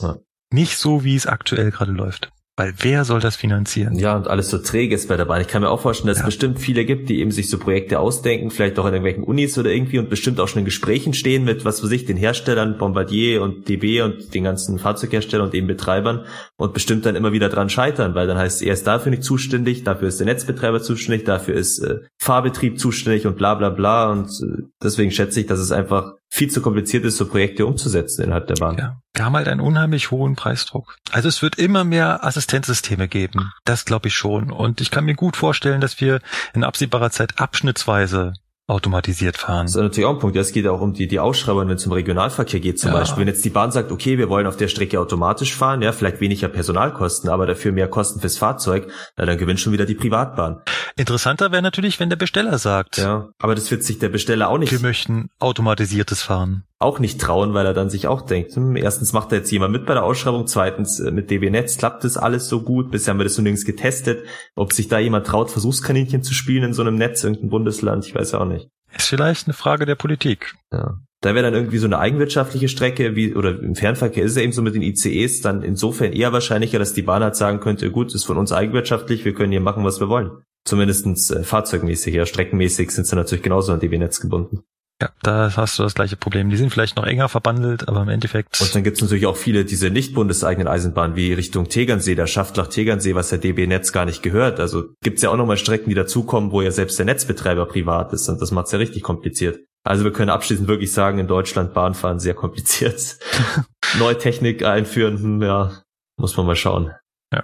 Ja. Nicht so, wie es aktuell gerade läuft. Weil wer soll das finanzieren? Ja, und alles so träge ist bei der Bahn. Ich kann mir auch vorstellen, dass ja. es bestimmt viele gibt, die eben sich so Projekte ausdenken, vielleicht auch in irgendwelchen Unis oder irgendwie und bestimmt auch schon in Gesprächen stehen mit, was weiß ich, den Herstellern, Bombardier und DB und den ganzen Fahrzeugherstellern und eben Betreibern und bestimmt dann immer wieder dran scheitern, weil dann heißt, er ist dafür nicht zuständig, dafür ist der Netzbetreiber zuständig, dafür ist äh, Fahrbetrieb zuständig und bla bla bla und äh, deswegen schätze ich, dass es einfach viel zu kompliziert ist, so Projekte umzusetzen innerhalb der Bahn. Ja, wir haben halt einen unheimlich hohen Preisdruck. Also es wird immer mehr Assistenzsysteme geben. Das glaube ich schon. Und ich kann mir gut vorstellen, dass wir in absehbarer Zeit abschnittsweise automatisiert fahren. Das ist natürlich auch ein Punkt. Es geht auch um die, die Ausschreibung, wenn es um Regionalverkehr geht zum ja. Beispiel. Wenn jetzt die Bahn sagt, okay, wir wollen auf der Strecke automatisch fahren, ja, vielleicht weniger Personalkosten, aber dafür mehr Kosten fürs Fahrzeug, na, dann gewinnt schon wieder die Privatbahn. Interessanter wäre natürlich, wenn der Besteller sagt. Ja, aber das wird sich der Besteller auch nicht. Wir möchten automatisiertes fahren auch nicht trauen, weil er dann sich auch denkt, hm, erstens macht da jetzt jemand mit bei der Ausschreibung, zweitens äh, mit DB Netz klappt das alles so gut, bisher haben wir das so nirgends getestet, ob sich da jemand traut, Versuchskaninchen zu spielen in so einem Netz, irgendein Bundesland, ich weiß ja auch nicht. Ist vielleicht eine Frage der Politik. Ja. Da wäre dann irgendwie so eine eigenwirtschaftliche Strecke, wie, oder im Fernverkehr ist es eben so mit den ICEs dann insofern eher wahrscheinlicher, dass die Bahn halt sagen könnte, gut, ist von uns eigenwirtschaftlich, wir können hier machen, was wir wollen. Zumindestens äh, fahrzeugmäßig, ja, streckenmäßig sind sie natürlich genauso an DB-Netz gebunden. Ja, da hast du das gleiche Problem. Die sind vielleicht noch enger verbandelt, aber im Endeffekt. Und dann gibt es natürlich auch viele diese nicht bundeseigenen Eisenbahnen wie Richtung Tegernsee, der Schaftlach-Tegernsee, was der DB-Netz gar nicht gehört. Also gibt's ja auch nochmal Strecken, die dazukommen, wo ja selbst der Netzbetreiber privat ist und das macht's ja richtig kompliziert. Also wir können abschließend wirklich sagen, in Deutschland Bahnfahren sehr kompliziert. Neue Technik einführen, hm, ja, muss man mal schauen. Ja.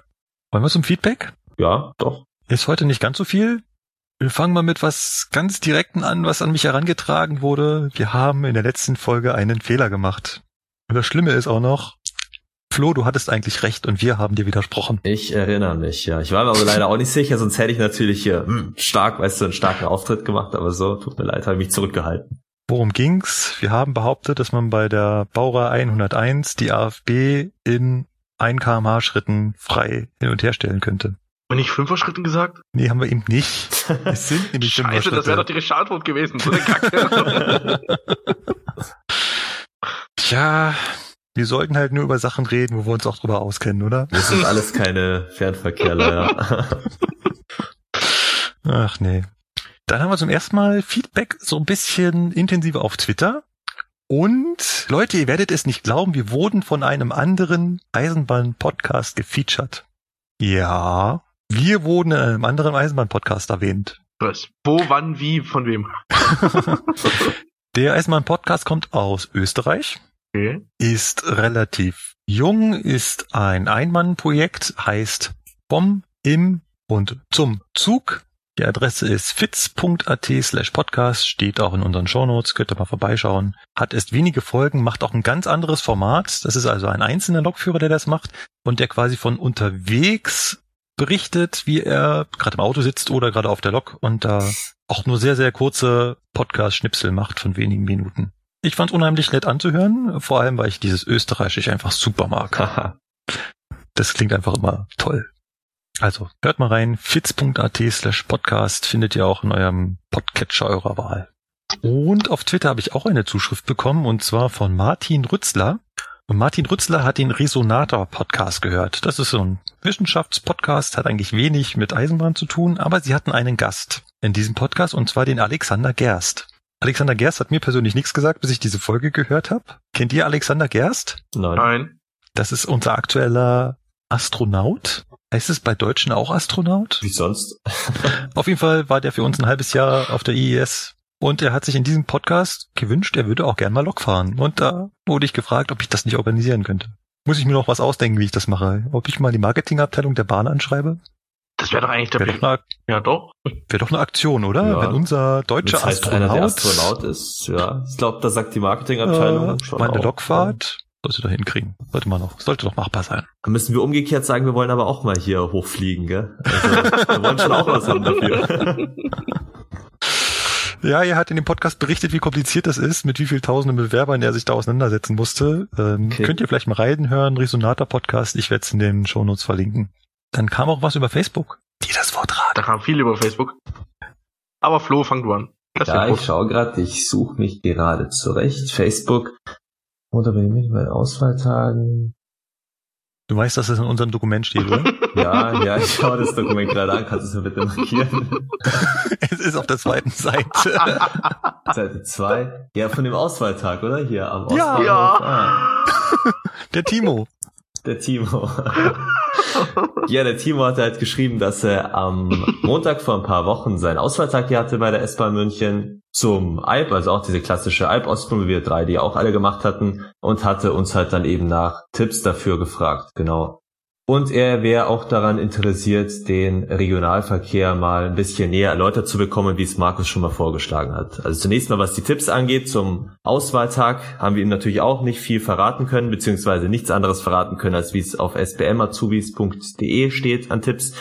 Wollen wir zum Feedback? Ja, doch. Ist heute nicht ganz so viel. Wir fangen mal mit was ganz Direkten an, was an mich herangetragen wurde. Wir haben in der letzten Folge einen Fehler gemacht. Und das Schlimme ist auch noch, Flo, du hattest eigentlich recht und wir haben dir widersprochen. Ich erinnere mich, ja. Ich war mir aber leider auch nicht sicher, sonst hätte ich natürlich hier hm, stark, weißt du, einen starken Auftritt gemacht, aber so, tut mir leid, habe ich mich zurückgehalten. Worum ging's? Wir haben behauptet, dass man bei der Bauer 101 die AFB in 1 kmh Schritten frei hin und her stellen könnte. Und nicht Fünfer-Schritten gesagt? Nee, haben wir eben nicht. Es sind nämlich Scheiße, das wäre doch die Richardwort gewesen. So eine Kacke. Tja, wir sollten halt nur über Sachen reden, wo wir uns auch drüber auskennen, oder? Wir sind alles keine Fernverkehrler, ja. Ach nee. Dann haben wir zum ersten Mal Feedback so ein bisschen intensiver auf Twitter. Und Leute, ihr werdet es nicht glauben, wir wurden von einem anderen Eisenbahn-Podcast gefeatured. Ja, wir wurden in einem anderen Eisenbahn-Podcast erwähnt. Was? Wo, wann, wie, von wem? Der Eisenbahn-Podcast kommt aus Österreich. Okay. Ist relativ jung, ist ein Einmann-Projekt, heißt vom, im und zum Zug. Die Adresse ist fitz.at slash podcast, steht auch in unseren Shownotes, könnt ihr mal vorbeischauen. Hat erst wenige Folgen, macht auch ein ganz anderes Format. Das ist also ein einzelner Lokführer, der das macht und der quasi von unterwegs berichtet, wie er gerade im Auto sitzt oder gerade auf der Lok und da auch nur sehr, sehr kurze Podcast-Schnipsel macht von wenigen Minuten. Ich fand's unheimlich nett anzuhören, vor allem, weil ich dieses Österreichisch einfach super mag. das klingt einfach immer toll. Also, hört mal rein, fitz.at slash podcast findet ihr auch in eurem Podcatcher eurer Wahl. Und auf Twitter habe ich auch eine Zuschrift bekommen, und zwar von Martin Rützler. Und Martin Rützler hat den Resonator-Podcast gehört. Das ist so ein Wissenschaftspodcast, hat eigentlich wenig mit Eisenbahn zu tun, aber sie hatten einen Gast in diesem Podcast, und zwar den Alexander Gerst. Alexander Gerst hat mir persönlich nichts gesagt, bis ich diese Folge gehört habe. Kennt ihr Alexander Gerst? Nein. Nein. Das ist unser aktueller Astronaut. Heißt es bei Deutschen auch Astronaut? Wie sonst? auf jeden Fall war der für uns ein halbes Jahr auf der IES und er hat sich in diesem Podcast gewünscht, er würde auch gern mal Lok fahren. Und da wurde ich gefragt, ob ich das nicht organisieren könnte. Muss ich mir noch was ausdenken, wie ich das mache? Ob ich mal die Marketingabteilung der Bahn anschreibe? Das wäre doch eigentlich der wär doch eine, Ja, doch. Wäre doch eine Aktion, oder? Ja. Wenn unser deutscher heißt, Astronaut, einer der Astronaut ist, ja. Ich glaube, da sagt die Marketingabteilung ja, schon meine auch. Lokfahrt sollte da hinkriegen. Sollte man noch, sollte doch machbar sein. Dann müssen wir umgekehrt sagen, wir wollen aber auch mal hier hochfliegen, gell? Also, wir wollen schon auch was haben dafür. Ja, er hat in dem Podcast berichtet, wie kompliziert das ist, mit wie viel tausenden Bewerbern er sich da auseinandersetzen musste. Ähm, okay. Könnt ihr vielleicht mal reinhören, Resonata Podcast, ich werde es in den Shownotes verlinken. Dann kam auch was über Facebook. Die das Vortrag. Da kam viel über Facebook. Aber Flo, fang du an. Das ja, ich schaue gerade, ich suche mich gerade zurecht. Facebook. Oder bei Auswahltagen. Du weißt, dass das in unserem Dokument steht, oder? ja, ja, ich schaue das Dokument gerade an. Kannst du es mir bitte markieren? es ist auf der zweiten Seite. Seite zwei. Ja, von dem Auswahltag, oder? Hier am Auswahltag. Ja. Ah. Der Timo. Der Timo. ja, der Timo hat halt geschrieben, dass er am Montag vor ein paar Wochen seinen Auswahltag hier hatte bei der S-Bahn München zum Alp, also auch diese klassische Alp-Ostbahn, wie wir drei, die auch alle gemacht hatten, und hatte uns halt dann eben nach Tipps dafür gefragt, genau. Und er wäre auch daran interessiert, den Regionalverkehr mal ein bisschen näher erläutert zu bekommen, wie es Markus schon mal vorgeschlagen hat. Also zunächst mal, was die Tipps angeht zum Auswahltag, haben wir ihm natürlich auch nicht viel verraten können, beziehungsweise nichts anderes verraten können, als wie es auf sbmazubis.de steht an Tipps.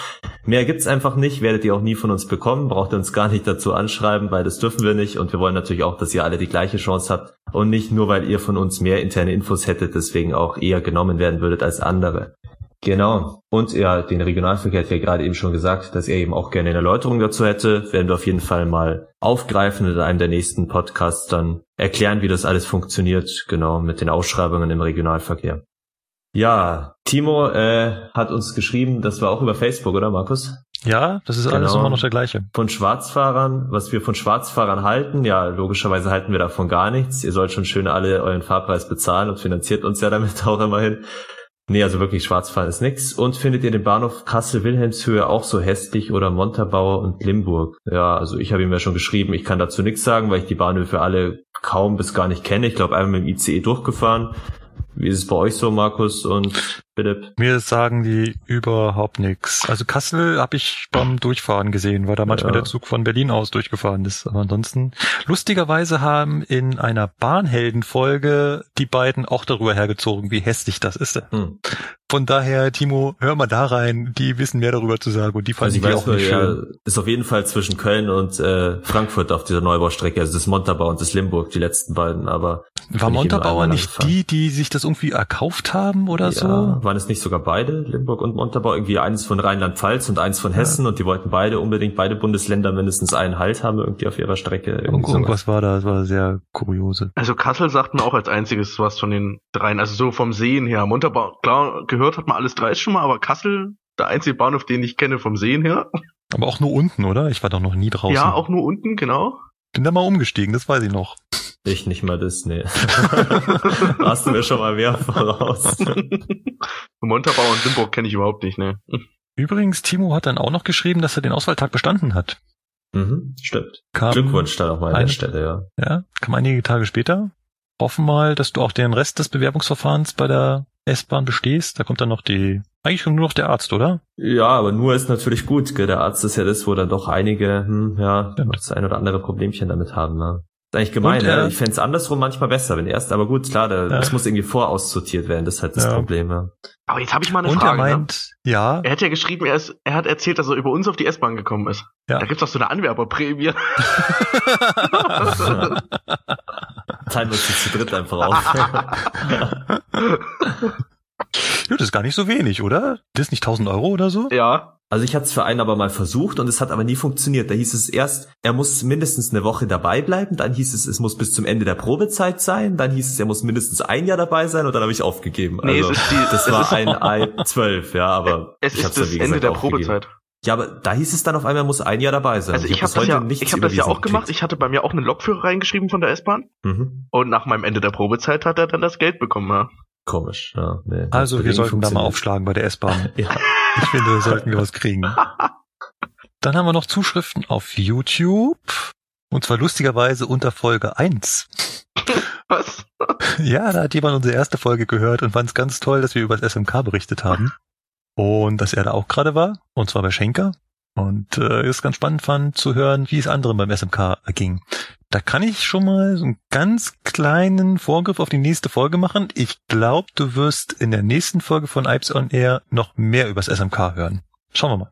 Mehr gibt's einfach nicht, werdet ihr auch nie von uns bekommen, braucht ihr uns gar nicht dazu anschreiben, weil das dürfen wir nicht und wir wollen natürlich auch, dass ihr alle die gleiche Chance habt und nicht nur, weil ihr von uns mehr interne Infos hättet, deswegen auch eher genommen werden würdet als andere. Genau. Und ja, den Regionalverkehr hat ja gerade eben schon gesagt, dass er eben auch gerne eine Erläuterung dazu hätte. Werden wir auf jeden Fall mal aufgreifen und in einem der nächsten Podcasts dann erklären, wie das alles funktioniert, genau, mit den Ausschreibungen im Regionalverkehr. Ja, Timo äh, hat uns geschrieben, das war auch über Facebook, oder Markus? Ja, das ist genau. alles immer noch der gleiche. Von Schwarzfahrern, was wir von Schwarzfahrern halten, ja, logischerweise halten wir davon gar nichts. Ihr sollt schon schön alle euren Fahrpreis bezahlen und finanziert uns ja damit auch immerhin. Nee, also wirklich Schwarzfahren ist nix. Und findet ihr den Bahnhof Kassel-Wilhelmshöhe auch so hässlich oder Montabaur und Limburg? Ja, also ich habe ihm ja schon geschrieben, ich kann dazu nichts sagen, weil ich die Bahnhöfe alle kaum bis gar nicht kenne. Ich glaube, einmal mit dem ICE durchgefahren. Wie ist es bei euch so, Markus und Philipp? Mir sagen die überhaupt nichts. Also Kassel habe ich beim Durchfahren gesehen, weil da manchmal ja. der Zug von Berlin aus durchgefahren ist. Aber ansonsten, lustigerweise haben in einer Bahnheldenfolge die beiden auch darüber hergezogen, wie hässlich das ist. Hm. Von daher, Timo, hör mal da rein, die wissen mehr darüber zu sagen und die fanden also auch nicht schön. Ja, ist auf jeden Fall zwischen Köln und äh, Frankfurt auf dieser Neubaustrecke, also das Montabaur und das Limburg, die letzten beiden, aber war Montabaur nicht die, die sich das irgendwie erkauft haben oder ja, so? Waren es nicht sogar beide, Limburg und Montabaur? Irgendwie eins von Rheinland-Pfalz und eins von Hessen ja. und die wollten beide unbedingt beide Bundesländer mindestens einen Halt haben irgendwie auf ihrer Strecke. Irgendwie Irgendwas sowas. war da, das war sehr kuriose. Also Kassel sagt man auch als einziges was von den dreien, also so vom Sehen her. Montabaur, klar, gehört hat man alles drei schon mal, aber Kassel, der einzige Bahnhof, den ich kenne vom Sehen her. Aber auch nur unten, oder? Ich war doch noch nie draußen. Ja, auch nur unten, genau. Bin da mal umgestiegen, das weiß ich noch. Ich nicht mal das, nee. Hast du mir schon mal mehr voraus. Montabaur und Limburg kenne ich überhaupt nicht, ne. Übrigens, Timo hat dann auch noch geschrieben, dass er den Auswahltag bestanden hat. Mhm, stimmt. Kam Glückwunsch dann auch mal an der Stelle, ja. Ja, kam einige Tage später. Hoffen mal, dass du auch den Rest des Bewerbungsverfahrens bei der S-Bahn bestehst. Da kommt dann noch die, eigentlich nur noch der Arzt, oder? Ja, aber nur ist natürlich gut. Gell? Der Arzt ist ja das, wo dann doch einige, hm, ja, ja, das ein oder andere Problemchen damit haben. Ne? Ist eigentlich gemein, und, ja. Ich fände es andersrum manchmal besser, wenn erst, aber gut, klar, da, ja. das muss irgendwie voraussortiert werden, das ist halt das ja. Problem. Ja. Aber jetzt habe ich mal eine und Frage. Er ne? meint, ne? ja. Er hat ja geschrieben, er, ist, er hat erzählt, dass er über uns auf die S-Bahn gekommen ist. Ja. Da gibt's doch so eine Anwerberprämie. Teilen wir uns zu dritt einfach auf. ja, das ist gar nicht so wenig, oder? Das ist nicht 1000 Euro oder so? Ja. Also ich hatte es für einen aber mal versucht und es hat aber nie funktioniert. Da hieß es erst, er muss mindestens eine Woche dabei bleiben, dann hieß es, es muss bis zum Ende der Probezeit sein, dann hieß es, er muss mindestens ein Jahr dabei sein und dann habe ich aufgegeben. Nee, also, es ist die, das war ein I12, ja, aber es ist das Ende gesagt, der Probezeit. Ja, aber da hieß es dann auf einmal, er muss ein Jahr dabei sein. Also ich, ich habe das, ja, ich hab das ja auch gemacht. Ich hatte bei mir auch einen Lokführer reingeschrieben von der S-Bahn. Mhm. Und nach meinem Ende der Probezeit hat er dann das Geld bekommen. Ja. Komisch, ja. Nee, also wir sollten da mal aufschlagen bei der S-Bahn. ja. Ich finde, da sollten wir was kriegen. Dann haben wir noch Zuschriften auf YouTube. Und zwar lustigerweise unter Folge 1. Was? Ja, da hat jemand unsere erste Folge gehört und fand es ganz toll, dass wir über das SMK berichtet haben. Und dass er da auch gerade war. Und zwar bei Schenker. Und äh, es ganz spannend fand zu hören, wie es anderen beim SMK ging. Da kann ich schon mal so einen ganz kleinen Vorgriff auf die nächste Folge machen. Ich glaube, du wirst in der nächsten Folge von Ipes on Air noch mehr übers SMK hören. Schauen wir mal.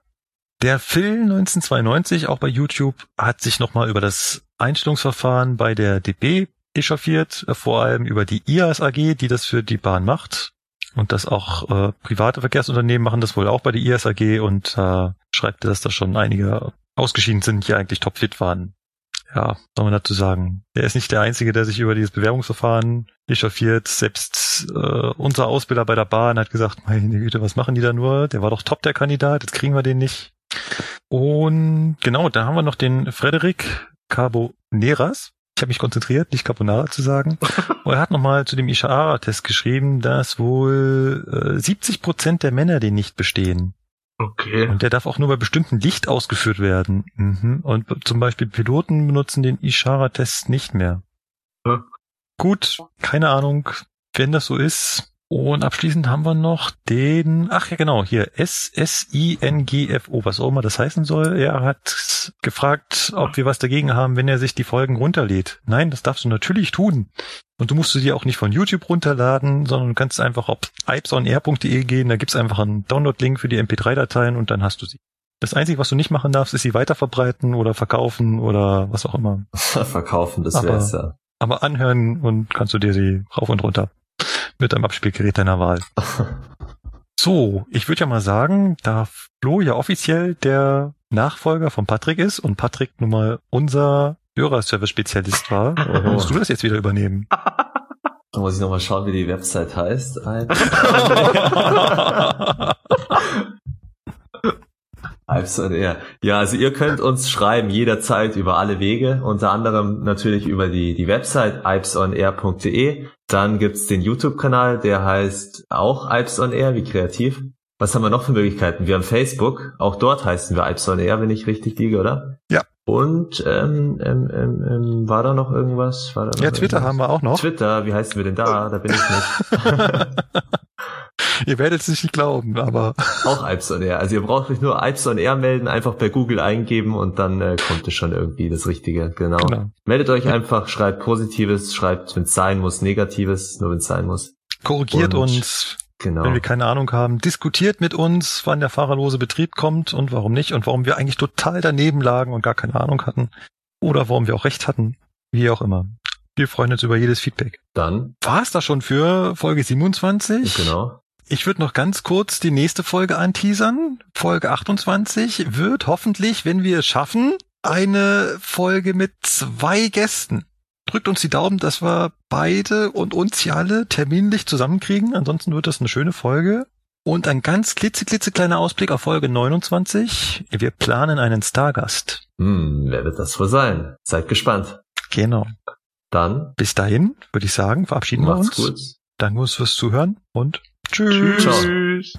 Der Phil 1992, auch bei YouTube, hat sich nochmal über das Einstellungsverfahren bei der DB echauffiert, vor allem über die IAS AG, die das für die Bahn macht. Und das auch äh, private Verkehrsunternehmen machen das wohl auch bei der IAS AG und äh, schreibt, dass da schon einige ausgeschieden sind, die eigentlich topfit waren ja, soll man dazu sagen? Der ist nicht der Einzige, der sich über dieses Bewerbungsverfahren echauffiert. Selbst äh, unser Ausbilder bei der Bahn hat gesagt, meine Güte, was machen die da nur? Der war doch top, der Kandidat, jetzt kriegen wir den nicht. Und genau, da haben wir noch den Frederik Carboneras. Ich habe mich konzentriert, nicht Carbonara zu sagen. Und er hat nochmal zu dem Ishara-Test geschrieben, dass wohl äh, 70 Prozent der Männer den nicht bestehen. Okay. Und der darf auch nur bei bestimmten Licht ausgeführt werden. Mhm. Und zum Beispiel Piloten benutzen den Ishara-Test nicht mehr. Ja. Gut, keine Ahnung, wenn das so ist. Und abschließend haben wir noch den, ach ja genau, hier S-S-I-N-G-F-O, was auch immer das heißen soll. Er hat gefragt, ob wir was dagegen haben, wenn er sich die Folgen runterlädt. Nein, das darfst du natürlich tun. Und du musst sie dir auch nicht von YouTube runterladen, sondern du kannst einfach auf ipesonair.de gehen, da gibt's einfach einen Download-Link für die MP3-Dateien und dann hast du sie. Das Einzige, was du nicht machen darfst, ist sie weiterverbreiten oder verkaufen oder was auch immer. verkaufen, das wär's ja. Aber anhören und kannst du dir sie rauf und runter mit einem Abspielgerät deiner Wahl. So, ich würde ja mal sagen, da Flo ja offiziell der Nachfolger von Patrick ist und Patrick nun mal unser Hörerservice-Spezialist war, oh. musst du das jetzt wieder übernehmen. Da muss ich nochmal schauen, wie die Website heißt. Alps on Air. Ja, also ihr könnt uns schreiben jederzeit über alle Wege, unter anderem natürlich über die, die Website alpsonair.de. Dann gibt's den YouTube-Kanal, der heißt auch Alps on Air, wie kreativ. Was haben wir noch für Möglichkeiten? Wir haben Facebook, auch dort heißen wir Alps on Air, wenn ich richtig liege, oder? Ja. Und ähm, ähm, ähm, ähm, war da noch irgendwas? War da noch ja, Twitter irgendwas? haben wir auch noch. Twitter, wie heißen wir denn da? Da bin ich nicht. ihr werdet es nicht glauben, aber. Auch Alps on Air. Also ihr braucht euch nur Alps on Air melden, einfach bei Google eingeben und dann äh, kommt es schon irgendwie das Richtige. Genau. genau. Meldet euch einfach, schreibt Positives, schreibt, wenn es sein muss, Negatives, nur wenn es sein muss. Korrigiert und, uns. Genau. Wenn wir keine Ahnung haben, diskutiert mit uns, wann der fahrerlose Betrieb kommt und warum nicht und warum wir eigentlich total daneben lagen und gar keine Ahnung hatten. Oder warum wir auch recht hatten. Wie auch immer. Wir freuen uns über jedes Feedback. Dann war es das schon für Folge 27. Genau. Ich würde noch ganz kurz die nächste Folge anteasern. Folge 28 wird hoffentlich, wenn wir es schaffen, eine Folge mit zwei Gästen. Drückt uns die Daumen, dass wir beide und uns hier alle terminlich zusammenkriegen. Ansonsten wird das eine schöne Folge. Und ein ganz klitzeklitzekleiner Ausblick auf Folge 29. Wir planen einen Stargast. Hm, wer wird das wohl sein? Seid gespannt. Genau. Dann. Bis dahin, würde ich sagen, verabschieden wir uns. Gut. Danke fürs Zuhören und Tschüss. Tschüss.